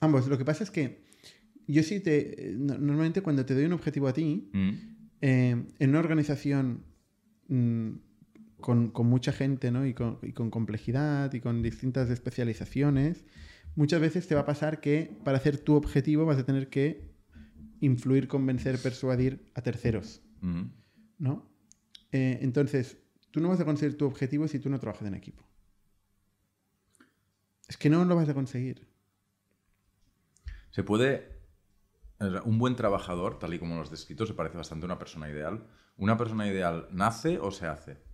Ambos. Lo que pasa es que yo sí te... no- Normalmente cuando te doy un objetivo a ti, Mm. eh, en una organización mm, con, con mucha gente ¿no? y, con, y con complejidad y con distintas especializaciones, muchas veces te va a pasar que para hacer tu objetivo vas a tener que influir, convencer, persuadir a terceros. ¿no? Eh, entonces, tú no vas a conseguir tu objetivo si tú no trabajas en equipo. Es que no lo vas a conseguir. Se puede. Un buen trabajador, tal y como lo has descrito, se parece bastante a una persona ideal. ¿Una persona ideal nace o se hace?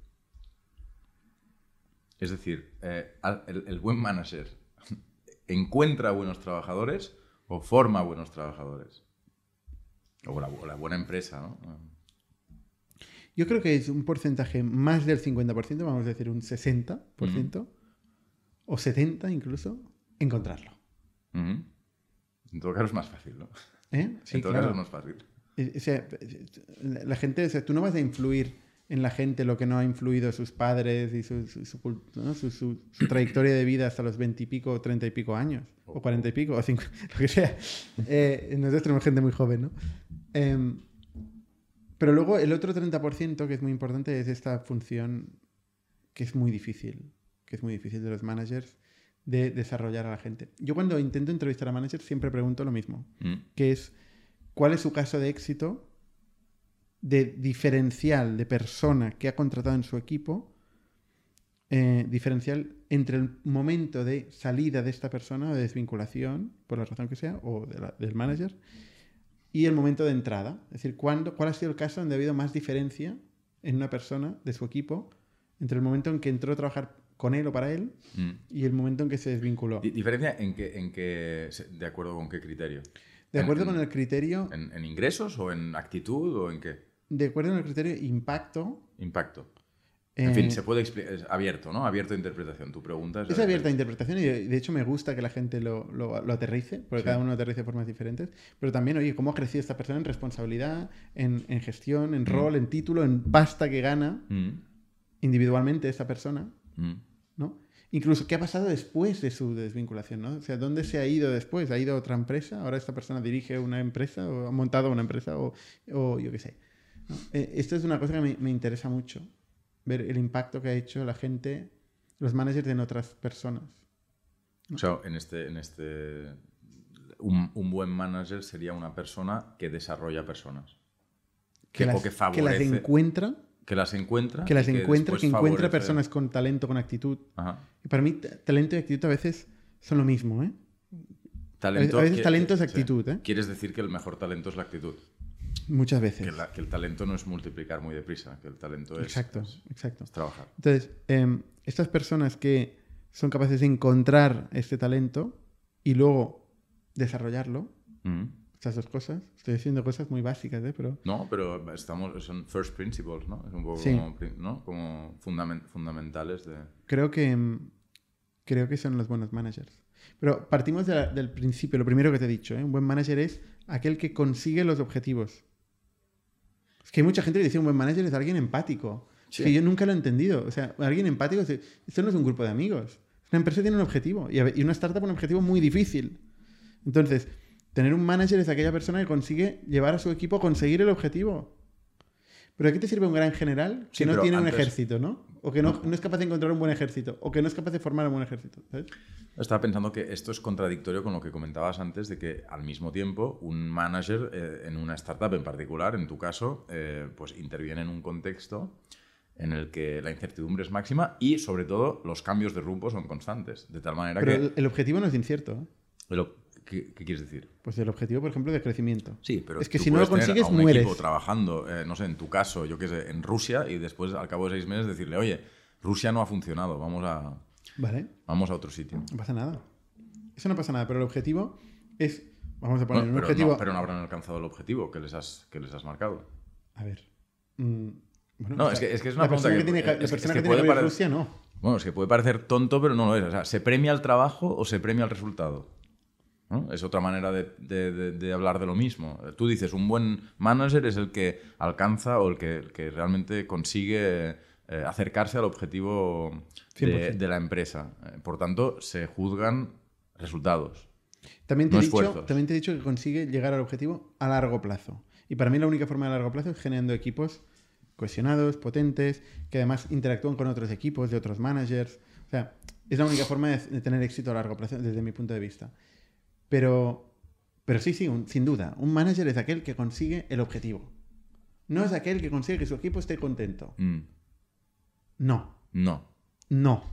Es decir, eh, el, el buen manager encuentra buenos trabajadores o forma buenos trabajadores. O la, o la buena empresa, ¿no? Yo creo que es un porcentaje más del 50%, vamos a decir un 60%, o 70% incluso, encontrarlo. Ujú. En todo caso es más fácil, ¿no? ¿Eh? Sí, en todo claro. caso es más fácil. Eh, O sea, la la gente, o sea, tú no vas a influir en la gente lo que no ha influido sus padres y su, su, su ¿no? su- trayectoria de vida hasta los 20 y pico, 30 y pico años, o 40 y pico, o 50, lo que sea. Eh, nosotros tenemos gente muy joven, ¿no? Em, pero luego el otro 30% que es muy importante es esta función que es muy difícil, que es muy difícil de los managers de desarrollar a la gente. Yo cuando intento entrevistar a managers siempre pregunto lo mismo Mm. que es cuál es su caso de éxito de diferencial de persona que ha contratado en su equipo, eh, diferencial entre el momento de salida de esta persona o de desvinculación, por la razón que sea, o de la- del manager, y el momento de entrada. Es decir, ¿cuándo, ¿cuál ha sido el caso donde ha habido más diferencia en una persona de su equipo entre el momento en que entró a trabajar con él o para él Mm. y el momento en que se desvinculó? Di- ¿Diferencia en qué, en qué, se- de acuerdo con qué criterio? De acuerdo en- con el criterio, ¿En, en ingresos o en actitud o en qué? De acuerdo con el criterio impacto, Impacto. En fin, eh, se puede explicar. Es abierto, ¿no? Abierto a interpretación. Tu pregunta es. Es abierta a interpretación y de hecho me gusta que la gente lo, lo- lo aterrice, porque Sí. cada uno aterrice de formas diferentes. Pero también, oye, cómo ha crecido esta persona en responsabilidad, en, en gestión, en rol, en título, en pasta que gana Mm, individualmente esta persona, mm. ¿no? Incluso qué ha pasado después de su desvinculación, ¿no? O sea, ¿dónde se ha ido después? ¿Ha ido a otra empresa? ¿Ahora esta persona dirige una empresa o ha montado una empresa o, o yo qué sé? ¿No? Eh, esto es una cosa que me, me interesa mucho, ver el impacto que ha hecho la gente, los managers en otras personas. O sea, en este. En este un, un buen manager sería una persona que desarrolla personas. que, Que- las, o que que las favorece- encuentra, Que las encuentra. que las encuentra, que encuentra favorece- personas con talento, con actitud. Ajá. Y para mí, talento y actitud a veces son lo mismo, ¿eh? Talento, a veces talento es sí. actitud, ¿eh? Quieres decir que el mejor talento es la actitud. Muchas veces. Que, la- que el talento no es multiplicar muy deprisa, que el talento es, Exacto, es- exacto. es trabajar. Entonces, em, estas personas que son capaces de encontrar este talento y luego desarrollarlo, Mm. estas dos cosas, estoy diciendo cosas muy básicas, ¿eh? Pero No, pero estamos, son first principles, ¿no? Es un poco Sí. como, ¿no? como fundamen- fundamentales de... creo que em, creo que son los buenos managers. Pero partimos de la- del principio, lo primero que te he dicho, ¿eh? un buen manager es aquel que consigue los objetivos. Es que hay mucha gente que dice un buen manager es alguien empático. Sí. Que yo nunca lo he entendido. O sea, alguien empático, es- esto no es un grupo de amigos. Una empresa tiene un objetivo y una startup un objetivo muy difícil. Entonces, tener un manager es aquella persona que consigue llevar a su equipo a conseguir el objetivo. Pero ¿a qué te sirve un gran general que Sí, no tiene un ejército, ¿no? O que no, no es capaz de encontrar un buen ejército, o que no es capaz de formar un buen ejército. ¿sabes? Estaba pensando que esto es contradictorio con lo que comentabas antes de que al mismo tiempo un manager eh, en una startup en particular, en tu caso, eh, pues interviene en un contexto en el que la incertidumbre es máxima y, sobre todo, los cambios de rumbo son constantes. De tal manera Pero que... el, el objetivo no es incierto. ¿eh? ¿Qué, qué quieres decir? Pues el objetivo, por ejemplo, de crecimiento. Sí, pero Es que tú si no lo consigues, a un mueres. equipo trabajando, eh, no sé, en tu caso, yo qué sé, en Rusia y después, al cabo de seis meses, decirle, oye, Rusia no ha funcionado, vamos a, Vale, vamos a otro sitio. no pasa nada. Eso no pasa nada, pero el objetivo es. Vamos a poner Bueno, un pero, objetivo. no, pero no habrán alcanzado el objetivo que les has, que les has marcado. A ver. mm, bueno, No, o es sea, que- es que es una pregunta que, que- tiene, es- la es persona que que, puede tiene que ver parecer- Rusia no. Bueno, es que puede parecer tonto, pero no lo es. O sea, ¿se premia el trabajo o se premia el resultado? ¿No? Es otra manera de, de- de- de hablar de lo mismo. Tú dices, un buen manager es el que alcanza o el que, el que realmente consigue eh, acercarse al objetivo de, 100%. de la empresa. Eh, por tanto, se juzgan resultados. También te, No he dicho, también te he dicho que consigue llegar al objetivo a largo plazo. Y para mí la única forma de largo plazo es generando equipos cohesionados, potentes, que además interactúan con otros equipos, de otros managers. O sea, es la única forma de tener éxito a largo plazo desde mi punto de vista. Pero, pero sí, sí, un- sin duda, un manager es aquel que consigue el objetivo. No es aquel que consigue que su equipo esté contento. Mm, No, no. no.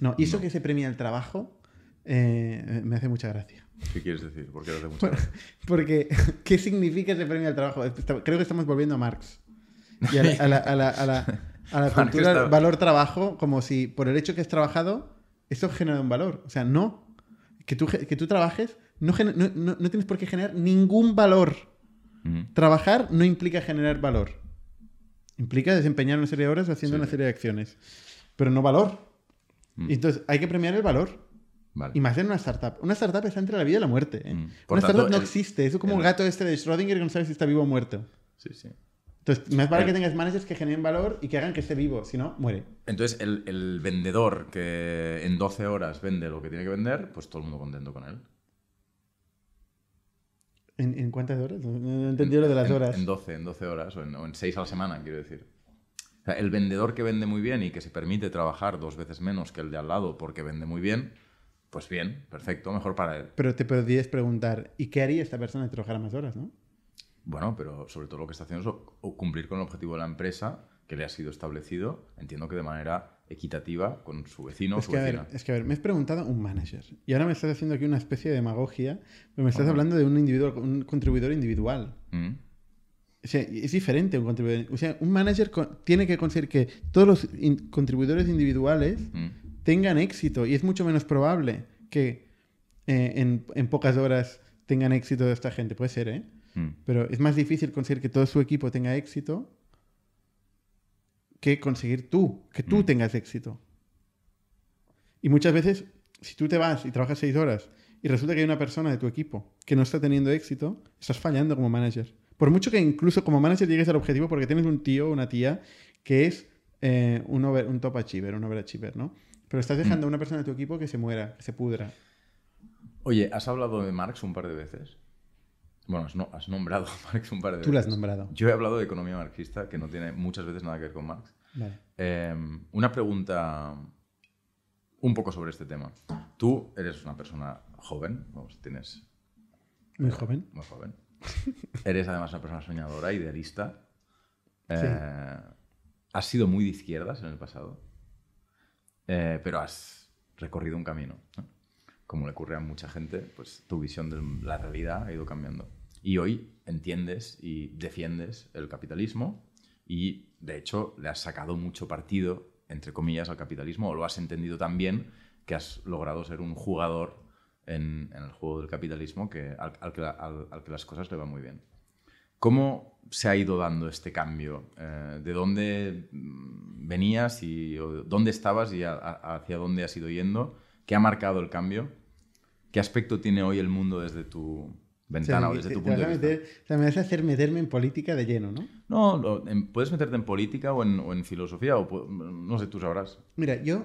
No, y eso No. que se premia el trabajo eh, me hace mucha gracia. ¿Qué quieres decir? Porque hace mucha gracia. Porque, ¿qué significa ese premio al trabajo? Está- Creo que estamos volviendo a Marx. Y a la, a la, a la, a la- a la Marx cultura está- valor-trabajo, como si por el hecho que has trabajado, eso genera un valor. O sea, no. Que tú, que tú trabajes, no, no, no- no tienes por qué generar ningún valor. Trabajar no implica generar valor. Implica desempeñar una serie de horas haciendo Sí. una serie de acciones. Pero no valor. mm, entonces hay que premiar el valor. vale. Y más en una startup. Una startup está entre la vida y la muerte. ¿eh? Mm. Una tanto, startup no el- existe. Es como el el- gato este de Schrödinger que no sabe si está vivo o muerto. Sí, sí. Entonces, más vale que tengas managers que generen valor y que hagan que esté vivo. Si no, muere. Entonces, el, el vendedor que en 12 horas vende lo que tiene que vender, pues todo el mundo contento con él. ¿En, en cuántas horas? No, no he entendido lo de las En- horas. En 12, en 12 horas o en, o en 6 a la semana, quiero decir. O sea, el vendedor que vende muy bien y que se permite trabajar dos veces menos que el de al lado porque vende muy bien, pues bien, perfecto, mejor para él. Pero te podrías preguntar, ¿y qué haría esta persona si trabajara más horas, no? Bueno, pero sobre todo lo que está haciendo es cumplir con el objetivo de la empresa que le ha sido establecido, entiendo que de manera equitativa con su vecino o Es su que, a ver, vecina. es que, a ver, me has preguntado un manager. Y ahora me estás haciendo aquí una especie de demagogia, pero me estás Ajá. hablando de un, individuo, un contribuidor individual. Mm, O sea, es diferente un contribuidor. O sea, un manager tiene que conseguir que todos los in- contribuidores individuales mm, tengan éxito. Y es mucho menos probable que eh, en, en pocas horas tengan éxito esta gente. Puede ser, ¿eh? Mm. Pero es más difícil conseguir que todo su equipo tenga éxito que conseguir tú, que tú Mm. tengas éxito. Y muchas veces, si tú te vas y trabajas seis horas y resulta que hay una persona de tu equipo que no está teniendo éxito, estás fallando como manager. Por mucho que incluso como manager llegues al objetivo porque tienes un tío o una tía que es eh, un, over- un top achiever, un overachiever, ¿no? Pero estás dejando a una persona de tu equipo que se muera, que se pudra. Oye, ¿has hablado de Marx un par de veces? Bueno, has, no- has nombrado a Marx un par de Tú lo has veces. nombrado. Yo he hablado de economía marxista, que no tiene muchas veces nada que ver con Marx. Vale. Eh, una pregunta un poco sobre este tema. Tú eres una persona joven, vamos, tienes Muy joven. muy joven. Eres además una persona soñadora, idealista. Eh, Has sido muy de izquierdas en el pasado, Eh, pero has recorrido un camino. ¿no? Como le ocurre a mucha gente, pues tu visión de la realidad ha ido cambiando. Y hoy entiendes y defiendes el capitalismo y, de hecho, le has sacado mucho partido, entre comillas, al capitalismo, o lo has entendido tan bien que has logrado ser un jugador en, el juego del capitalismo que, al, que, las cosas le van muy bien. ¿Cómo se ha ido dando este cambio? Eh, ¿De dónde mm, venías y dónde estabas y hacia dónde has ido yendo? ¿Qué ha marcado el cambio? ¿Qué aspecto tiene hoy el mundo desde tu ventana o, sea, desde te- tu te punto vas de a vista? meter- o sea, me vas a hacer meterme en política de lleno, ¿no? No, en- puedes meterte en política o en, o en filosofía, o no sé, tú sabrás. Mira, yo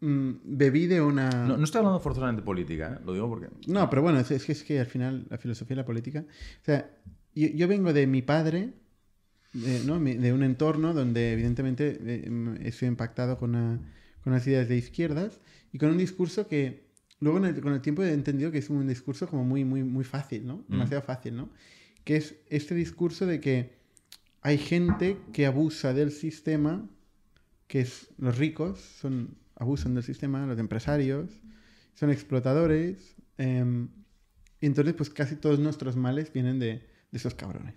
mm, bebí de una... No, no estoy hablando forzosamente de política, ¿eh? lo digo porque... No, pero bueno, es, es que, es que al final la filosofía y la política... O sea, yo, yo vengo de mi padre, de, ¿no? De un entorno donde evidentemente eh, mm, sido impactado con, una- con unas ideas de izquierdas y con un discurso que luego en el- con el tiempo he entendido que es un discurso como muy, muy, muy fácil, ¿no? Demasiado fácil, ¿no? Que es este discurso de que hay gente que abusa del sistema que es los ricos son abusan del sistema, los empresarios son explotadores. em, y entonces, pues casi todos nuestros males vienen de, de esos cabrones.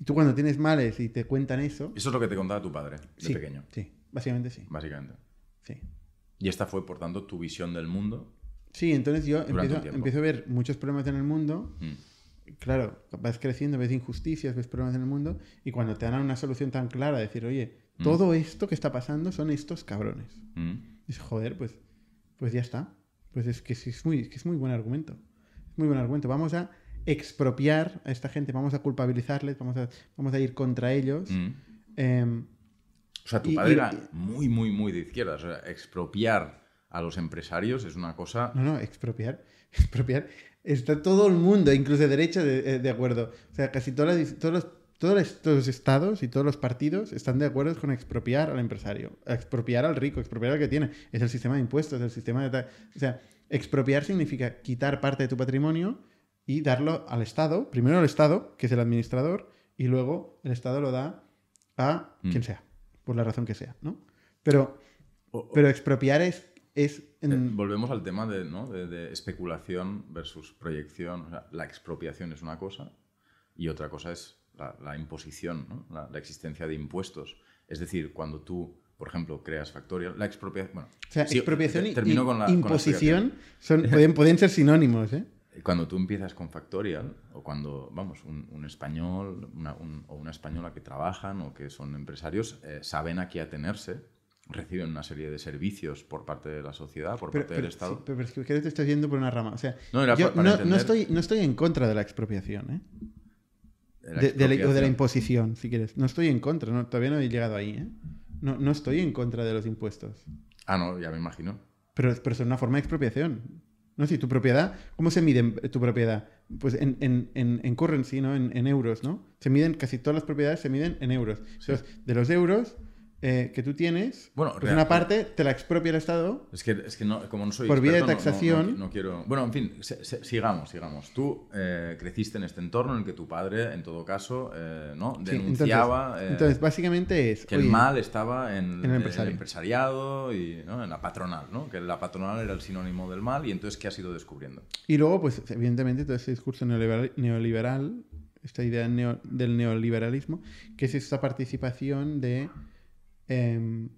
Y tú cuando tienes males y te cuentan eso... Eso es lo que te contaba tu padre de sí, pequeño, Sí, básicamente sí. básicamente. sí. Y esta fue, por tanto, tu visión del mundo. Sí, entonces yo empiezo, a ver muchos problemas en el mundo. Mm. Claro, vas creciendo, ves injusticias, ves problemas en el mundo. Y cuando te dan una solución tan clara, decir, oye, todo esto que está pasando son estos cabrones. Mm. Dices, joder, pues, pues ya está. Pues es que es muy, que es muy buen argumento. Es muy buen argumento. Vamos a expropiar a esta gente, vamos a culpabilizarles, vamos a, vamos a ir contra ellos. Mm. O sea, tu Y- padre y- era muy, muy, muy de izquierda. O sea, expropiar a los empresarios es una cosa... No, no, expropiar. Expropiar. Está todo el mundo, incluso de derecha, de, eh, de acuerdo. O sea, casi todas las- todos, los, todos los estados y todos los partidos están de acuerdo con expropiar al empresario, expropiar al rico, expropiar al que tiene. Es el sistema de impuestos, es el sistema de... O sea, expropiar significa quitar parte de tu patrimonio y darlo al Estado. Primero al Estado, que es el administrador, y luego el Estado lo da a Mm. quien sea, por la razón que sea, ¿no? Pero, pero expropiar es... es en- Eh, volvemos al tema de, ¿no? de, de especulación versus proyección. O sea, la expropiación es una cosa y otra cosa es la, la imposición, ¿no? la, la existencia de impuestos. Es decir, cuando tú, por ejemplo, creas Factorial, la expropiación... Bueno, O sea, sí, expropiación te- y con la- con imposición son, pueden, pueden ser sinónimos, ¿eh? Cuando tú empiezas con Factorial, o cuando, vamos, un, un español una- un- o una española que trabajan o que son empresarios, eh, saben a qué atenerse, reciben una serie de servicios por parte de la sociedad, por Pero, parte pero- del Estado. sí, pero es que te estás yendo por una rama. O sea, No, era yo pa- para no, no entender- estoy, no estoy en contra de la expropiación, ¿eh? de la De- de la- o de la imposición, si quieres. No estoy en contra, no, todavía no he llegado ahí, ¿eh? No, no estoy en contra de los impuestos. Ah, no, ya me imagino. Pero, pero son una forma de expropiación. No si tu propiedad, ¿cómo se mide tu propiedad? Pues en, en, en, en currency, ¿no? En, en euros, ¿no? Se miden, casi todas las propiedades se miden en euros. Entonces, de los euros eh, que tú tienes, Bueno, pues real- una parte te la expropia el Estado. Es que, es que no, como no soy Por vía de experto, no- no- taxación. No, quiero... Bueno, en fin, se- se- sigamos, sigamos. Tú eh, creciste en este entorno en el que tu padre, en todo caso, eh, ¿no? Sí, denunciaba entonces, entonces, básicamente es... que el mal estaba en, en el empresario. empresariado y ¿no? en la patronal, ¿no? Que la patronal era el sinónimo del mal y entonces, ¿qué has ido descubriendo? Y luego, pues, evidentemente, todo ese discurso neoliberal, neoliberal esta idea neo- del neoliberalismo, que es esta participación de em,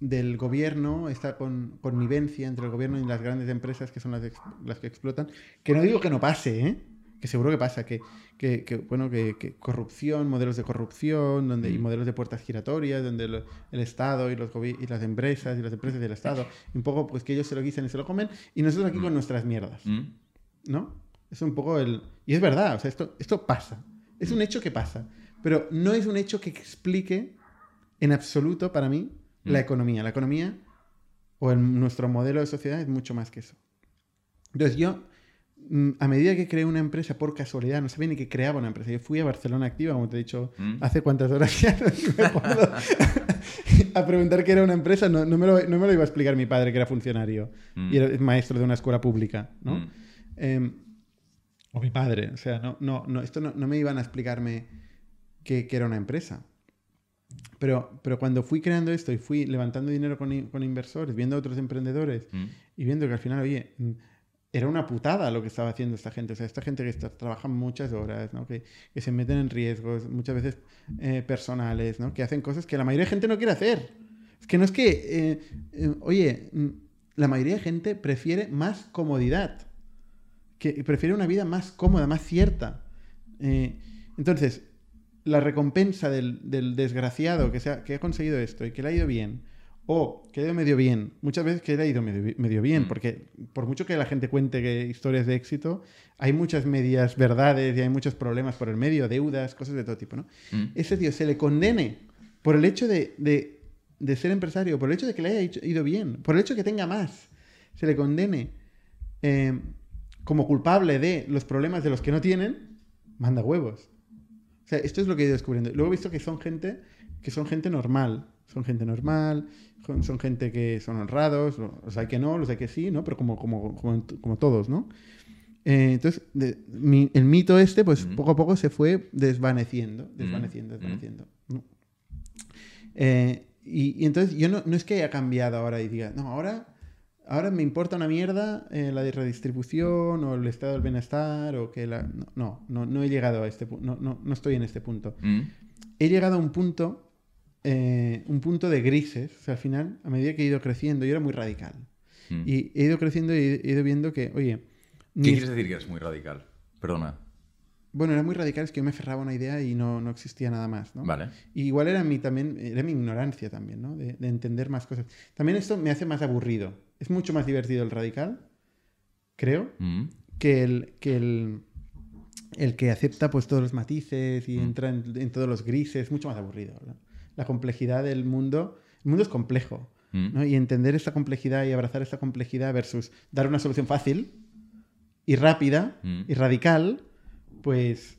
del gobierno, esta con- connivencia entre el gobierno y las grandes empresas que son las, las que explotan, que no digo que no pase, ¿eh? que seguro que pasa, que, que- que, bueno, que, que corrupción, modelos de corrupción, donde, y Mm. modelos de puertas giratorias, donde lo- el Estado y, los y las empresas y las empresas del Estado, un poco pues que ellos se lo guisan y se lo comen, y nosotros aquí con nuestras mierdas. ¿Mm? ¿no? Es un poco el... Y es verdad, o sea, esto, esto pasa. Es un hecho que pasa. Pero no es un hecho que explique en absoluto para mí la Mm. economía. La economía o el- nuestro modelo de sociedad es mucho más que eso. Entonces yo, mm, a medida que creé una empresa por casualidad, no sabía ni que creaba una empresa. Yo fui a Barcelona Activa, como te he dicho, Mm. hace cuántas horas ya no me acuerdo, a preguntar qué era una empresa. No, no me lo, no me lo iba a explicar mi padre, que era funcionario Mm. y era maestro de una escuela pública, ¿no? Em, o mi padre, o sea, no, no, no, esto no, no me iban a explicarme que, que era una empresa. Pero, pero cuando fui creando esto y fui levantando dinero con, i- con inversores, viendo a otros emprendedores Mm. y viendo que al final, oye, mm, era una putada lo que estaba haciendo esta gente. O sea, esta gente que está, trabaja muchas horas, ¿no? que, que se meten en riesgos, muchas veces eh, personales, ¿no? que hacen cosas que la mayoría de gente no quiere hacer. Es que no es que, eh, eh, oye, mm, la mayoría de gente prefiere más comodidad, que prefiere una vida más cómoda, más cierta. Eh, entonces, la recompensa del, del desgraciado que, se ha, que ha conseguido esto y que le ha ido bien, o que le ha ido medio bien, muchas veces que le ha ido medio, medio bien, Mm. porque por mucho que la gente cuente que historias de éxito, hay muchas medias verdades y hay muchos problemas por el medio, deudas, cosas de todo tipo, ¿no? Mm. Ese tío se le condene por el hecho de, de- de ser empresario, por el hecho de que le haya ido bien, por el hecho de que tenga más, se le condene eh, como culpable de los problemas de los que no tienen, manda huevos. Sea, esto es lo que he ido descubriendo. Luego he visto que son gente que son gente normal. Son gente normal, son, gente que son honrados, los hay que no, los hay que sí, ¿no? Pero como, como, como, como todos, ¿no? Eh, entonces, de- mi- el mito este, pues Ujú. poco a poco se fue desvaneciendo, desvaneciendo, desvaneciendo. ¿no? Eh, y, entonces yo no, no, es que haya cambiado ahora y diga, no, ahora, ahora me importa una mierda eh, la de redistribución o el estado del bienestar o que la... No, no, no, he llegado a este punto, no, no, no, estoy en este punto. Mm. He llegado a un punto, eh, un punto de grises, o sea, al final, a medida que he ido creciendo, yo era muy radical. Mm. Y he ido creciendo y he ido viendo que, oye... ¿Qué quieres decir que eres muy radical? Perdona. Bueno, era muy radical, es que yo me aferraba a una idea y no, no existía nada más, ¿no? Vale. Y igual era mi, también, era mi ignorancia también, ¿no? De, de, entender más cosas. También esto me hace más aburrido. Es mucho más divertido el radical, creo, Mm. que el que, el, el que acepta pues todos los matices y Mm. entra en, en todos los grises. Es mucho más aburrido. ¿no? La complejidad del mundo... El mundo es complejo, Mm. ¿no? Y entender esta complejidad y abrazar esta complejidad versus dar una solución fácil y rápida y radical, pues,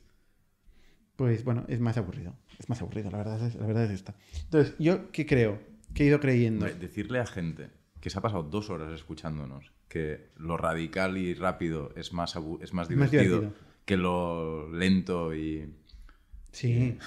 pues bueno, es más aburrido. Es más aburrido, la verdad es, la verdad es esta. Entonces, ¿yo qué creo? ¿Qué he ido creyendo? Decirle a gente que se ha pasado dos horas escuchándonos que lo radical y rápido es más, es más divertido, que lo lento y... Sí.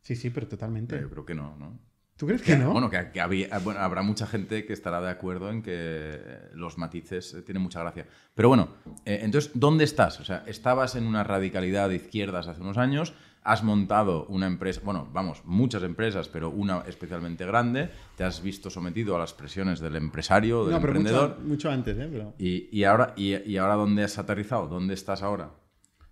Sí, sí, pero totalmente. Yo creo que no, ¿no? ¿Tú crees que no? Bueno, que, que había- bueno, habrá mucha gente que estará de acuerdo en que los matices eh, tienen mucha gracia. Pero bueno, eh, entonces, ¿dónde estás? O sea, estabas en una radicalidad de izquierdas hace unos años, has montado una empresa, bueno, vamos, muchas empresas, pero una especialmente grande, te has visto sometido a las presiones del empresario, del no, pero emprendedor. mucho, mucho antes, ¿eh? Pero... Y, y ahora, y, y ahora dónde has aterrizado? ¿Dónde estás ahora?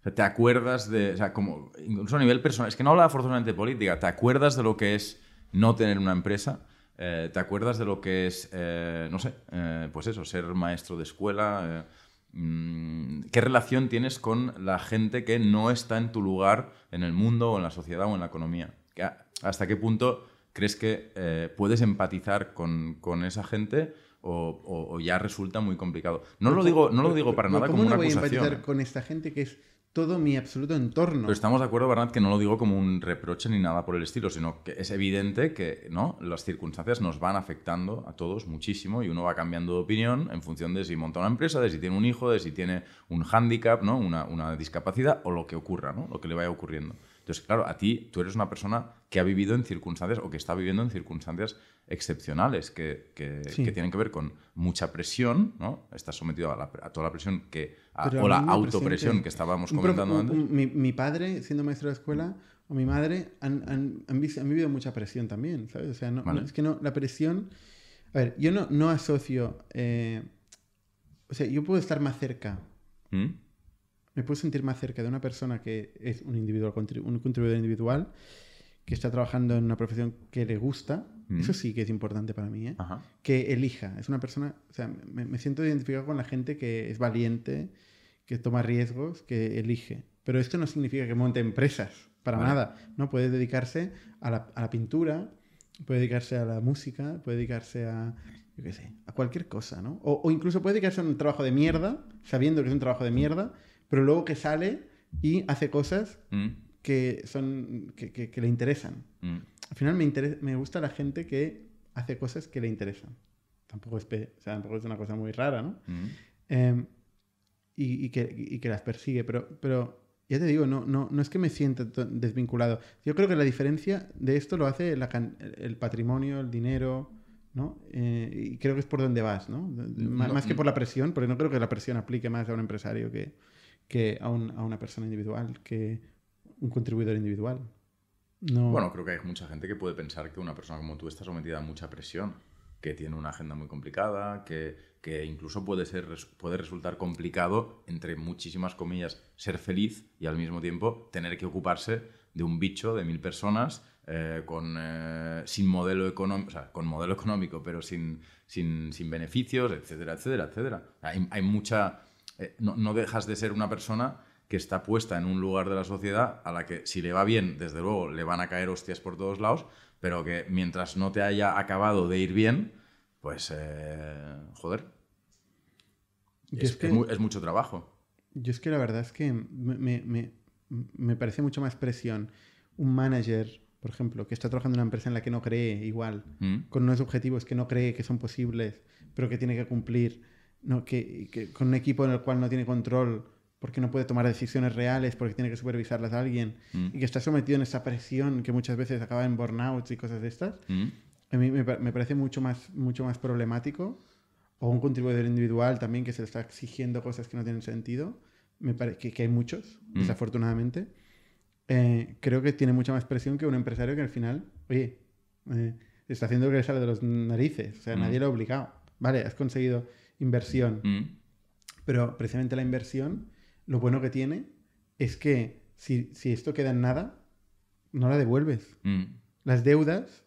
O sea, ¿te acuerdas de, o sea, como, incluso a nivel personal, es que no habla forzosamente de política, ¿te acuerdas de lo que es no tener una empresa? Eh, ¿Te acuerdas de lo que es, eh, no sé, eh, pues eso, ser maestro de escuela? Eh, mm, ¿Qué relación tienes con la gente que no está en tu lugar en el mundo o en la sociedad o en la economía? ¿Qué- ¿Hasta qué punto crees que eh, puedes empatizar con, con esa gente o, o- o ya resulta muy complicado? No lo digo, no lo digo para nada ¿cómo como no una a acusación. empatizar con esta gente que es todo mi absoluto entorno? Pero estamos de acuerdo, Bernat, que no lo digo como un reproche ni nada por el estilo, sino que es evidente que ¿no? las circunstancias nos van afectando a todos muchísimo y uno va cambiando de opinión en función de si monta una empresa, de si tiene un hijo, de si tiene un hándicap, ¿no? una, una discapacidad o lo que ocurra, ¿no? lo que le vaya ocurriendo. Entonces, claro, a ti tú eres una persona que ha vivido en circunstancias o que está viviendo en circunstancias excepcionales que, que- Sí. que tienen que ver con mucha presión, ¿no? Estás sometido a, la- a toda la presión que, a- o la autopresión que, estábamos profe- comentando antes. mi, mi padre, siendo maestro de escuela, o mi madre, han, han- han han vivido mucha presión también, ¿sabes? O sea, no, Vale. no- es que no, la presión... A ver, yo no, no asocio... eh, o sea, yo puedo estar más cerca, ¿Mm? me puedo sentir más cerca de una persona que es un, individual, contribu- un contribuidor individual, que está trabajando en una profesión que le gusta, Mm. eso sí que es importante para mí, ¿eh? Ajá. que elija. Es una persona, o sea, me, me siento identificado con la gente que es valiente, que toma riesgos, que elige. Pero esto no significa que monte empresas, para Vale. nada. No puede dedicarse a la, a la pintura, puede dedicarse a la música, puede dedicarse a, yo qué sé, a cualquier cosa, ¿no? O, o incluso puede dedicarse a un trabajo de mierda, sabiendo que es un trabajo de mierda, pero luego que sale y hace cosas Mm, que son que, que- que le interesan. mm. Al final me, interesa, me gusta la gente que hace cosas que le interesan. Tampoco es, o sea, tampoco es una cosa muy rara, ¿no? Mm. Eh, y, y que, y que las persigue, pero, pero ya te digo, no, no, no es que me sienta desvinculado. Yo creo que la diferencia de esto lo hace la el patrimonio, el dinero, ¿no? Eh, y creo que es por donde vas, ¿no? No, más que no. por la presión, porque no creo que la presión aplique más a un empresario que, que a, un- a una persona individual, que un contribuidor individual. No. Bueno, creo que hay mucha gente que puede pensar que una persona como tú está sometida a mucha presión, que tiene una agenda muy complicada, que, que incluso puede, ser, puede resultar complicado, entre muchísimas comillas, ser feliz y al mismo tiempo tener que ocuparse de un bicho de mil personas eh, con, eh, sin modelo económico, sea, con modelo económico, pero sin, sin, sin beneficios, etcétera, etcétera, etcétera. Hay, hay mucha... eh, no, no dejas de ser una persona que está puesta en un lugar de la sociedad a la que si le va bien, desde luego, le van a caer hostias por todos lados, pero que mientras no te haya acabado de ir bien, pues, eh, joder, es, es que- es mu- es mucho trabajo. Yo es que la verdad es que me, me- me- me parece mucho más presión un manager, por ejemplo, que está trabajando en una empresa en la que no cree igual, ¿Mm? con unos objetivos que no cree que son posibles, pero que tiene que cumplir, no, que, que- con un equipo en el cual no tiene control porque no puede tomar decisiones reales, porque tiene que supervisarlas a alguien, Mm. y que está sometido en esa presión que muchas veces acaba en burnouts y cosas de estas, ¿Mm? a mí me, me parece mucho más, mucho más problemático. O un contribuidor individual también que se le está exigiendo cosas que no tienen sentido. Me parece que, que hay muchos, Mm. desafortunadamente. Eh, creo que tiene mucha más presión que un empresario que al final, oye, eh, está haciendo que le sale de los narices. O sea, Mm. nadie lo ha obligado. Vale, has conseguido inversión. Mm. Pero precisamente la inversión, lo bueno que tiene es que si, si esto queda en nada, no la devuelves. Mm. Las deudas,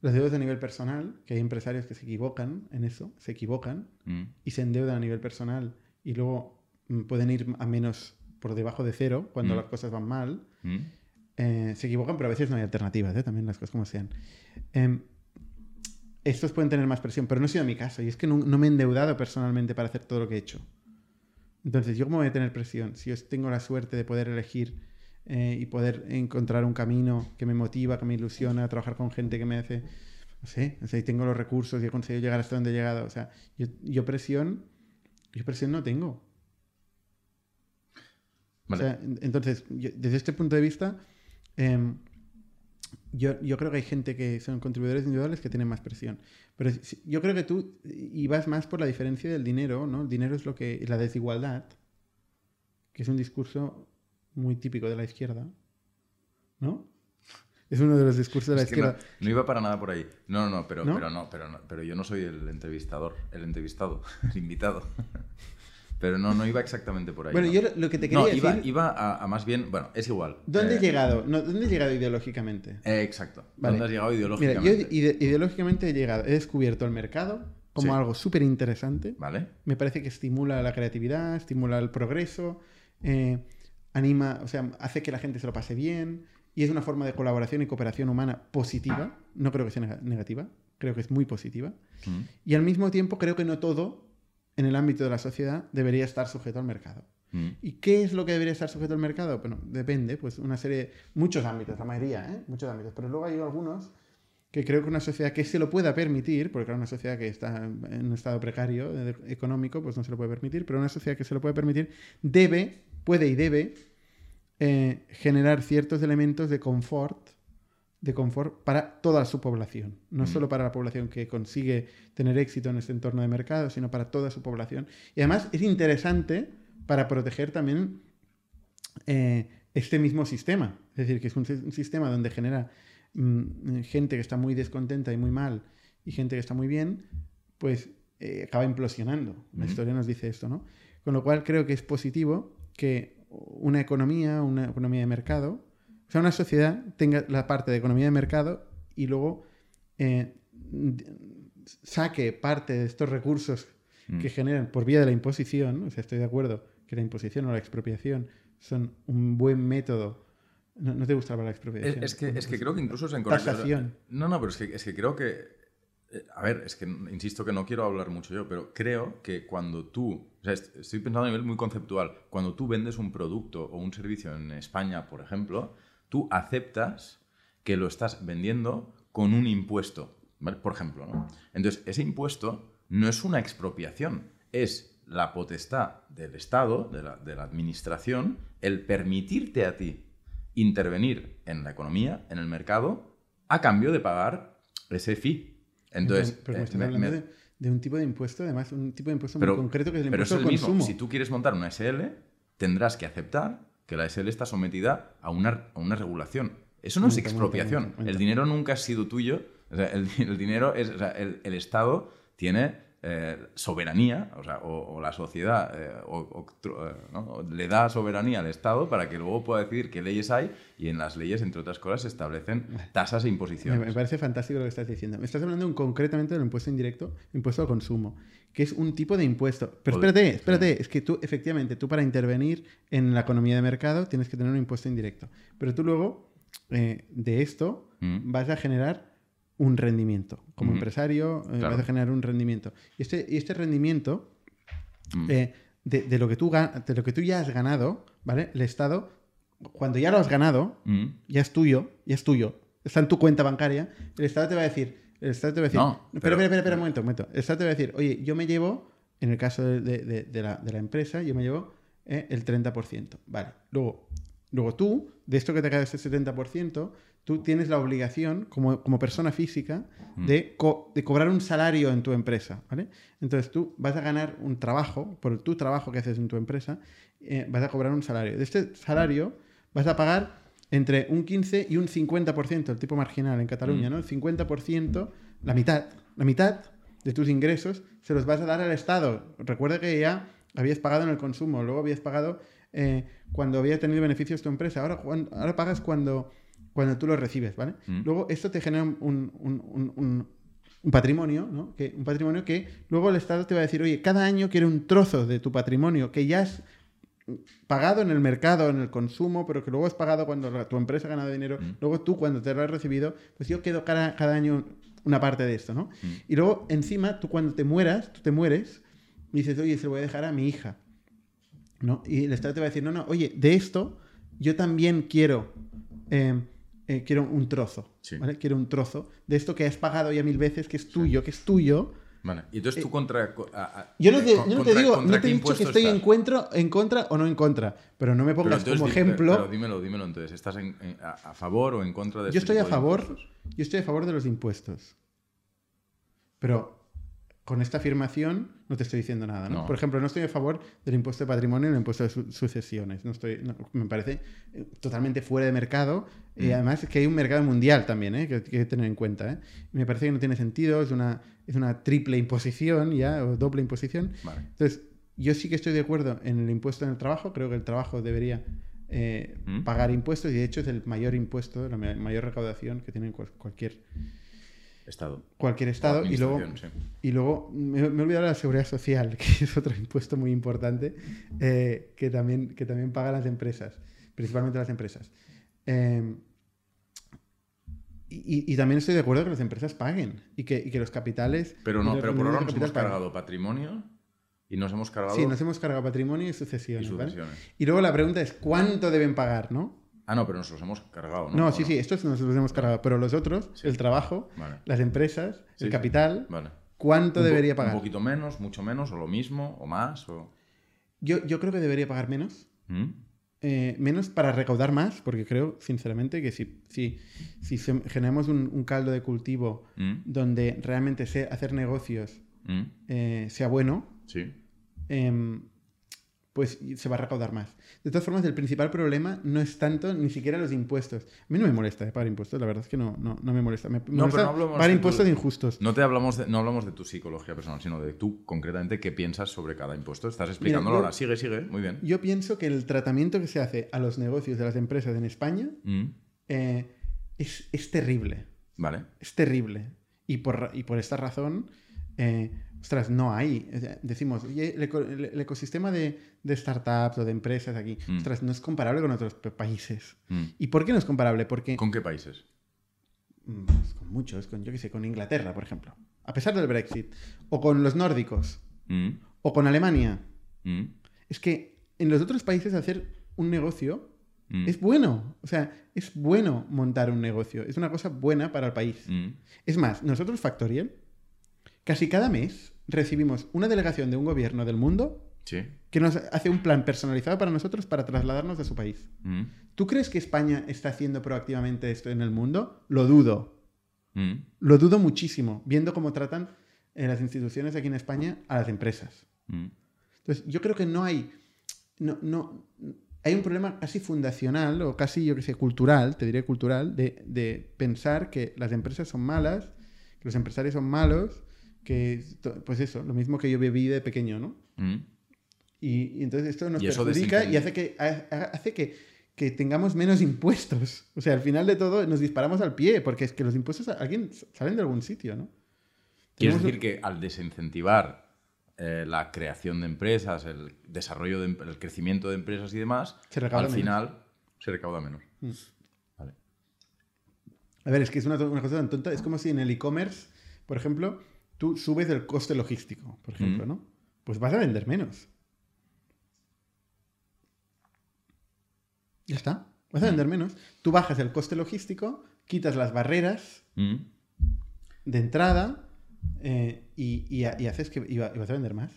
las deudas a nivel personal, que hay empresarios que se equivocan en eso, se equivocan Mm. y se endeudan a nivel personal y luego mm, pueden ir a menos por debajo de cero cuando Mm. las cosas van mal. Eh, se equivocan, pero a veces no hay alternativas, ¿eh? también las cosas como sean. Em, estos pueden tener más presión, pero no ha sido mi caso. Y es que no, no me he endeudado personalmente para hacer todo lo que he hecho. Entonces, ¿yo cómo voy a tener presión? Si yo tengo la suerte de poder elegir eh, y poder encontrar un camino que me motiva, que me ilusiona, trabajar con gente que me hace, no sé, o sea, y tengo los recursos y he conseguido llegar hasta donde he llegado. O sea, yo, yo presión, yo presión no tengo. Vale. O sea, en- entonces, yo- desde este punto de vista, em, yo, yo creo que hay gente que son contribuidores individuales que tienen más presión. Pero yo creo que tú ibas más por la diferencia del dinero, ¿no? El dinero es lo que. la desigualdad, que es un discurso muy típico de la izquierda, ¿no? Es uno de los discursos de la Es que no, izquierda. no iba para nada por ahí. No, no, no, pero ¿No? pero no, pero no, pero yo no soy el entrevistador, el entrevistado, el invitado. Pero no, no iba exactamente por ahí. Bueno, no. yo lo- que te quería no, iba, decir- iba a, a más bien, bueno, es igual. ¿Dónde Eh, he llegado? No, ¿Dónde he llegado ideológicamente? eh, exacto. Vale. ¿Dónde has llegado Mira, ideológicamente? yo ide- ideológicamente he llegado, he descubierto el mercado como Sí. algo súper interesante. Vale. Me parece que estimula la creatividad, estimula el progreso, eh, anima, o sea, hace que la gente se lo pase bien y es una forma de colaboración y cooperación humana positiva. No creo que sea nega- negativa, creo que es muy positiva. Mm. Y al mismo tiempo creo que no todo en el ámbito de la sociedad debería estar sujeto al mercado. Mm. ¿Y qué es lo que debería estar sujeto al mercado? Bueno, depende, pues una serie, muchos ámbitos, la mayoría, ¿eh? Muchos ámbitos, pero luego hay algunos que creo que una sociedad que se lo pueda permitir, porque claro, una sociedad que está en un estado precario eh, económico, pues no se lo puede permitir, pero una sociedad que se lo puede permitir debe, puede y debe eh, generar ciertos elementos de confort, de confort para toda su población, no Mm. solo para la población que consigue tener éxito en este entorno de mercado, sino para toda su población. Y además es interesante para proteger también eh, este mismo sistema. Es decir, que es un, si- un sistema donde genera mm, gente que está muy descontenta y muy mal y gente que está muy bien, pues eh, acaba implosionando. La historia nos dice esto, ¿no? Con lo cual creo que es positivo que una economía, una economía de mercado, o sea, una sociedad tenga la parte de economía de mercado y luego eh, saque parte de estos recursos Mm. que generan por vía de la imposición, o sea, estoy de acuerdo que la imposición o la expropiación son un buen método. No, no te gusta la palabra Es, expropiación. es que, es que creo que incluso se Tasación. No, no, pero es que, es que creo que. eh, A ver, es que insisto que no quiero hablar mucho yo, pero creo que cuando tú. O sea, est- estoy pensando a nivel muy conceptual. Cuando tú vendes un producto o un servicio en España, por ejemplo, tú aceptas que lo estás vendiendo con un impuesto, ¿vale? Por ejemplo, ¿no? Entonces, ese impuesto no es una expropiación, es la potestad del Estado, de la, de la administración, el permitirte a ti intervenir en la economía, en el mercado, a cambio de pagar ese fee. Entonces, pero eh, me- hablando me- de, de un tipo de impuesto, además, un tipo de impuesto pero, muy concreto que es el pero es impuesto el al mismo. consumo. Si tú quieres montar una SL, tendrás que aceptar que la SL está sometida a una, a una regulación. Eso no es expropiación. El dinero nunca ha sido tuyo. O sea, el, el dinero es. o sea, el, el Estado tiene eh, soberanía, o, sea, o, o la sociedad eh, o- eh, ¿no? le da soberanía al Estado para que luego pueda decidir qué leyes hay y en las leyes, entre otras cosas, se establecen tasas e imposiciones. me parece fantástico lo que estás diciendo. Me estás hablando en- concretamente del impuesto indirecto, impuesto al consumo, que es un tipo de impuesto. Pero espérate, espérate, es que tú, efectivamente, tú para intervenir en la economía de mercado tienes que tener un impuesto indirecto. Pero tú luego, eh, de esto, Mm. vas a generar un rendimiento. Como Ujú. empresario, eh, Claro. vas a generar un rendimiento. Y este, y este rendimiento, Mm. eh, de, de lo que tú, de lo que tú ya has ganado, ¿vale? El Estado, cuando ya lo has ganado, Mm. ya es tuyo, ya es tuyo, está en tu cuenta bancaria, el Estado te va a decir, el Estado te va a decir, No, pero- espera, espera, espera, un momento, un momento. Estado te va a decir, oye, yo me llevo, en el caso de, de- de- de la, de la empresa, yo me llevo eh, el 30%. Vale. Luego, Luego tú, de esto que te queda ese 70%, tú tienes la obligación, como, como persona física, Mm. de, co- de cobrar un salario en tu empresa, ¿vale? Entonces tú vas a ganar un trabajo, por tu trabajo que haces en tu empresa, eh, vas a cobrar un salario. De este salario vas a pagar entre un 15 y un 50%, el tipo marginal en Cataluña, Mm. ¿no? El 50%, la mitad, la mitad de tus ingresos se los vas a dar al Estado. Recuerda que ya habías pagado en el consumo, luego habías pagado eh, cuando había tenido beneficios tu empresa, ahora, ahora pagas cuando, cuando tú los recibes, ¿vale? Mm. Luego esto te genera un, un- un- un- un patrimonio, ¿no? Que, un patrimonio que luego el Estado te va a decir, oye, cada año quiero un trozo de tu patrimonio que ya has pagado en el mercado, en el consumo, pero que luego has pagado cuando la- tu empresa ha ganado dinero, Mm. luego tú cuando te lo has recibido, pues yo quedo cada, cada año una parte de esto, ¿no? Mm. Y luego encima, tú cuando te mueras, tú te mueres y dices, oye, se lo voy a dejar a mi hija, ¿no? Y el Estado te va a decir, no, no, oye, de esto yo también quiero, eh, eh, quiero un trozo, Sí. ¿vale? Quiero un trozo de esto que has pagado ya mil veces, que es tuyo, que es tuyo. Vale. Y entonces tú contra... a- a- Yo no te, con- yo no te contra- digo, contra no te he dicho que estoy en, estás? encuentro, en contra o no en contra, pero no me pongas entonces como ejemplo. Pero dímelo, dímelo entonces. ¿Estás en- en- a, a favor o en contra de yo este estoy a tipo favor, yo estoy a favor de los impuestos. Pero con esta afirmación no te estoy diciendo nada, ¿no? No. Por ejemplo, no estoy a favor del impuesto de patrimonio y el impuesto de su- sucesiones. No estoy, no, me parece eh, totalmente fuera de mercado. Y Mm. además es que hay un mercado mundial también, ¿eh? que, hay que tener en cuenta. ¿eh? Me parece que no tiene sentido, es una, es una triple imposición ya, o doble imposición. Vale. Entonces, yo sí que estoy de acuerdo en el impuesto en el trabajo. Creo que el trabajo debería eh, ¿Mm? pagar impuestos y de hecho es el mayor impuesto, la ma- mayor recaudación que tiene cual- cualquier, Estado. cualquier estado. Y luego, sí. y luego me, me he olvidado de la seguridad social, que es otro impuesto muy importante eh, que, también, que también pagan las empresas, principalmente las empresas. Eh, y, y también estoy de acuerdo que las empresas paguen y que, y que los capitales. Pero no, los pero por ahora nos hemos paguen. cargado patrimonio y nos hemos cargado Sí, nos hemos cargado patrimonio y y sucesiones. ¿vale? sucesiones. Y luego la pregunta es: ¿cuánto deben pagar, no? Ah, no, pero nos los hemos cargado, ¿no? No, ¿O sí, sí, estos nos los hemos cargado, pero los otros, Sí. el trabajo, Vale. las empresas, Sí, el capital, Vale. ¿cuánto debería pagar? Un poquito menos, mucho menos, o lo mismo, o más, o... Yo, yo creo que debería pagar menos. ¿Mm? Eh, menos para recaudar más, porque creo, sinceramente, que si, si, si generamos un, un caldo de cultivo ¿Mm? donde realmente sé hacer negocios ¿Mm? eh, sea bueno, Sí. em, pues se va a recaudar más. De todas formas, el principal problema no es tanto ni siquiera los impuestos. A mí no me molesta eh, pagar impuestos, la verdad es que no, no, no me molesta. Me, No, molesta pero no hablamos pagar de impuestos tu- injustos. No te hablamos de, no hablamos de tu psicología personal, sino de tú concretamente qué piensas sobre cada impuesto. Estás explicándolo yo- ahora. Sigue, sigue. Muy bien. Yo pienso que el tratamiento que se hace a los negocios de las empresas en España ¿Mm? eh, es, es terrible. Vale. Es terrible. Y por, y por esta razón, eh, ostras, no hay. Decimos, oye, el, eco- el- ecosistema de, de startups o de empresas aquí, Mm. ostras, no es comparable con otros pa- países. ¿Mm? ¿Y por qué no es comparable? Porque ¿Con qué países? mm, pues, con muchos, con yo qué sé, con Inglaterra, por ejemplo. A pesar del Brexit. O con los nórdicos. ¿Mm? O con Alemania. Es que en los otros países hacer un negocio ¿Mm? es bueno. O sea, es bueno montar un negocio. Es una cosa buena para el país. ¿Mm? Es más, nosotros Factorial, casi cada mes recibimos una delegación de un gobierno del mundo Sí. que nos hace un plan personalizado para nosotros para trasladarnos a su país. ¿Mm? ¿Tú crees que España está haciendo proactivamente esto en el mundo? Lo dudo. ¿Mm? Lo dudo muchísimo, viendo cómo tratan eh, las instituciones aquí en España a las empresas. ¿Mm? Entonces, yo creo que no hay. No, no, hay un problema casi fundacional o casi, yo que sé, cultural, te diré cultural, de, de pensar que las empresas son malas, que los empresarios son malos, que, pues eso, lo mismo que yo viví de pequeño, ¿no? ¿Mm? Y, y entonces esto nos Y perjudica y hace que, ha- hace que, que tengamos menos impuestos. O sea, al final de todo nos disparamos al pie, porque es que los impuestos alguien salen de algún sitio, ¿no? Quieres decir que al desincentivar eh, la creación de empresas, el desarrollo, de, el crecimiento de empresas y demás, Se al menos. final se recauda menos. Mm. Vale. A ver, es que es una, una cosa tan tonta. Es como si en el e-commerce, por ejemplo, tú subes el coste logístico, por ejemplo, Mm. ¿no? Pues vas a vender menos. Ya está. Vas a vender menos. Tú bajas el coste logístico, quitas las barreras ¿Mm? de entrada eh, y, y ha- y haces que y vas a vender más.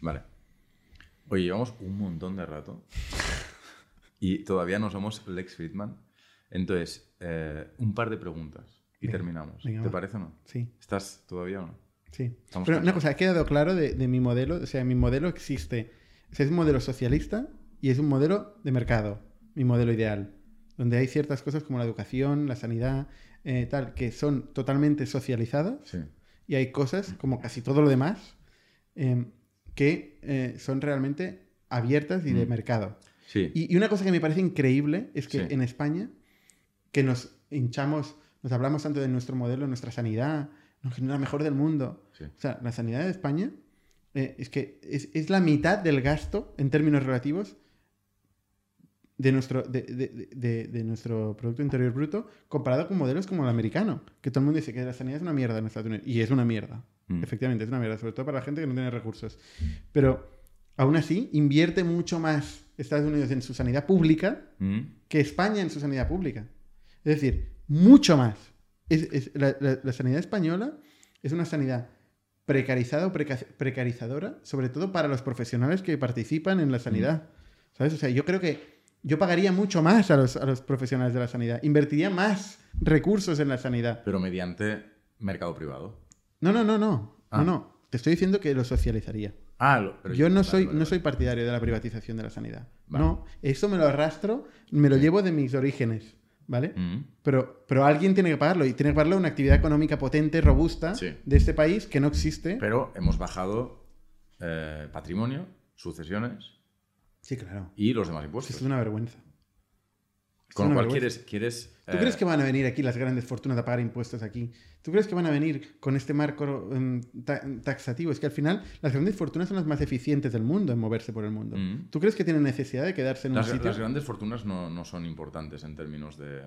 Vale. Oye, llevamos un montón de rato. Y todavía no somos Lex Friedman. Entonces, eh, un par de preguntas y Venga, terminamos. venga, ¿Te va. parece o no? Sí, ¿Estás todavía o no? sí. Estamos Pero una cosa, ha quedado claro de, de mi modelo. O sea, mi modelo existe. O sea, es un modelo socialista y es un modelo de mercado. Mi modelo ideal. Donde hay ciertas cosas como la educación, la sanidad, eh, tal, que son totalmente socializadas. Sí. Y hay cosas, como casi todo lo demás, eh, que eh, son realmente abiertas y de Mm. mercado. Sí. Y, y una cosa que me parece increíble es que Sí. en España, que nos hinchamos, nos hablamos tanto de nuestro modelo, nuestra sanidad, la mejor del mundo. Sí. O sea, la sanidad de España eh, es que es, es la mitad del gasto en términos relativos de nuestro, de, de- de- de nuestro Producto Interior Bruto comparado con modelos como el americano. Que todo el mundo dice que la sanidad es una mierda en Estados Unidos. Y es una mierda. Mm. Efectivamente, es una mierda, sobre todo para la gente que no tiene recursos. Pero aún así, invierte mucho más Estados Unidos en su sanidad pública Mm. que España en su sanidad pública. Es decir, mucho más. Es- es- la, la- la sanidad española es una sanidad precarizada o preca- precarizadora, sobre todo para los profesionales que participan en la sanidad. ¿Sabes? O sea, yo creo que yo pagaría mucho más a los, a los profesionales de la sanidad. Invertiría más recursos en la sanidad. Pero mediante mercado privado. No, no, no, no. Ah. No, no. Te estoy diciendo que lo socializaría. Ah, lo- pero Yo no vale, soy, vale, no vale. soy partidario de la privatización de la sanidad. No, eso me lo arrastro, me lo llevo de mis orígenes, ¿vale? Mm. Pero, pero alguien tiene que pagarlo y tiene que pagarlo una actividad económica potente, robusta Sí. de este país que no existe. Pero hemos bajado eh, patrimonio, sucesiones Sí, claro. y los demás Pues impuestos. es una vergüenza. Con lo cual quieres... quieres ¿Tú eh, crees que van a venir aquí las grandes fortunas a pagar impuestos aquí? ¿Tú crees que van a venir con este marco em, ta- taxativo? Es que al final las grandes fortunas son las más eficientes del mundo en moverse por el mundo. Mm. ¿Tú crees que tienen necesidad de quedarse en Las, un sitio? las grandes fortunas no, no son importantes en términos de,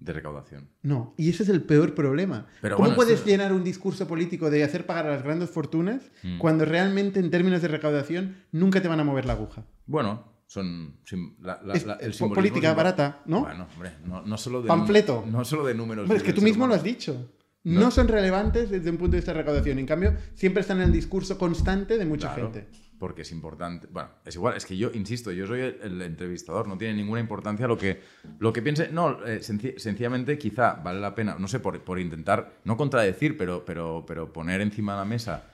de recaudación. No, y ese es el peor problema. Pero ¿Cómo bueno, puedes esto- llenar un discurso político de hacer pagar a las grandes fortunas Mm. cuando realmente en términos de recaudación nunca te van a mover la aguja? Bueno, son... la- la- Es la- el po- simbolismo política barata, ¿no? Bueno, hombre, no, no solo de... Panfleto. No solo de números. Hombre, es que tú mismo lo has dicho. No. No. son relevantes desde un punto de vista de recaudación. En cambio, siempre están en el discurso constante de mucha Claro, gente. Porque es importante. Bueno, es igual, es que yo, insisto, yo soy el, el entrevistador, no tiene ninguna importancia lo que, lo que piense. No, eh, senci- sencillamente quizá vale la pena, no sé, por, por intentar, no contradecir, pero, pero, pero poner encima de la mesa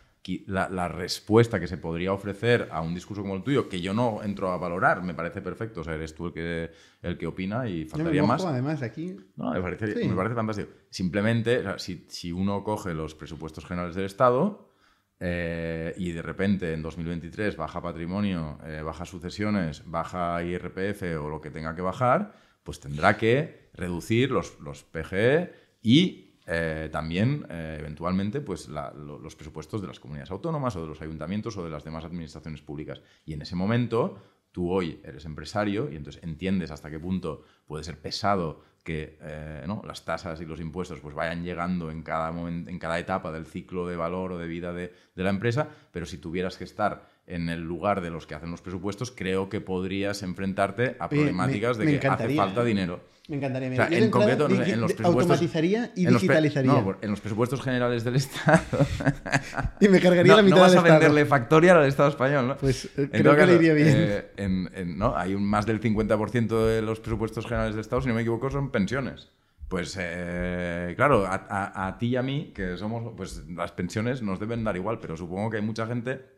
la, la respuesta que se podría ofrecer a un discurso como el tuyo, que yo no entro a valorar, me parece perfecto. O sea, eres tú el que, el que opina y Yo me faltaría mojo, más. además, aquí. No, me parece, Sí. me parece fantástico. Simplemente, o sea, si, si uno coge los presupuestos generales del Estado eh, y de repente en 2023 baja patrimonio, eh, baja sucesiones, baja IRPF o lo que tenga que bajar, pues tendrá que reducir los, los PGE y eh, también, eh, eventualmente, pues la- lo- los presupuestos de las comunidades autónomas o de los ayuntamientos o de las demás administraciones públicas. Y en ese momento, tú hoy eres empresario y entonces entiendes hasta qué punto puede ser pesado que eh, ¿no? las tasas y los impuestos pues vayan llegando en cada, momen- en cada etapa del ciclo de valor o de vida de la empresa, pero si tuvieras que estar en el lugar de los que hacen los presupuestos, creo que podrías enfrentarte a problemáticas me- de me que hace falta ¿eh? dinero. Me encantaría. O sea, en concreto, no sé, digi- en los presupuestos... automatizaría y en los digitalizaría. no, en los presupuestos generales del Estado... y me cargaría no, la mitad no vas del a Estado. venderle factorial al Estado español, ¿no? Pues eh, En creo que le iría bien. eh, en- en- ¿no? Hay un, más del 50% de los presupuestos generales del Estado, si no me equivoco, son pensiones. Pues eh, claro, a, a- a ti y a mí, que somos, pues las pensiones nos deben dar igual, pero supongo que hay mucha gente...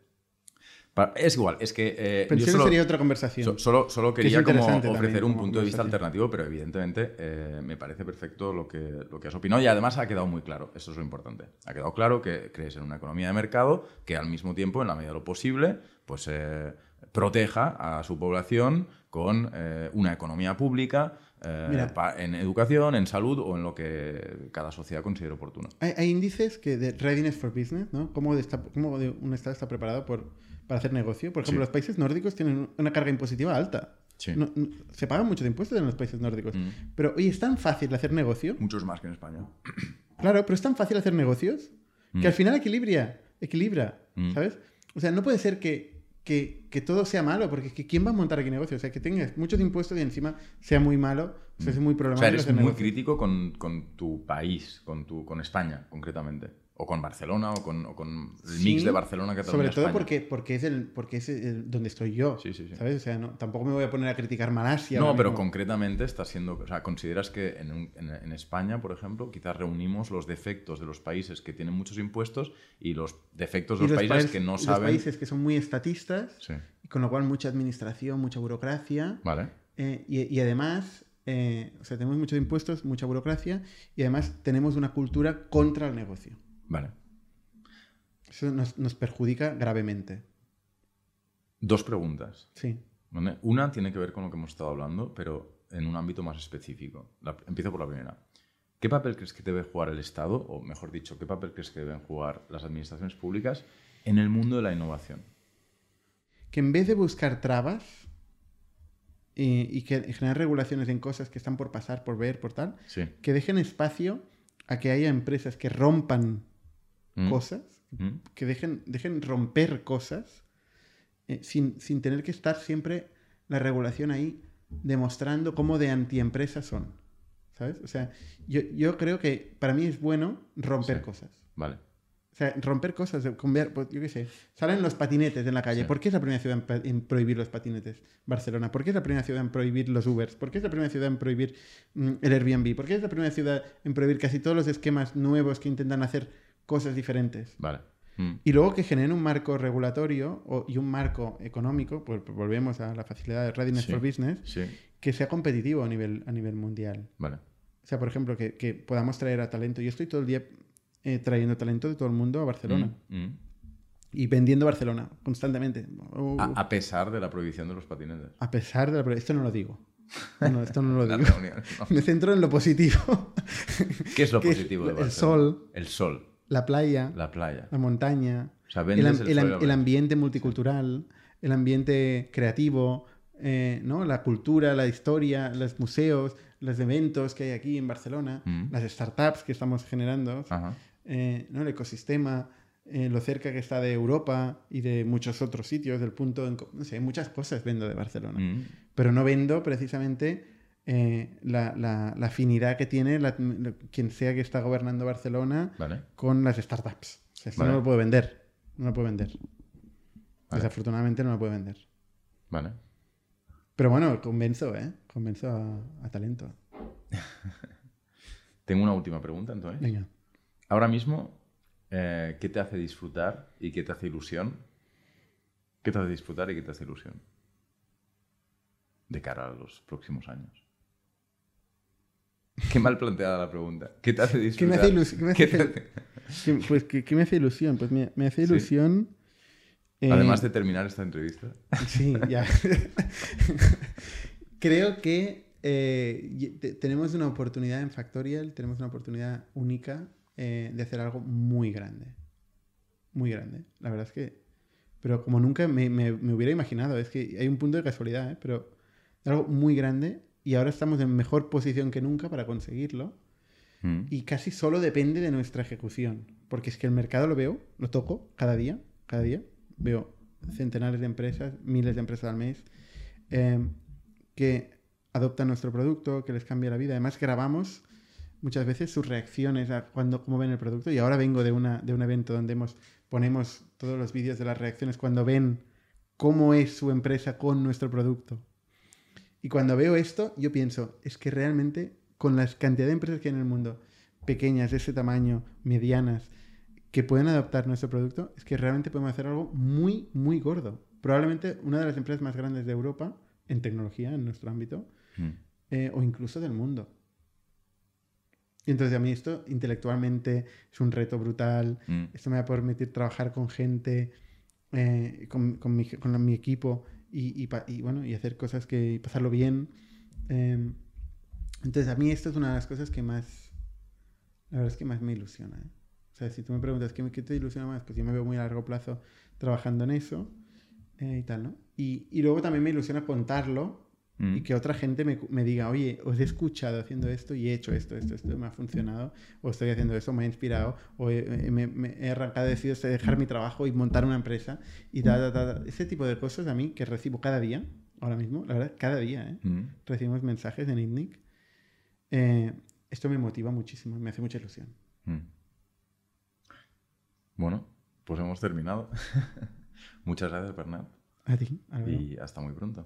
Es igual, es que... eh, yo Pensiones solo- sería otra conversación. So- solo, solo Que quería como interesante ofrecer un como punto de vista alternativo, pero evidentemente eh, me parece perfecto lo que, lo que has opinado y además ha quedado muy claro, eso es lo importante. Ha quedado claro que crees en una economía de mercado que al mismo tiempo, en la medida de lo posible, pues eh, proteja a su población con eh, una economía pública eh, en educación, en salud o en lo que cada sociedad considere oportuno. Hay, hay índices que de readiness for business, ¿no? Cómo, de esta- cómo de un Estado está preparado por, para hacer negocio. Por ejemplo, Sí. los países nórdicos tienen una carga impositiva alta. Sí. No- no- se pagan muchos impuestos en los países nórdicos. Mm. Pero, oye, es tan fácil hacer negocio. Muchos más que en España. Claro, pero es tan fácil hacer negocios que Mm. al final equilibra. Equilibra, Mm. ¿sabes? O sea, no puede ser que, que, que todo sea malo, porque es que ¿quién va a montar aquí negocio? O sea, que tengas muchos impuestos y encima sea muy malo, o sea, es muy O problemático sea, eres hacer muy negocio. crítico con, con tu país, con, tu, con España, concretamente. O con Barcelona o con, o con el Sí, mix de Barcelona, Cataluña, Sobre todo España. porque, porque es, el, porque es el- donde estoy yo. Sí, sí, sí. ¿Sabes? O sea, no, tampoco me voy a poner a criticar Malasia. No, pero mismo. concretamente está siendo. O sea, consideras que en, un- en- en España, por ejemplo, quizás reunimos los defectos de los países que tienen muchos impuestos y los defectos de los, países que no saben. Los países que son muy estatistas, y con lo cual mucha administración, mucha burocracia. vale. eh, y, y además, eh, o sea, tenemos muchos impuestos, mucha burocracia, y además tenemos una cultura contra el negocio. Vale. Eso nos, nos perjudica gravemente. Dos preguntas. Sí. ¿vale? Una tiene que ver con lo que hemos estado hablando, pero en un ámbito más específico. La- empiezo por la primera. ¿Qué papel crees que debe jugar el Estado, o mejor dicho, qué papel crees que deben jugar las administraciones públicas en el mundo de la innovación? Que en vez de buscar trabas y, y que y generar regulaciones en cosas que están por pasar, por ver, por tal, Sí. que dejen espacio a que haya empresas que rompan ¿Mm? cosas, ¿Mm? que dejen, dejen romper cosas eh, sin, sin tener que estar siempre la regulación ahí demostrando cómo de antiempresas son. ¿Sabes? O sea, yo, yo creo que para mí es bueno romper Sí. cosas. Vale. O sea, romper cosas, cambiar, pues, yo qué sé, salen los patinetes en la calle. Sí. ¿Por qué es la primera ciudad en prohibir los patinetes? Barcelona. ¿Por qué es la primera ciudad en prohibir los Ubers? ¿Por qué es la primera ciudad en prohibir mm, el Airbnb? ¿Por qué es la primera ciudad en prohibir casi todos los esquemas nuevos que intentan hacer cosas diferentes? Vale. ¿Mm? Y luego que generen un marco regulatorio o- y un marco económico, pues volvemos a la facilidad de Readiness Sí. for Business, Sí. que sea competitivo a nivel, a nivel mundial. Vale. O sea, por ejemplo, que, que podamos traer a talento. Yo estoy todo el día eh, trayendo talento de todo el mundo a Barcelona Mm, mm. y vendiendo Barcelona constantemente. Uh, A, a pesar de la prohibición de los patinetes. a pesar de la... pro- Esto no lo digo. No, esto no lo digo. reunión, no. Me centro en lo positivo. ¿Qué es lo que es positivo de el Barcelona? sol. El sol, la playa, la playa. la montaña, O sea, el, ambiente multicultural, el ambiente creativo, eh, ¿no? la cultura, la historia, los museos, los eventos que hay aquí en Barcelona, Mm. las startups que estamos generando, eh, ¿no? el ecosistema, eh, lo cerca que está de Europa y de muchos otros sitios, del punto, en no sé, muchas cosas vendo de Barcelona, Mm. pero no vendo precisamente eh, la, la- la afinidad que tiene la- quien sea que está gobernando Barcelona Vale. con las startups. O sea, Vale. no lo puedo vender. No lo puedo vender. Vale. Desafortunadamente no lo puedo vender. Vale. Pero bueno, convenzo, ¿eh? Convenzo a, a talento. Tengo una última pregunta, entonces. Venga. Ahora mismo, eh, ¿qué te hace disfrutar y qué te hace ilusión? ¿Qué te hace disfrutar y qué te hace ilusión? De cara a los próximos años. Qué mal planteada la pregunta. ¿Qué te hace ¿Qué me disfrutar? hace, qué me ¿Qué hace qué- pues, ¿qué, qué me hace ilusión? Pues me, me hace Sí. ilusión... eh, Además de terminar esta entrevista. Sí, ya. Creo que eh, tenemos una oportunidad en Factorial, tenemos una oportunidad única eh, de hacer algo muy grande. Muy grande. La verdad es que... Pero como nunca me, me- me hubiera imaginado, es que hay un punto de casualidad, ¿eh? pero algo muy grande y ahora estamos en mejor posición que nunca para conseguirlo Mm. y casi solo depende de nuestra ejecución. Porque es que el mercado lo veo, lo toco cada día, cada día. Veo centenares de empresas, miles de empresas al mes, eh, que adoptan nuestro producto, que les cambia la vida. Además, grabamos muchas veces sus reacciones a cuando, cómo ven el producto. Y ahora vengo de, una, de un evento donde hemos, ponemos todos los vídeos de las reacciones cuando ven cómo es su empresa con nuestro producto. Y cuando veo esto, yo pienso, es que realmente con la cantidad de empresas que hay en el mundo, pequeñas, de ese tamaño, medianas, que pueden adoptar nuestro producto, es que realmente podemos hacer algo muy, muy gordo. Probablemente una de las empresas más grandes de Europa en tecnología, en nuestro ámbito, Mm. eh, o incluso del mundo. Y entonces a mí esto intelectualmente es un reto brutal. Mm. Esto me va a permitir trabajar con gente, eh, con, con mi, con mi equipo y, y y, bueno, y hacer cosas que y pasarlo bien. Eh, entonces a mí esto es una de las cosas que más, la verdad es que más me ilusiona. ¿eh? O sea, si tú me preguntas ¿qué, qué te ilusiona más, pues yo me veo muy a largo plazo trabajando en eso eh, y tal, ¿no? Y, y luego también me ilusiona contarlo Mm. y que otra gente me, me diga, oye, os he escuchado haciendo esto y he hecho esto, esto, esto, me ha funcionado, o estoy haciendo esto, me ha inspirado, o he, eh, me, me he arrancado, decidido dejar mi trabajo y montar una empresa, y tal, tal. Ese tipo de cosas a mí que recibo cada día, ahora mismo, la verdad, cada día, ¿eh? Mm. recibimos mensajes en ITNIC. Eh, esto me motiva muchísimo, me hace mucha ilusión. Mm. Bueno, pues hemos terminado. Muchas gracias, Bernat. A ti, Álvaro. Y hasta muy pronto.